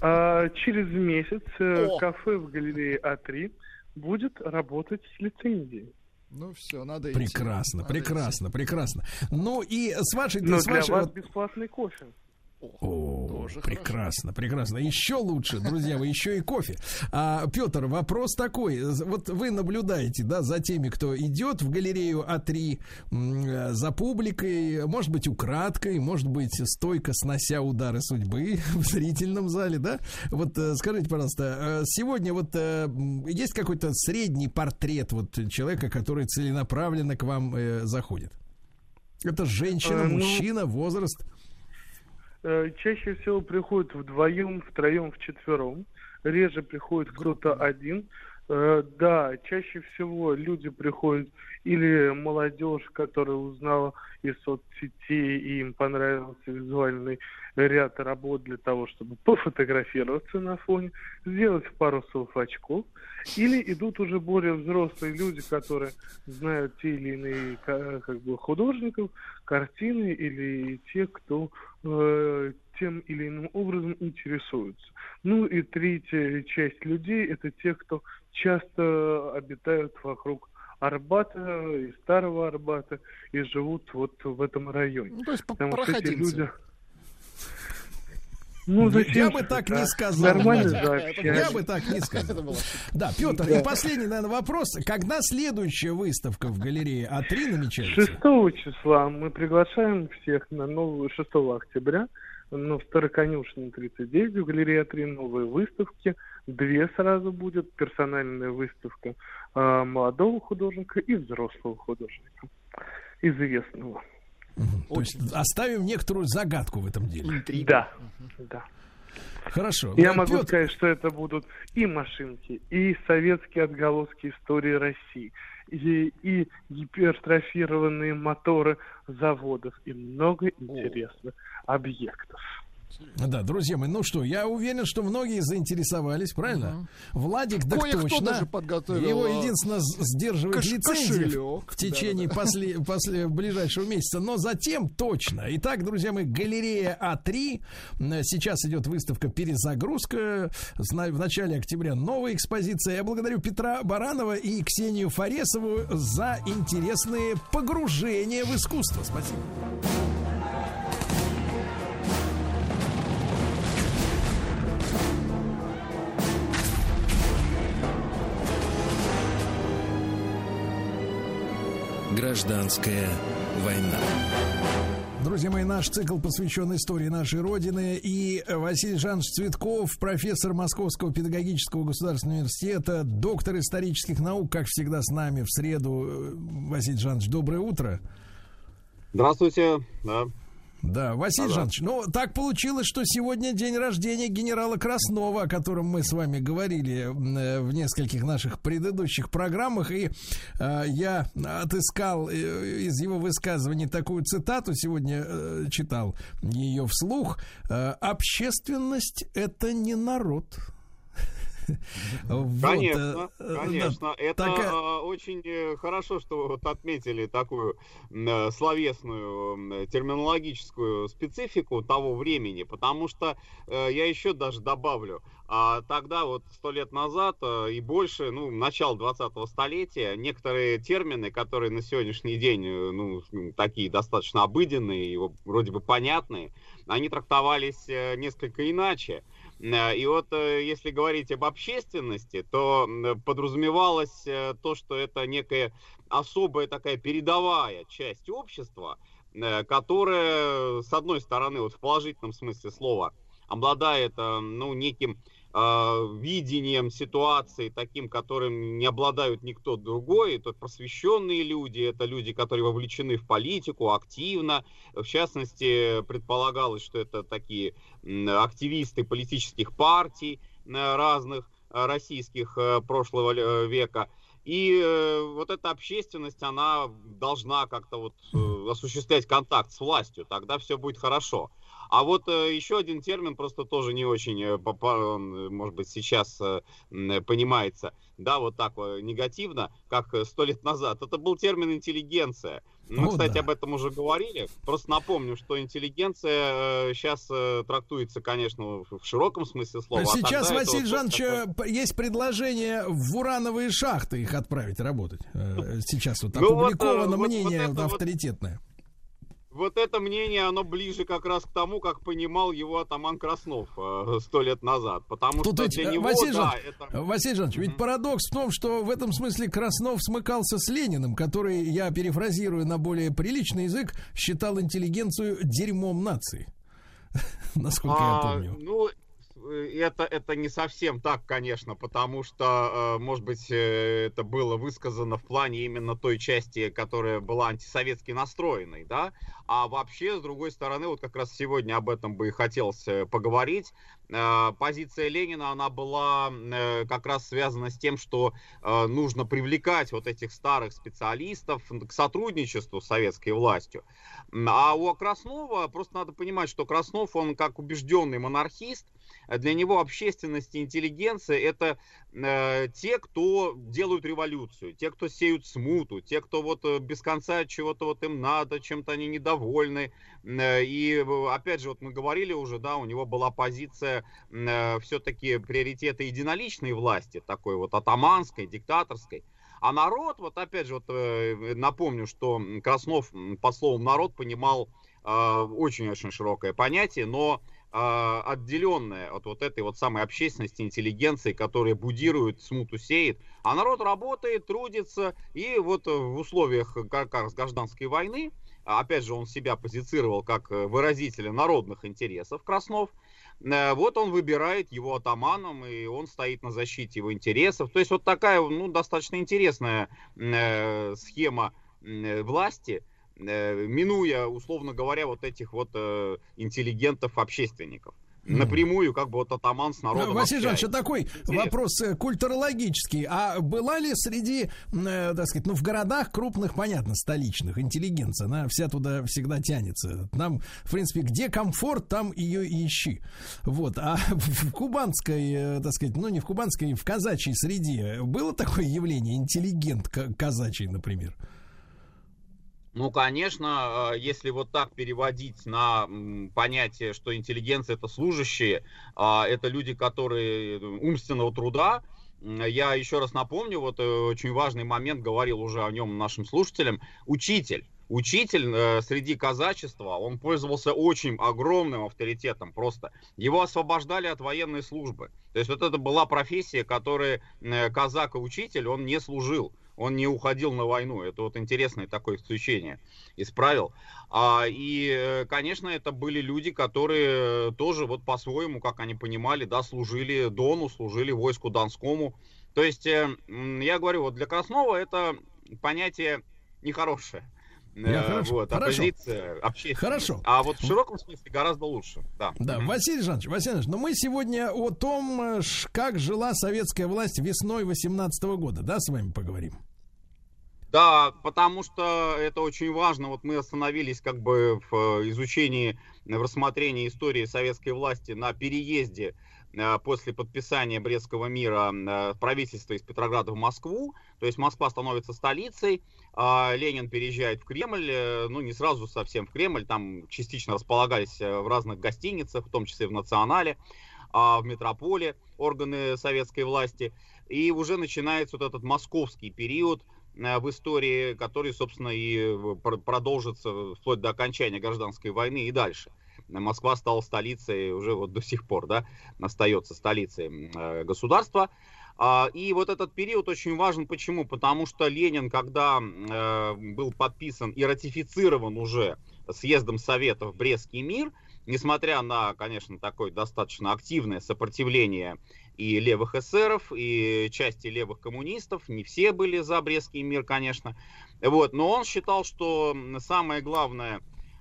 А, через месяц э, О! кафе в галерее А3 будет работать с лицензией. Ну все, надо идти. Прекрасно, Надо прекрасно, прекрасно. Ну и с вашей... Но с для вашей вас вот- бесплатный кофе. О, прекрасно, прекрасно. Еще лучше, друзья, вы еще и кофе. А, Петр, вопрос такой. Вот вы наблюдаете, да, за теми, кто идет в галерею А3, м, за публикой, может быть, украдкой, может быть, стойко снося удары судьбы *laughs* в зрительном зале, да? Вот э, скажите, пожалуйста, э, сегодня вот э, есть какой-то средний портрет вот человека, который целенаправленно к вам э, заходит? Это женщина, Э, ну, мужчина, возраст? Э, Чаще всего приходят вдвоем, втроем, вчетвером. Реже приходит кто-то один. Э, Да, чаще всего люди приходят или молодежь, которая узнала из соцсетей и им понравился визуальный ряд работ для того, чтобы пофотографироваться на фоне, сделать пару селфачков, или идут уже более взрослые люди, которые знают те или иные ка- как бы художников, картины или те, кто э, тем или иным образом интересуются. Ну и третья часть людей это те, кто часто обитают вокруг Арбата и Старого Арбата и живут вот в этом районе. Ну, то есть Потому что эти проходимцы. люди... Ну, Я- зачем я бы же, так да? не сказал. Нормально заобщались. Я бы так не сказал. Да, Петр, и последний, наверное, вопрос. Когда следующая выставка в галерее А3 намечается? 6 числа мы приглашаем всех на новую 6 октября ну, в Староконюшне 39 в галерее 3 новые выставки. Две сразу будет. Персональная выставка а, молодого художника и взрослого художника. Известного. То есть оставим некоторую загадку в этом деле. Да. да. Хорошо. Я Э, могу Петр, сказать, что это будут и машинки, и советские отголоски истории России, и, и гипертрофированные моторы заводов, и много интересных объектов. Да, друзья мои, ну что, я уверен, что многие заинтересовались, правильно? Владик, так Кое-кто точно. даже подготовил, Его а, единственно с- сдерживает лицензия кошелек. в течение после, после ближайшего месяца, но затем точно. Итак, друзья мои, галерея А3. М, Сейчас идет выставка «Перезагрузка». В начале октября новая экспозиция. Я благодарю Петра Баранова и Ксению Фаресову за интересные погружения в искусство. Спасибо. Гражданская война. Друзья мои, наш цикл посвящен истории нашей Родины. И Василий Жанович Цветков, профессор Московского педагогического государственного университета, доктор исторических наук, как всегда с нами в среду. Э, Василий Жанович, доброе утро. Здравствуйте. Да. Да, Василий Да-да. Жанович, ну так получилось, что сегодня день рождения генерала Краснова, о котором мы с вами говорили э, в нескольких наших предыдущих программах, и э, я отыскал э, из его высказываний такую цитату, сегодня э, читал ее вслух. Э, Общественность это не народ. Вот, Конечно, э, конечно. Это э, очень э, хорошо, что вы вот отметили такую э, словесную терминологическую специфику того времени, потому что э, я еще даже добавлю, а тогда вот сто лет назад э, и больше, ну, начало 20-го столетия, некоторые термины, которые на сегодняшний день, э, ну, м, такие достаточно обыденные и вроде бы понятные, они трактовались э, несколько иначе. Э, И вот э, если говорить об общественности, то подразумевалось э, то, что это некая особая такая передовая часть общества, которая, с одной стороны, вот в положительном смысле слова, обладает, ну, неким видением ситуации, таким, которым не обладают никто другой. Это просвещенные люди, это люди, которые вовлечены в политику активно. В частности, предполагалось, что это такие активисты политических партий э, разных э, российских э, прошлого века. И вот эта общественность, она должна как-то вот осуществлять контакт с властью, тогда все будет хорошо. А вот э, еще один термин просто тоже не очень, э, он, э, может быть, сейчас понимается, да, вот так негативно, как сто лет назад. Это был термин интеллигенция. Мы, Ну кстати, да. об этом уже говорили. Просто напомню, что интеллигенция сейчас трактуется, конечно, в широком смысле слова. а Сейчас, это Василий Жанович, такое- есть предложение в урановые шахты их отправить работать. Э, Сейчас вот Ну вот, опубликовано мнение вот вот- авторитетное. вот это мнение, оно ближе как раз к тому, как понимал его атаман Краснов э, сто лет назад. Потому Тут что ведь, для э, него, Василий, да, это... Василий Жанович, ведь парадокс в том, что в этом смысле Краснов смыкался с Лениным, который, я перефразирую на более приличный язык, считал интеллигенцию дерьмом нации. *laughs* Насколько я А, помню. Ну, э, это, это не совсем так, конечно, потому что, э, может быть, э, это было высказано в плане именно той части, которая была антисоветски настроенной, да, а вообще, с другой стороны, вот как раз сегодня об этом бы и хотелось э, поговорить, Э, позиция Ленина, она была э, как раз связана с тем, что э, нужно привлекать вот этих старых специалистов к сотрудничеству с советской властью. А у Краснова, просто надо понимать, что Краснов, он как убежденный монархист, э, для него общественность и интеллигенция это э, те, кто делают революцию, те, кто сеют смуту, те, кто вот э, без конца чего-то вот им надо, чем-то они недовольны. Э, И э, опять же, вот мы говорили уже, да, у него была позиция все-таки приоритета единоличной власти, такой вот атаманской, диктаторской. А народ, вот опять же, вот э, напомню, что Краснов м, под словом народ понимал э, очень-очень широкое понятие, но э, отделенное от вот этой вот самой общественности, интеллигенции, которая будирует, смуту сеет. А народ работает, трудится, и вот э, в условиях как раз гражданской войны, а опять же, он себя позицировал как э, выразителя народных интересов, Краснов, Э, вот он выбирает его атаманом, и он стоит на защите его интересов. То есть вот такая, ну, достаточно интересная схема власти, минуя, условно говоря, вот этих вот э, интеллигентов-общественников. Напрямую, как бы вот атаман с народом Василий Жанович, такой Интересно. вопрос э, культурологический. А была ли среди, э, так сказать, ну, в городах крупных, понятно, столичных, интеллигенция, она вся туда всегда тянется. Нам, в принципе, где комфорт, там ее и ищи. Вот. А *laughs* в кубанской, э, так сказать, ну, не в кубанской, в казачьей среде было такое явление, интеллигент ка- казачий, например? Ну, конечно, э, если вот так переводить на понятие, что интеллигенция это служащие, а, это люди, которые э, умственного труда, я еще раз напомню, вот э, очень важный момент, говорил уже о нем нашим слушателям, учитель. Учитель среди казачества, он пользовался очень огромным авторитетом просто. Его освобождали от военной службы. То есть вот это была профессия, которой казак и учитель, он не служил он не уходил на войну. Это вот интересное такое исключение из правил. А, и, э, конечно, это были люди, которые тоже вот по-своему, как они понимали, да, служили Дону, служили войску Донскому. То есть, э, я говорю, вот для Краснова это понятие нехорошее. Я Э, хорошо, вот, хорошо. оппозиция. Хорошо. А вот в широком смысле гораздо лучше. Да. Да, Василий Жанович, Василий Жанович, но мы сегодня о том, э, как жила советская власть весной 18 года, да, с вами поговорим? Да, потому что это очень важно. Вот мы остановились как бы в э, изучении, в рассмотрении истории советской власти на переезде после подписания Брестского мира правительства из Петрограда в Москву. То есть Москва становится столицей, Ленин переезжает в Кремль, э, ну не сразу совсем в Кремль, там частично располагались э, в разных гостиницах, в том числе в Национале, а, в Метрополе органы советской власти. И уже начинается вот этот московский период, э, в истории, который, собственно, и пр- продолжится вплоть до окончания гражданской войны и дальше. Москва стала столицей уже вот до сих пор, да, остается столицей государства. А, И вот этот период очень важен. Почему? Потому что Ленин, когда э, был подписан и ратифицирован уже съездом Советов Брестский мир, несмотря на, конечно, такое достаточно активное сопротивление и левых эсеров, и части левых коммунистов, не все были за Брестский мир, конечно, вот, но он считал, что самое главное,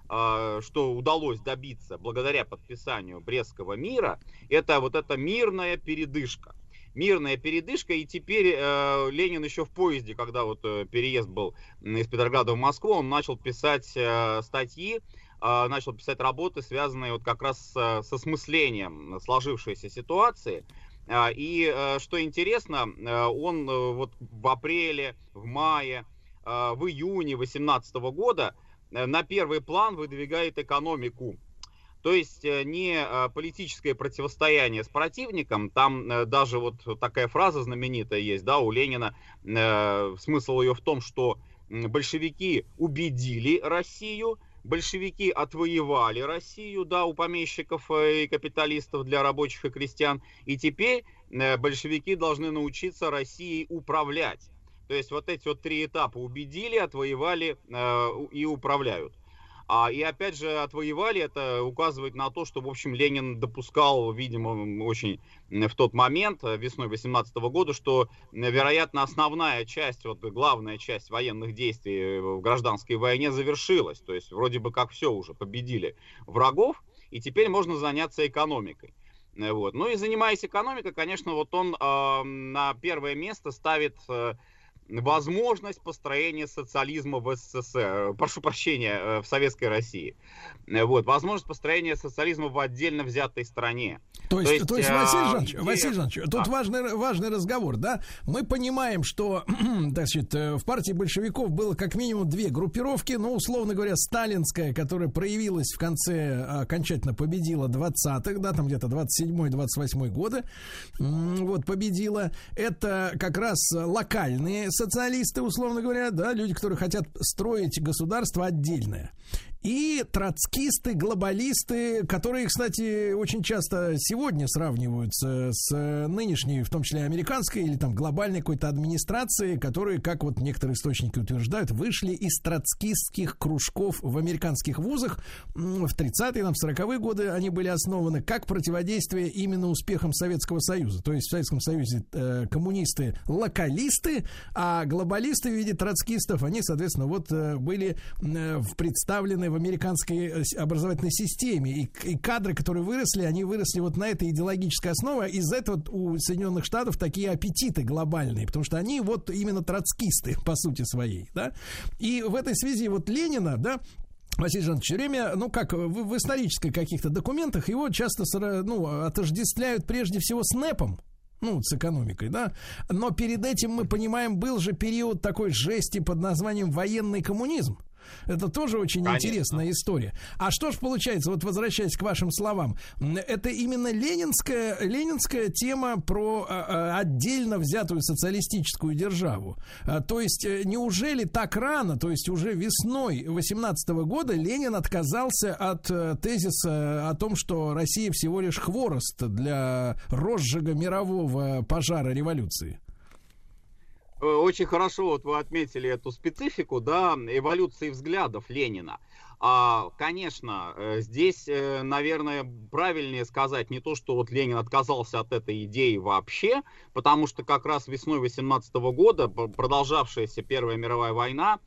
а, что удалось добиться благодаря подписанию Брестского мира, это вот эта мирная передышка. Мирная передышка, и теперь э, Ленин еще в поезде, когда вот э, переезд был из Петрограда в Москву, он начал писать э, статьи, э, начал писать работы, связанные вот как раз с, с осмыслением сложившейся ситуации. А, И э, что интересно, э, он э, вот в апреле, в мае, э, в июне 2018 года э, на первый план выдвигает экономику. То есть э, не э, политическое противостояние с противником, там э, даже вот такая фраза знаменитая есть, да, у Ленина, э, смысл ее в том, что большевики убедили Россию большевики отвоевали Россию, да, у помещиков и капиталистов для рабочих и крестьян, и теперь большевики должны научиться Россией управлять. То есть вот эти вот три этапа убедили, отвоевали и управляют. А, и опять же, отвоевали, это указывает на то, что, в общем, Ленин допускал, видимо, очень в тот момент, э, весной 18 года, что, вероятно, основная часть, вот главная часть военных действий в гражданской войне завершилась. То есть, вроде бы как все уже, победили врагов, и теперь можно заняться экономикой. Э, вот. Ну и занимаясь экономикой, конечно, вот он э, на первое место ставит э, возможность построения социализма в СССР, э, прошу прощения, э, в Советской России. Э, вот, возможность построения социализма в отдельно взятой стране. То есть, то есть, то есть Василий Жанович, где... Василий Жанович, тут да. важный, важный разговор, да? Мы понимаем, что, *clears throat* сказать, в партии большевиков было как минимум две группировки, ну, условно говоря, сталинская, которая проявилась в конце, окончательно победила 20-х, да, там где-то 27-28 годы, вот, победила. Это как раз локальные социалисты, условно говоря, да, люди, которые хотят строить государство отдельное и троцкисты, глобалисты, которые, кстати, очень часто сегодня сравниваются с нынешней, в том числе американской или там глобальной какой-то администрацией, которые, как вот некоторые источники утверждают, вышли из троцкистских кружков в американских вузах. В 30-е, там, 40-е годы они были основаны как противодействие именно успехам Советского Союза. То есть в Советском Союзе э, коммунисты локалисты, а глобалисты в виде троцкистов, они, соответственно, вот э, были э, представлены в американской э, образовательной системе. И, и кадры, которые выросли, они выросли вот на этой идеологической основе. Из-за этого у Соединенных Штатов такие аппетиты глобальные, потому что они вот именно троцкисты по сути своей, да. И в этой связи вот Ленина, да, Василий Жанович, все время, ну как, в, в исторических каких-то документах его часто ну, отождествляют прежде всего с НЭПом, ну, с экономикой, да. Но перед этим мы понимаем, был же период такой жести под названием военный коммунизм. Это тоже очень Конечно. интересная история. А что ж получается, вот возвращаясь к вашим словам, это именно ленинская, ленинская тема про а, а, отдельно взятую социалистическую державу. А, то есть, э, неужели так рано, то есть уже весной 18 года Ленин отказался от э, тезиса о том, что Россия всего лишь хворост для розжига мирового пожара революции? Э, очень хорошо вот вы отметили эту специфику, да, эволюции взглядов Ленина. А, конечно, э, здесь, э, наверное, правильнее сказать не то, что вот Ленин отказался от этой идеи вообще, потому что как раз весной 18 года продолжавшаяся Первая мировая война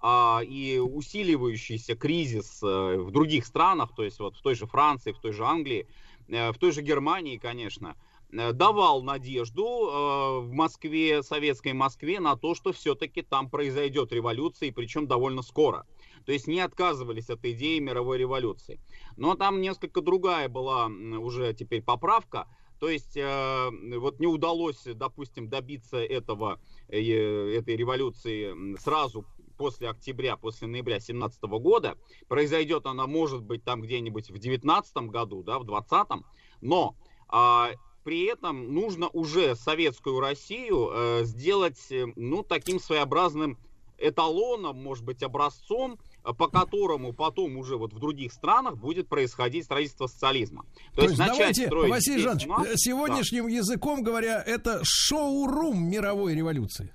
а, и усиливающийся кризис в других странах, то есть вот в той же Франции, в той же Англии, в той же Германии, конечно, давал надежду э, в Москве, советской Москве, на то, что все-таки там произойдет революция, и причем довольно скоро. То есть не отказывались от идеи мировой революции. Но там несколько другая была уже теперь поправка. То есть э, вот не удалось, допустим, добиться этого, этой революции сразу после октября, после ноября 2017 года. Произойдет она, может быть, там где-нибудь в 2019 году, да, в 2020. Но а, при этом нужно уже советскую Россию э, сделать, э, ну, таким своеобразным эталоном, может быть, образцом, э, по которому потом уже вот в других странах будет происходить строительство социализма. То, То есть, давайте, строить Василий Жанович, нас, э, сегодняшним да. языком говоря, это шоу-рум мировой революции.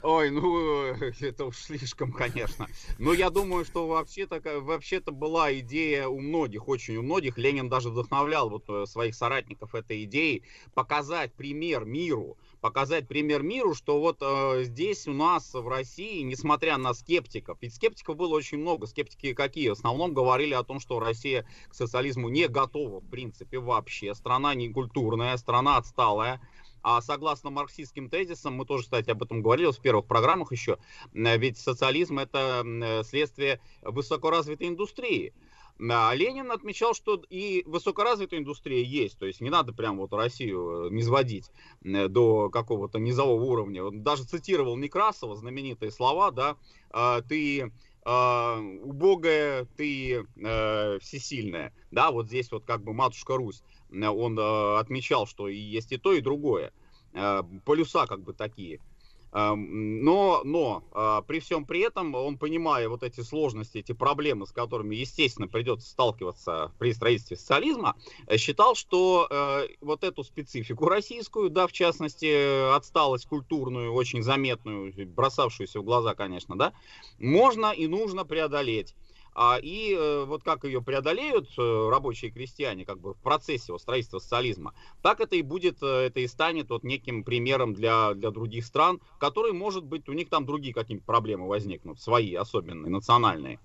Ой, ну, *laughs* это уж слишком, конечно. Но я думаю, что вообще-то вообще была идея у многих, очень у многих. Ленин даже вдохновлял вот э, своих соратников этой идеей показать пример миру, показать пример миру, что вот э, здесь у нас в России, несмотря на скептиков, ведь скептиков было очень много, скептики какие? В основном говорили о том, что Россия к социализму не готова, в принципе, вообще. Страна не культурная, страна отсталая а согласно марксистским тезисам, мы тоже, кстати, об этом говорили в первых программах еще, ведь социализм это следствие высокоразвитой индустрии. А Ленин отмечал, что и высокоразвитая индустрия есть, то есть не надо прям вот Россию низводить до какого-то низового уровня. Он даже цитировал Некрасова, знаменитые слова, да, «А, ты Uh, убогая, ты всесильная. Да, вот здесь вот как бы матушка Русь. Он uh, отмечал, что есть и то, и другое. Полюса как бы такие. Эм, Но, но при всем при этом он, понимая вот эти сложности, эти проблемы, с которыми, естественно, придется сталкиваться при строительстве социализма, э, считал, что э, вот эту специфику российскую, да, в частности, отсталость культурную, очень заметную, бросавшуюся в глаза, конечно, да, можно и нужно преодолеть. А, и э, вот как ее преодолеют э, рабочие и крестьяне как бы в процессе вот, строительства социализма, так это и будет, э, это и станет вот неким примером для, для других стран, которые, может быть, у них там другие какие-нибудь проблемы возникнут, свои особенные, национальные.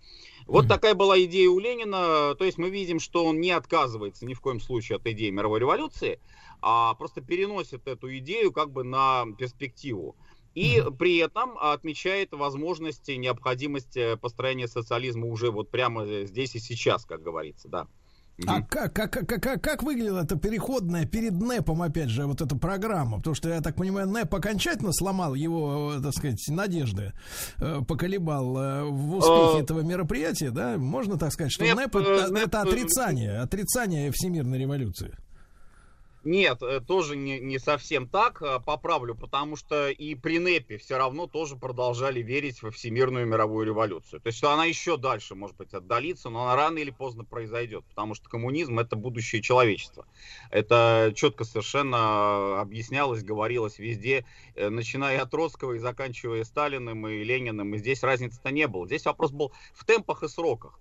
Вот такая была идея у Ленина. То есть мы видим, что он не отказывается ни в коем случае от идеи мировой революции, а просто переносит эту идею как бы на перспективу. И при этом отмечает возможность и необходимость э, построения социализма уже вот прямо здесь и сейчас, как говорится, да. А как, как, как, как, как выглядела эта переходная перед НЭПом, опять же, вот эта программа? Потому что, я так понимаю, НЭП окончательно сломал его, э, так сказать, надежды, э, поколебал в успехе этого мероприятия, да? Можно так сказать, что НЭП, это, это отрицание, отрицание всемирной революции. Нет, э, тоже не, не совсем так, а, поправлю, потому что и при НЭПе все равно тоже продолжали верить во всемирную мировую революцию. То есть что она еще дальше, может быть, отдалится, но она рано или поздно произойдет, потому что коммунизм это будущее человечества. Это четко совершенно объяснялось, говорилось везде, э, начиная от Троцкого и заканчивая Сталиным и Лениным, и здесь разницы-то не было. Здесь вопрос был в темпах и сроках.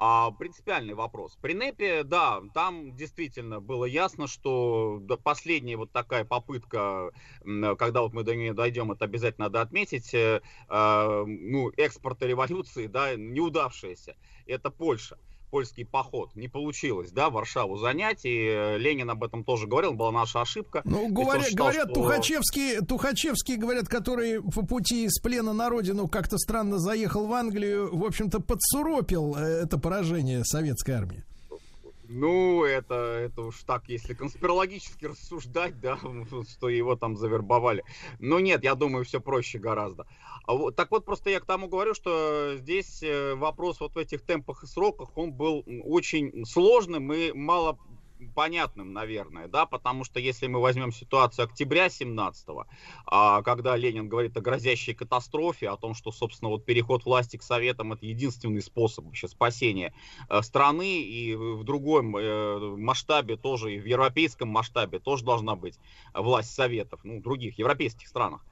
А, принципиальный вопрос. При НЭПе, да, там действительно было ясно, что последняя вот такая попытка, когда вот мы до нее дойдем, это обязательно надо отметить, э, э, ну, экспорта революции, да, неудавшаяся, это Польша польский поход. Не получилось, да, Варшаву занять, и э, Ленин об этом тоже говорил, была наша ошибка. Ну, говоря, считал, говорят, что... Тухачевский, Тухачевский, говорят, который по пути из плена на родину как-то странно заехал в Англию, в общем-то, подсуропил э, это поражение советской армии. Ну, это, это уж так, если конспирологически рассуждать, *laughs* да, что его там завербовали. Но нет, я думаю, все проще гораздо. А так вот, просто я к тому говорю, что здесь э, вопрос вот в этих темпах и сроках, он был очень сложным и мало понятным, наверное, да, потому что если мы возьмем ситуацию октября 17-го, а, когда Ленин говорит о грозящей катастрофе, о том, что, собственно, вот переход власти к Советам это единственный способ вообще спасения э, страны, и в другом э, масштабе тоже, и в европейском масштабе тоже должна быть власть Советов, ну, в других европейских странах.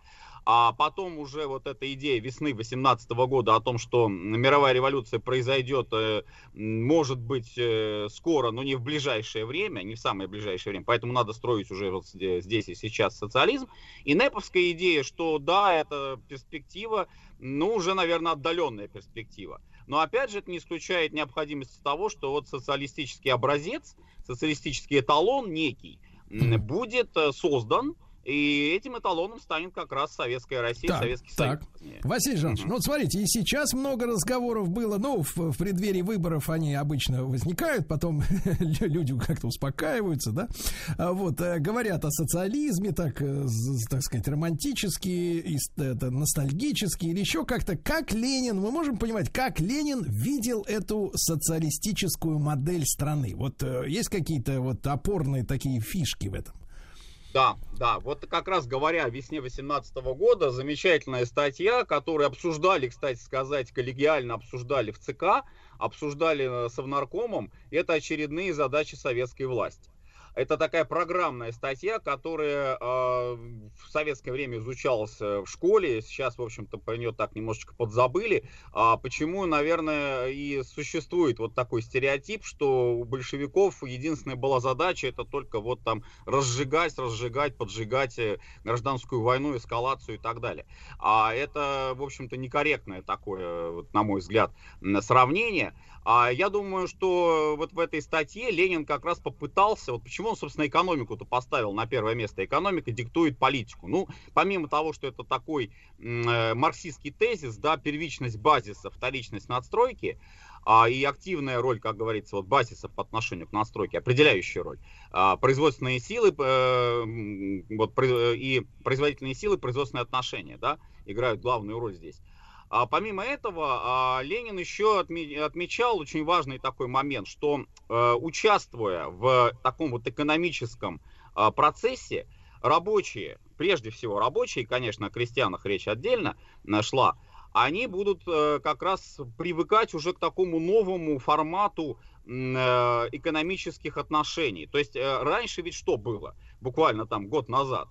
А потом уже вот эта идея весны 18 года о том, что мировая революция произойдет, э, может быть, э, скоро, но не в ближайшее время, не в самое ближайшее время, поэтому надо строить уже вот здесь и сейчас социализм. И Неповская идея, что да, это перспектива, ну, уже, наверное, отдаленная перспектива. Но опять же, это не исключает необходимости того, что вот социалистический образец, социалистический эталон некий будет э, создан, и этим эталоном станет как раз Советская Россия, так, Советский так. Союз. Василий Жанович, mm-hmm. ну вот смотрите, и сейчас много разговоров было, ну, в, в преддверии выборов они обычно возникают, потом *laughs* люди как-то успокаиваются, да, а вот, э, говорят о социализме, так, э, так сказать, романтически, это, ностальгически или еще как-то, как Ленин, мы можем понимать, как Ленин видел эту социалистическую модель страны, вот э, есть какие-то вот опорные такие фишки в этом? Да, да, вот как раз говоря о весне 18 года, замечательная статья, которую обсуждали, кстати сказать, коллегиально обсуждали в ЦК, обсуждали с Совнаркомом, это очередные задачи советской власти. Это такая программная статья, которая э, в советское время изучалась э, в школе. Сейчас, в общем-то, про нее так немножечко подзабыли. А почему, наверное, и существует вот такой стереотип, что у большевиков единственная была задача это только вот там разжигать, разжигать, поджигать э, гражданскую войну, эскалацию и так далее. А это, в общем-то, некорректное такое, на мой взгляд, сравнение. А я думаю, что вот в этой статье Ленин как раз попытался, вот почему он, собственно, экономику-то поставил на первое место. Экономика диктует политику. Ну, помимо того, что это такой э, марксистский тезис, да, первичность базиса, вторичность надстройки, а, и активная роль, как говорится, вот базиса по отношению к настройке, определяющая роль. А, производственные силы э, вот, и производительные силы, производственные отношения, да, играют главную роль здесь. А помимо этого, а, Ленин еще отмечал очень важный такой момент, что э, участвуя в таком вот экономическом а, процессе, рабочие прежде всего рабочие, конечно, о крестьянах речь отдельно э, шла, они будут э, как раз привыкать уже к такому новому формату э, экономических отношений. То есть э, раньше ведь что было, буквально там год назад?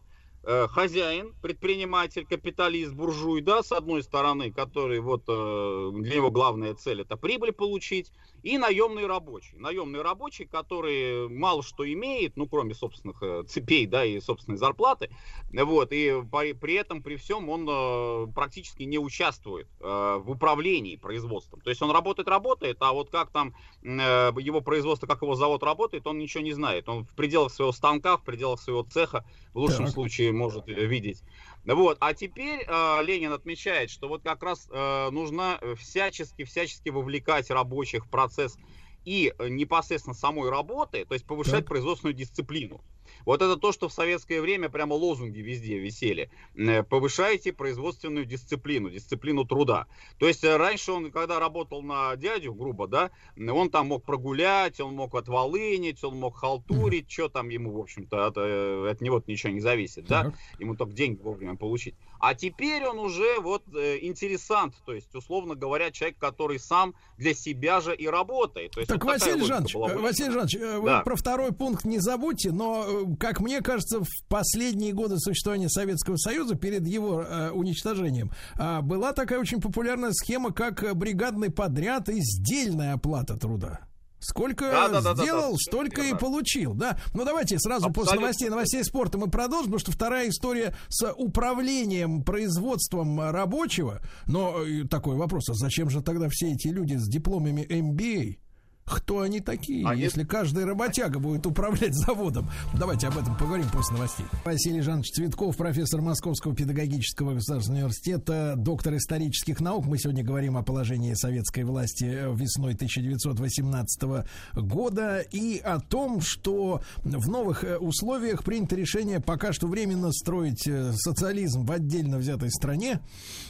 Э, хозяин, предприниматель, капиталист, буржуй, да, с одной стороны, который вот э, для него главная цель это прибыль получить, и наемный рабочий. Наемный рабочий, который мало что имеет, ну, кроме собственных э, цепей, да, и собственной зарплаты, вот, и при, при этом, при всем, он э, практически не участвует э, в управлении производством. То есть он работает, работает, а вот как там его производство, как его завод работает, он ничего не знает. Он в пределах своего станка, в пределах своего цеха, в лучшем Так. случае, может видеть. Вот. А теперь э, Ленин отмечает, что вот как раз э, нужно всячески, всячески вовлекать рабочих в процесс и э, непосредственно самой работы, то есть повышать Так. производственную дисциплину. Вот это то, что в советское время прямо лозунги везде висели. Э, Повышайте производственную дисциплину, дисциплину труда. То есть э, раньше он, когда работал на дядю, грубо, да, он там мог прогулять, он мог отволынить, он мог халтурить, что там ему, в общем-то, от, э, от него ничего не зависит, да, ему только деньги вовремя получить. А теперь он уже вот интересант, то есть, условно говоря, человек, который сам для себя же и работает. То есть, Так, вот Василий Жанович. Василий Жанович, э, вы Да. про второй пункт не забудьте, но, как мне кажется, в последние годы существования Советского Союза, перед его э, уничтожением, а, была такая очень популярная схема, как э, бригадный подряд и сдельная оплата труда. Сколько Да-да-да-да-да, сделал, совершенно столько и верно. получил, да. Ну давайте сразу после Абсолютно. новостей, новостей спорта мы продолжим, потому что вторая история с управлением производством э, рабочего. Но э, такой вопрос: а зачем же тогда все эти люди с дипломами MBA? Кто они такие, Они- если каждый работяга будет управлять заводом? Давайте об этом поговорим после новостей. Василий Жанович Цветков, профессор Московского педагогического государственного университета, доктор исторических наук. Мы сегодня говорим о положении советской власти э, весной 1918 года и о том, что в новых э, условиях принято решение пока что временно строить э, социализм в отдельно взятой стране.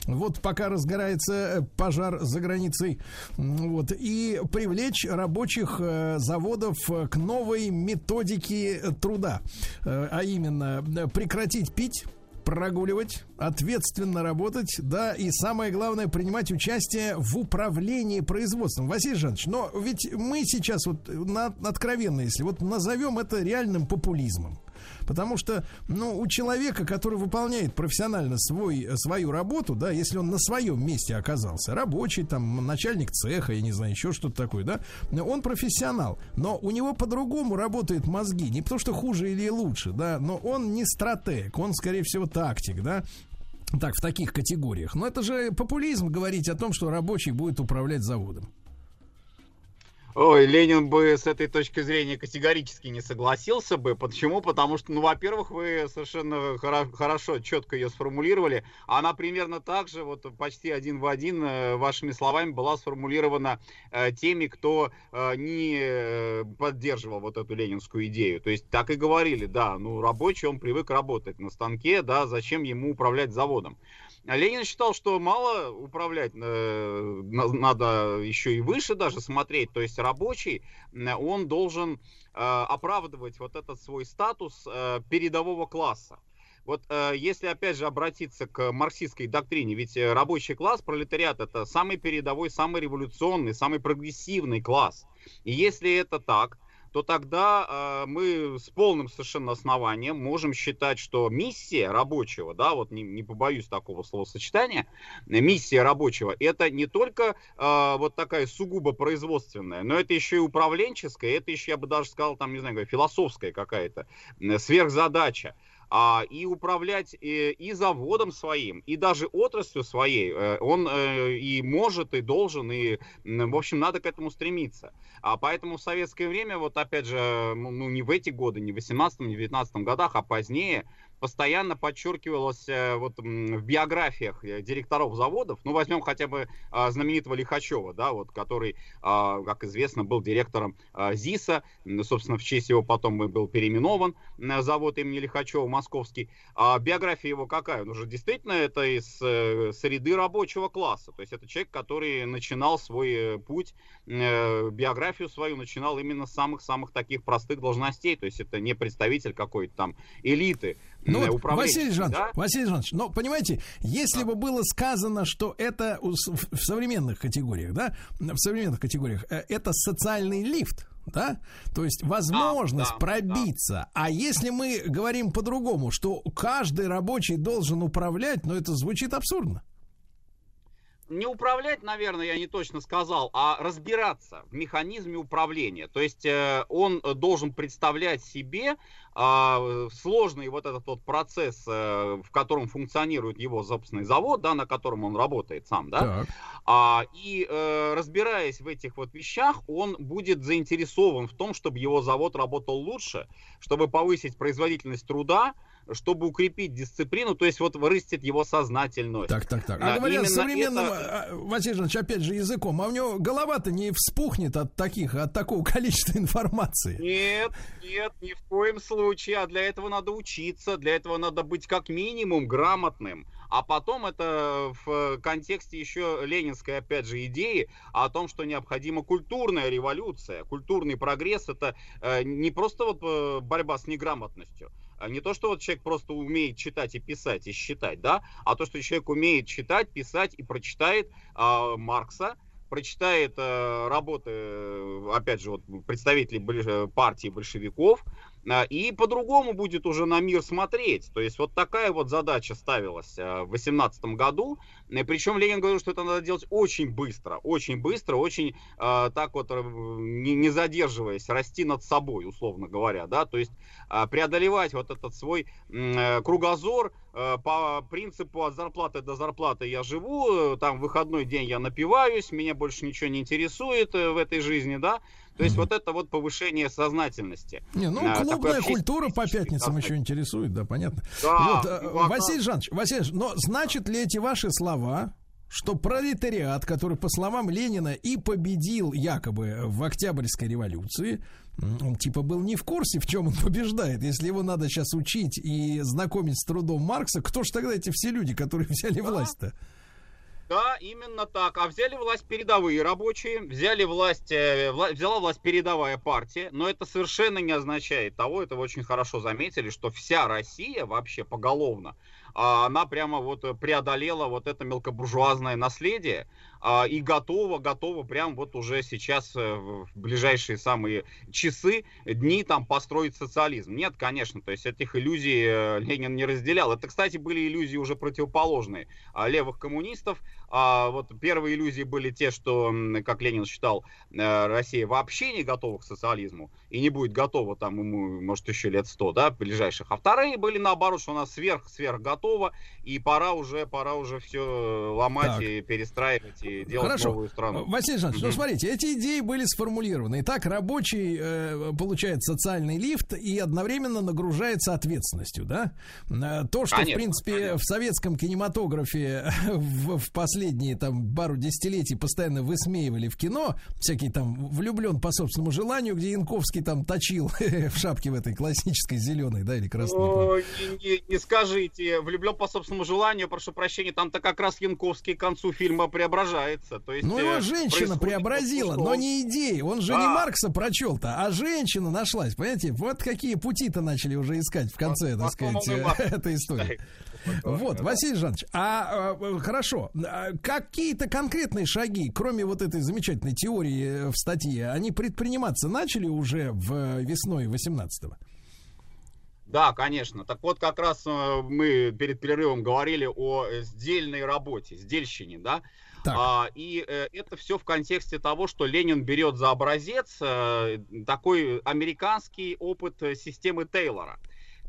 Вот пока разгорается пожар за границей. Вот, и привлечь рабочих э, заводов э, к новой методике э, труда. А именно прекратить пить прогуливать, ответственно работать, да, и самое главное, принимать участие в управлении производством. Василий Жанович, но ведь мы сейчас вот на, откровенно, если вот назовем это реальным популизмом. Потому что, ну, у человека, который выполняет профессионально свой, свою работу, да, если он на своем месте оказался, рабочий, там, начальник цеха, я не знаю, еще что-то такое, да, он профессионал, но у него по-другому работают мозги, не потому что хуже или лучше, да, но он не стратег, он, скорее всего, тактик, да, так, в таких категориях. Но это же популизм говорить о том, что рабочий будет управлять заводом. Ой, Ленин бы с этой точки зрения категорически не согласился бы. Почему? Потому что, ну, во-первых, вы совершенно хоро- хорошо, четко ее сформулировали. Она примерно так же, вот почти один в один, э, вашими словами, была сформулирована э, теми, кто э, не э, поддерживал вот эту ленинскую идею. То есть так и говорили, да, ну, рабочий, он привык работать на станке, да, зачем ему управлять заводом. А Ленин считал, что мало управлять, э, на- надо еще и выше даже смотреть. То есть рабочий, э, он должен э, оправдывать вот этот свой статус передового класса. Вот если опять же обратиться к марксистской доктрине, ведь рабочий класс, пролетариат, это самый передовой, самый революционный, самый прогрессивный класс. И если это так, то тогда э, мы с полным совершенно основанием можем считать, что миссия рабочего, да, вот не, не побоюсь такого словосочетания, миссия рабочего, это не только э, вот такая сугубо производственная, но это еще и управленческая, это еще, я бы даже сказал, там, не знаю, философская какая-то сверхзадача. А, и управлять э, и заводом своим, и даже отраслью своей э, он э, и может, и должен, и, в общем, надо к этому стремиться. А поэтому в советское время, вот опять же, ну ну, не в эти годы, не в 18 не в 19 годах, а позднее, постоянно подчеркивалось э, вот в биографиях э, директоров заводов, ну возьмем хотя бы а, знаменитого Лихачева, да, вот, который, а, как известно, был директором а, ЗИСа, собственно, в честь его потом был переименован завод имени Лихачева московский. А биография его какая? Он уже действительно это из э, среды рабочего класса, то есть это человек, который начинал свой путь, биографию свою начинал именно с самых-самых таких простых должностей, то есть это не представитель какой-то там элиты, Ну вот, Василий Жанович, да? Василий Жанович, но понимаете, если бы было сказано, что это в современных категориях, да, в современных категориях, э, это социальный лифт, да, то есть возможность да, пробиться. А если мы говорим по-другому, что каждый рабочий должен управлять, ну это звучит абсурдно. Не управлять, наверное, я не точно сказал, а разбираться в механизме управления. То есть э, он э, должен представлять себе а, сложный вот этот вот процесс, э, в котором функционирует его собственный завод, да, на котором он работает сам, да. Так. А, и э, разбираясь в этих вот вещах, он будет заинтересован в том, чтобы его завод работал лучше, чтобы повысить производительность труда, чтобы укрепить дисциплину, то есть вот вырастет его сознательность. Так, так, так. А, А говоря современным, это- а, Василий Жанович, опять же, языком, а у него голова-то не вспухнет от таких, от такого *laughs* количества информации. Нет, нет, ни в коем случае. А для этого надо учиться, для этого надо быть как минимум грамотным. А потом это в контексте еще ленинской, опять же, идеи о том, что необходима культурная революция. Культурный прогресс это э, не просто вот э, борьба с неграмотностью, а не то, что вот человек просто умеет читать и писать и считать, да, а то, что человек умеет читать, писать и прочитает а, Маркса, прочитает э, работы, э, опять же, вот, представителей больш- э, партии большевиков, э, и по-другому будет уже на мир смотреть. То есть вот такая вот задача ставилась э, в 18 году. И Причем Ленин говорил, что это надо делать очень быстро, очень быстро, очень э, так вот, э, не, задерживаясь, расти над собой, условно говоря, да, то есть э, преодолевать вот этот свой э, кругозор э, по принципу от зарплаты до зарплаты я живу, э, там выходной день я напиваюсь, меня больше ничего не интересует э, в этой жизни, да, то есть вот это вот повышение сознательности. Не, ну, такой клубная культура по пятницам еще интересует, да, понятно. Да, вот, э, ну, а Василий? Жанович, Василий Жанович, но значит ли эти ваши слова, что пролетариат, который, по словам Ленина, и победил якобы в Октябрьской революции, он типа был не в курсе, в чем он побеждает. Если его надо сейчас учить и знакомить с трудом Маркса, кто же тогда эти все люди, которые *laughs* взяли власть-то? Да, именно так. А взяли власть передовые рабочие, взяли власть, э, вла- взяла власть передовая партия, но это совершенно не означает того, это вы очень хорошо заметили, что вся Россия вообще поголовно, а, она прямо вот э, преодолела вот это мелкобуржуазное наследие и готова, готова прям вот уже сейчас э, в ближайшие самые часы, дни там построить социализм. Нет, конечно, то есть этих иллюзий э, Ленин не разделял. Это, кстати, были иллюзии уже противоположные а, левых коммунистов. А, вот первые иллюзии были те, что, как Ленин считал, э, Россия вообще не готова к социализму и не будет готова там ему, может, еще лет сто, да, ближайших. А вторые были наоборот, что она сверх-сверх готова, и пора уже, пора уже все ломать Так. и перестраивать и делать Хорошо. новую страну. Василий Жанович, ну Мгм. смотрите, эти идеи были сформулированы. Итак, рабочий э, получает социальный лифт и одновременно нагружается ответственностью, да? Э, То, что, в Конечно, принципе, в советском кинематографе в, в последние там пару десятилетий постоянно высмеивали в кино, всякий там влюблен по собственному желанию, где Янковский там точил *laughs* в шапке в этой классической зеленой, да, или красной. О, не, не- скажите, влюблен по собственному желанию, прошу прощения, там-то как раз Янковский к концу фильма преображается. То есть, Ну, э, его женщина преобразила, но не идеи. Он же Да. не Маркса прочел-то, а женщина нашлась. Понимаете, вот какие пути-то начали уже искать в конце, так Потом сказать, Маркса *laughs* этой истории. Вот, Василий Жанович, а э, хорошо, а какие-то конкретные шаги, кроме вот этой замечательной теории э, в статье, они предприниматься начали уже в э, весной 18-го? Да, конечно. Так вот, как раз э, мы перед перерывом говорили о э, сдельной работе, сдельщине, да? А, и э, это все в контексте того, что Ленин берет за образец э, такой американский опыт э, системы Тейлора.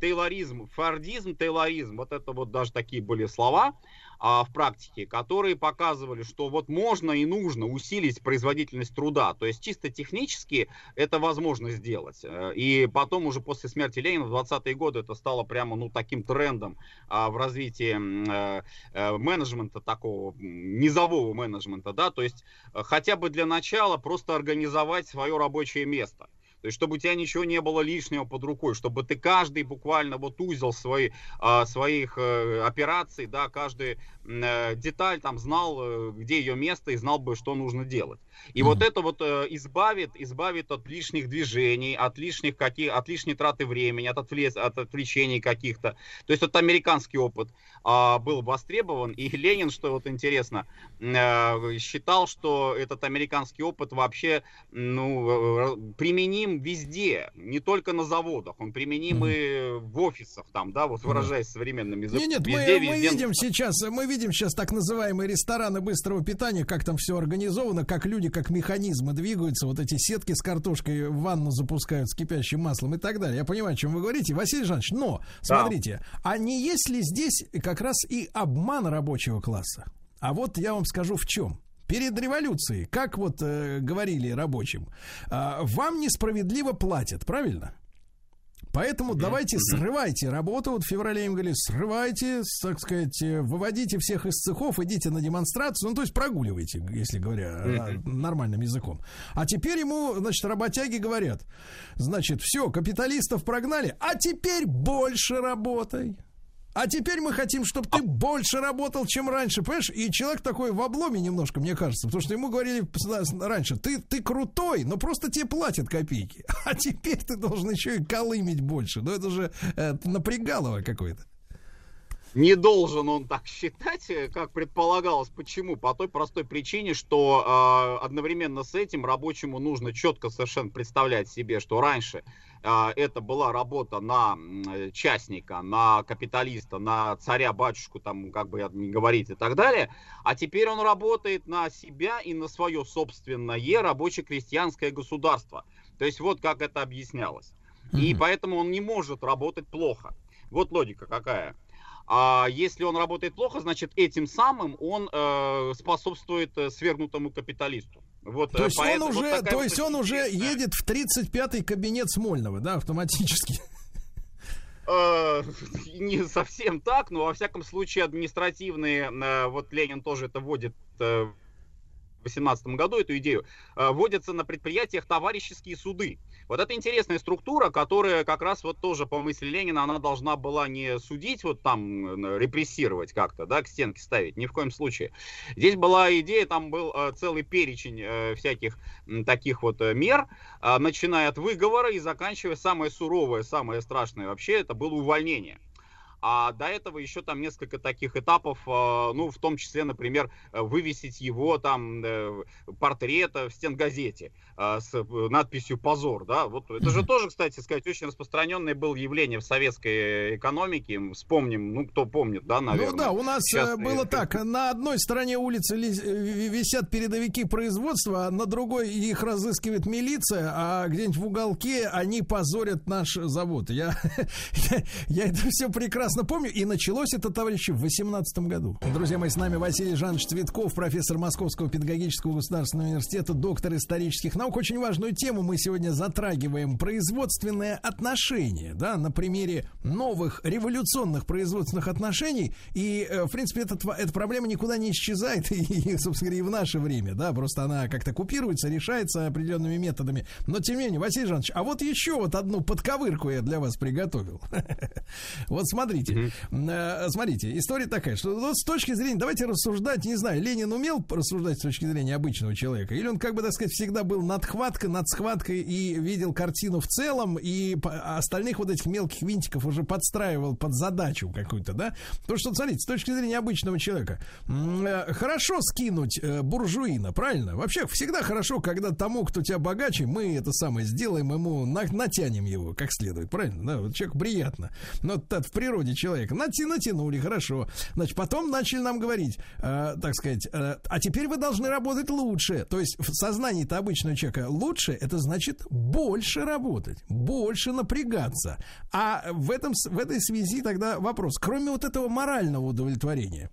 Тейлоризм, фордизм, тейлоризм, вот это вот даже такие были слова а, в практике, которые показывали, что вот можно и нужно усилить производительность труда. То есть чисто технически это возможно сделать. Э, И потом уже после смерти Ленина в 20-е годы это стало прямо ну, таким трендом а, в развитии э, э, менеджмента такого, низового менеджмента. Да? То есть хотя бы для начала просто организовать свое рабочее место. То есть, чтобы у тебя ничего не было лишнего под рукой, чтобы ты каждый буквально вот узел свои, а, своих э, операций, да, каждый м, э, деталь там знал, э, где ее место и знал бы, что нужно делать. И вот это вот э, избавит, избавит от лишних движений, от лишних каких, от лишней траты времени, от, отвле- от отвлечений каких-то. То есть вот американский опыт а, был востребован, и Ленин, что вот интересно, э, считал, что этот американский опыт вообще ну, э, применим везде, не только на заводах, он применим и в офисах, там, да, вот выражаясь современным языком. Нет, нет, Везде, мы, мы везде видим сейчас, мы видим сейчас так называемые рестораны быстрого питания, как там все организовано, как люди, как механизмы двигаются, вот эти сетки с картошкой в ванну запускают с кипящим маслом и так далее. Я понимаю, о чем вы говорите, Василий Жанович, но смотрите, а не есть ли здесь как раз и обман рабочего класса? А вот я вам скажу в чем. Перед революцией, как вот э, говорили рабочим, э, вам несправедливо платят, правильно? Поэтому давайте срывайте работу. Вот в феврале им говорили, срывайте, так сказать, э, выводите всех из цехов, идите на демонстрацию. Ну, то есть прогуливайте, если говоря э, нормальным языком. А теперь ему, значит, работяги говорят, значит, все, капиталистов прогнали, а теперь больше работай. А теперь мы хотим, чтобы ты больше работал, чем раньше, понимаешь? И человек такой в обломе немножко, мне кажется, потому что ему говорили раньше, ты, ты крутой, но просто тебе платят копейки. *laughs* А теперь ты должен еще и колымить больше. Ну это же э, напрягало какое-то. Не должен он так считать, э, как предполагалось. Почему? По той простой причине, что э, одновременно с этим рабочему нужно четко совершенно представлять себе, что раньше это была работа на э, частника, на капиталиста, на царя-батюшку, там, как бы не говорить и так далее. А теперь он работает на себя и на свое собственное рабоче-крестьянское государство. То есть вот как это объяснялось. И поэтому он не может работать плохо. Вот логика какая. А если он работает плохо, значит этим самым он э, способствует э, свергнутому капиталисту. Вот, то э, есть поэтому он вот уже, такая то вот есть он уже едет в 35-й кабинет Смольного, да, автоматически. Э, *laughs* не совсем так, но во всяком случае административные, э, вот Ленин тоже это вводит 2018 году эту идею, э, вводятся на предприятиях товарищеские суды. Вот это интересная структура, которая как раз вот тоже по мысли Ленина, она должна была не судить, вот там э, репрессировать как-то, да, к стенке ставить, ни в коем случае. Здесь была идея, там был э, целый перечень всяких таких вот мер, начиная от выговора и заканчивая самое суровое, самое страшное вообще, это было увольнение. А до этого еще там несколько таких этапов, э, ну, в том числе, например, э, вывесить его там э, портрет в стенгазете э, с э, надписью «Позор», да, вот это же тоже, кстати сказать, очень распространенное было явление в советской экономике, вспомним, ну, кто помнит, да, наверное. Ну да, у нас Сейчас, э, было э, так, на одной стороне улицы ли- э, висят передовики производства, а на другой их разыскивает милиция, а где-нибудь в уголке они позорят наш завод. Я, я, *laughs* я это все прекрасно помню, и началось это, товарищи, в 18 году. Друзья мои, с нами Василий Жанович Цветков, профессор Московского педагогического государственного университета, доктор исторических наук. Очень важную тему мы сегодня затрагиваем. Производственные отношения, да, на примере новых революционных производственных отношений. И, э, в принципе, этот, эта проблема никуда не исчезает, *laughs* и, собственно говоря, и в наше время, да, просто она как-то купируется, решается определенными методами. Но, тем не менее, Василий Жанович, а вот еще вот одну подковырку я для вас приготовил. *laughs* Вот смотрите, э, смотрите, история такая, что с точки зрения, давайте рассуждать, не знаю, Ленин умел рассуждать с точки зрения обычного человека, или он, как бы, так сказать, всегда был над хваткой, над схваткой и видел картину в целом, и остальных вот этих мелких винтиков уже подстраивал под задачу какую-то, да? Потому что, смотрите, с точки зрения обычного человека, э, хорошо скинуть э, буржуина, правильно? Вообще всегда хорошо, когда тому, кто тебя богаче, мы это самое сделаем, ему на- натянем его как следует, правильно? Да, вот человеку приятно. Но это в природе человека. Нати, натянули, хорошо. Значит, потом начали нам говорить, э, так сказать, э, а теперь вы должны работать лучше. То есть в сознании-то обычного человека лучше, это значит больше работать, больше напрягаться. А в, этом, в этой связи тогда вопрос, кроме вот этого морального удовлетворения,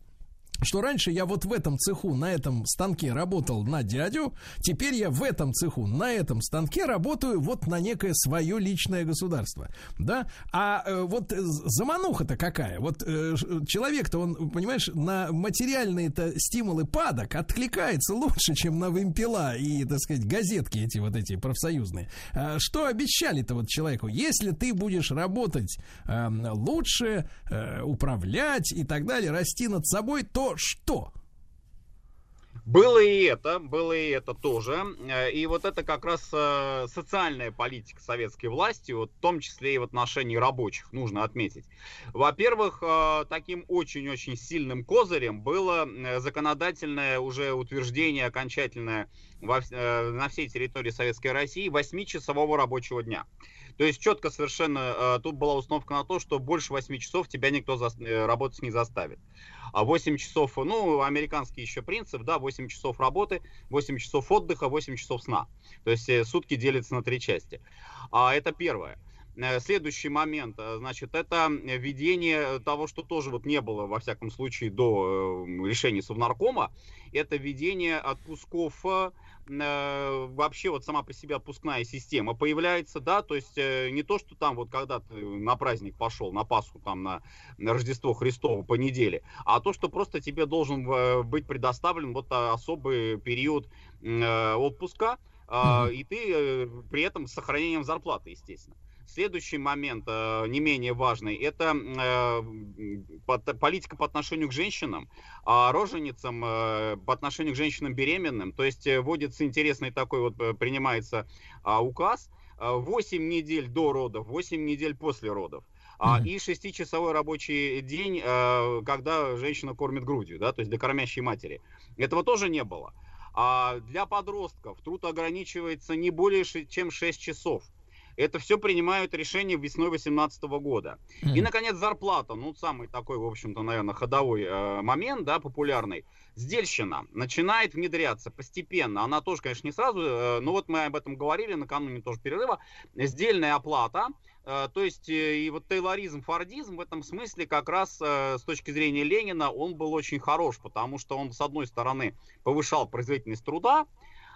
что раньше я вот в этом цеху, на этом станке работал на дядю, теперь я в этом цеху, на этом станке работаю вот на некое свое личное государство, да? А э, вот э, замануха-то какая? Вот э, ш- человек-то, он, понимаешь, на материальные-то стимулы падок откликается лучше, чем на вымпела и, так сказать, газетки эти вот эти профсоюзные. А Что обещали-то вот человеку? Если ты будешь работать э, лучше, э, управлять и так далее, расти над собой, то что? Было и это, было и это тоже. Э, и вот это как раз э, социальная политика советской власти, вот в том числе и в отношении рабочих, нужно отметить. Во-первых, э, таким очень-очень сильным козырем было законодательное уже утверждение окончательное во, на всей территории Советской России 8-часового рабочего дня. То есть четко совершенно тут была установка на то, что больше 8 часов тебя никто за, работать не заставит. А 8 часов, ну, американский еще принцип, да, 8 часов работы, 8 часов отдыха, 8 часов сна. То есть э, сутки делятся на три части. А это первое. Э, следующий момент, э, значит, это введение того, что тоже вот не было, во всяком случае, до решения Совнаркома, это введение отпусков э, вообще вот сама по себе отпускная система появляется, да, то есть э, не то, что там вот когда ты на праздник пошел, на Пасху, там на, на Рождество Христово по неделе, а то, что просто тебе должен э, быть предоставлен вот особый период э, отпуска, э, и ты э, при этом с сохранением зарплаты, естественно. Следующий момент, э, не менее важный, это э, политика по отношению к женщинам, а роженицам э, по отношению к женщинам беременным. То есть вводится интересный такой вот, принимается а, указ, 8 недель до родов, 8 недель после родов. Mm-hmm. И шестичасовой рабочий день, когда женщина кормит грудью, да, то есть для кормящей матери. Этого тоже не было. А для подростков труд ограничивается не более чем 6 часов. Это все принимают решение весной 2018 года. Mm. И, наконец, зарплата. Ну, самый такой, в общем-то, наверное, ходовой э, момент, да, популярный. Сдельщина начинает внедряться постепенно. Она тоже, конечно, не сразу, э, но вот мы об этом говорили накануне тоже перерыва. Сдельная оплата. Э, то есть э, и вот тейлоризм, фордизм в этом смысле как раз э, с точки зрения Ленина он был очень хорош, потому что он с одной стороны повышал производительность труда,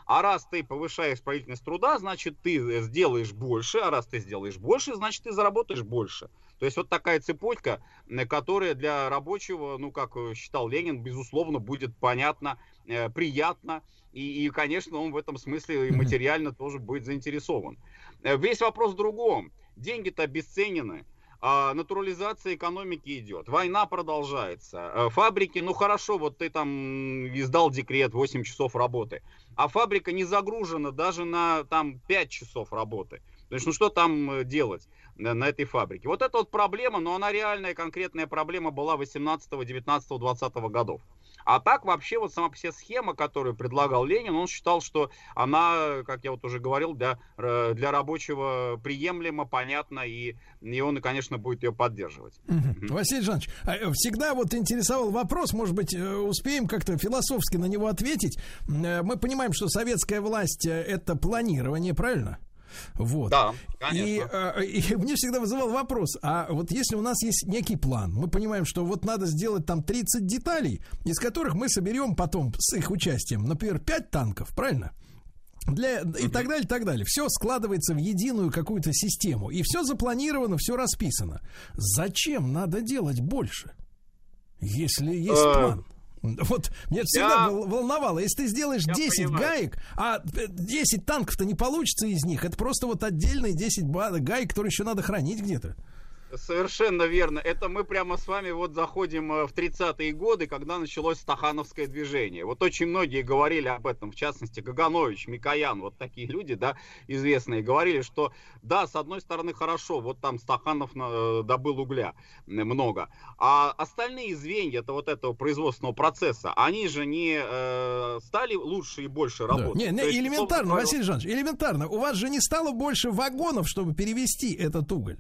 а раз ты повышаешь производительность труда, значит, ты сделаешь больше. А раз ты сделаешь больше, значит, ты заработаешь больше. То есть вот такая цепочка, которая для рабочего, ну, как считал Ленин, безусловно, будет понятно, э, приятно. И, и, конечно, он в этом смысле и материально тоже будет заинтересован. Э, весь вопрос в другом. Деньги-то обесценены натурализация экономики идет, война продолжается, э, фабрики, ну хорошо, вот ты там издал декрет, 8 часов работы, а фабрика не загружена даже на там 5 часов работы. То есть, ну что там э, делать на, на этой фабрике? Вот это вот проблема, но она реальная, конкретная проблема была 18, 19, 20 годов. А так вообще вот сама себе схема, которую предлагал Ленин, он считал, что она, как я вот уже говорил, для, э, для рабочего приемлема, понятна, и, и он, конечно, будет ее поддерживать. Угу. Василий Жанович, а, э, всегда вот интересовал вопрос, может быть, э, успеем как-то философски на него ответить. Мы понимаем, что советская власть это планирование, правильно? Вот. Да, конечно. И, э, *laughs* и мне всегда вызывал вопрос, а вот если у нас есть некий план, мы понимаем, что вот надо сделать там 30 деталей, из которых мы соберем потом с их участием, например, 5 танков, правильно? Для, и так далее, и так далее. Все складывается в единую какую-то систему. И все запланировано, все расписано. Зачем надо делать больше? Если есть э, план. *laughs* Вот меня всегда я... волновало, если ты сделаешь я 10 понимаю. гаек, а 10 танков-то не получится из них, это просто вот отдельные 10 гаек, которые еще надо хранить где-то. Совершенно верно. Это мы прямо с вами вот заходим э, в 30-е годы, когда началось стахановское движение. Вот очень многие говорили об этом, в частности, Гаганович, Микоян, вот такие люди, да, известные, говорили, что да, с одной стороны хорошо, вот там Стаханов э, добыл угля много, а остальные звенья это вот этого производственного процесса, они же не э, стали лучше и больше работать. Да. Не, не, есть, элементарно, Василий Жанович, элементарно. У вас же не стало больше вагонов, чтобы перевести этот уголь.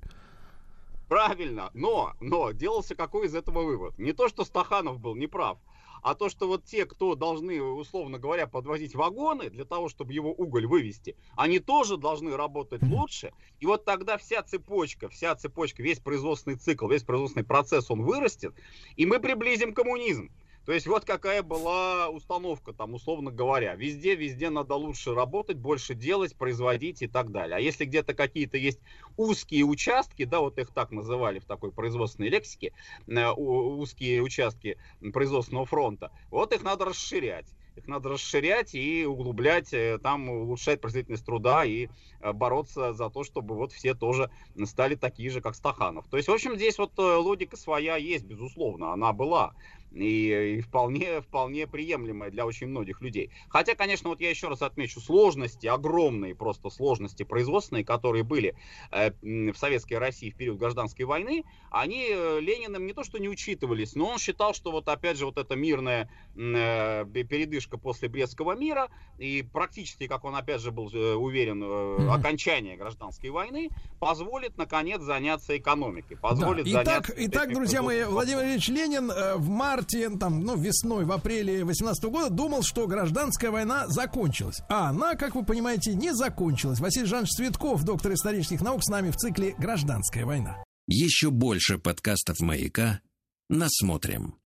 Правильно, но, но делался какой из этого вывод? Не то, что Стаханов был неправ, а то, что вот те, кто должны, условно говоря, подвозить вагоны для того, чтобы его уголь вывести, они тоже должны работать лучше. И вот тогда вся цепочка, вся цепочка, весь производственный цикл, весь производственный процесс, он вырастет, и мы приблизим коммунизм. То есть вот какая была установка там, условно говоря. Везде, везде надо лучше работать, больше делать, производить и так далее. А если где-то какие-то есть узкие участки, да, вот их так называли в такой производственной лексике, э, узкие участки производственного фронта, вот их надо расширять. Их надо расширять и углублять, э, там улучшать производительность труда и э, бороться за то, чтобы вот все тоже стали такие же, как Стаханов. То есть, в общем, здесь вот логика своя есть, безусловно, она была. И, и вполне, вполне приемлемая для очень многих людей. Хотя, конечно, вот я еще раз отмечу сложности, огромные просто сложности производственные, которые были э, в Советской России в период гражданской войны, они э, Лениным не то что не учитывались, но он считал, что вот опять же вот эта мирная э, передышка после Брестского мира и практически, как он опять же был э, уверен, э, окончание гражданской войны позволит наконец заняться экономикой, позволит Да. заняться... Итак, итак, друзья мои, Владимир Ильич Ленин э, в марте, там, ну, весной, в апреле 18 года думал, что гражданская война закончилась. А она, как вы понимаете, не закончилась. Василий Жанович Цветков, доктор исторических наук, с нами в цикле «Гражданская война». Еще больше подкастов «Маяка» насмотрим.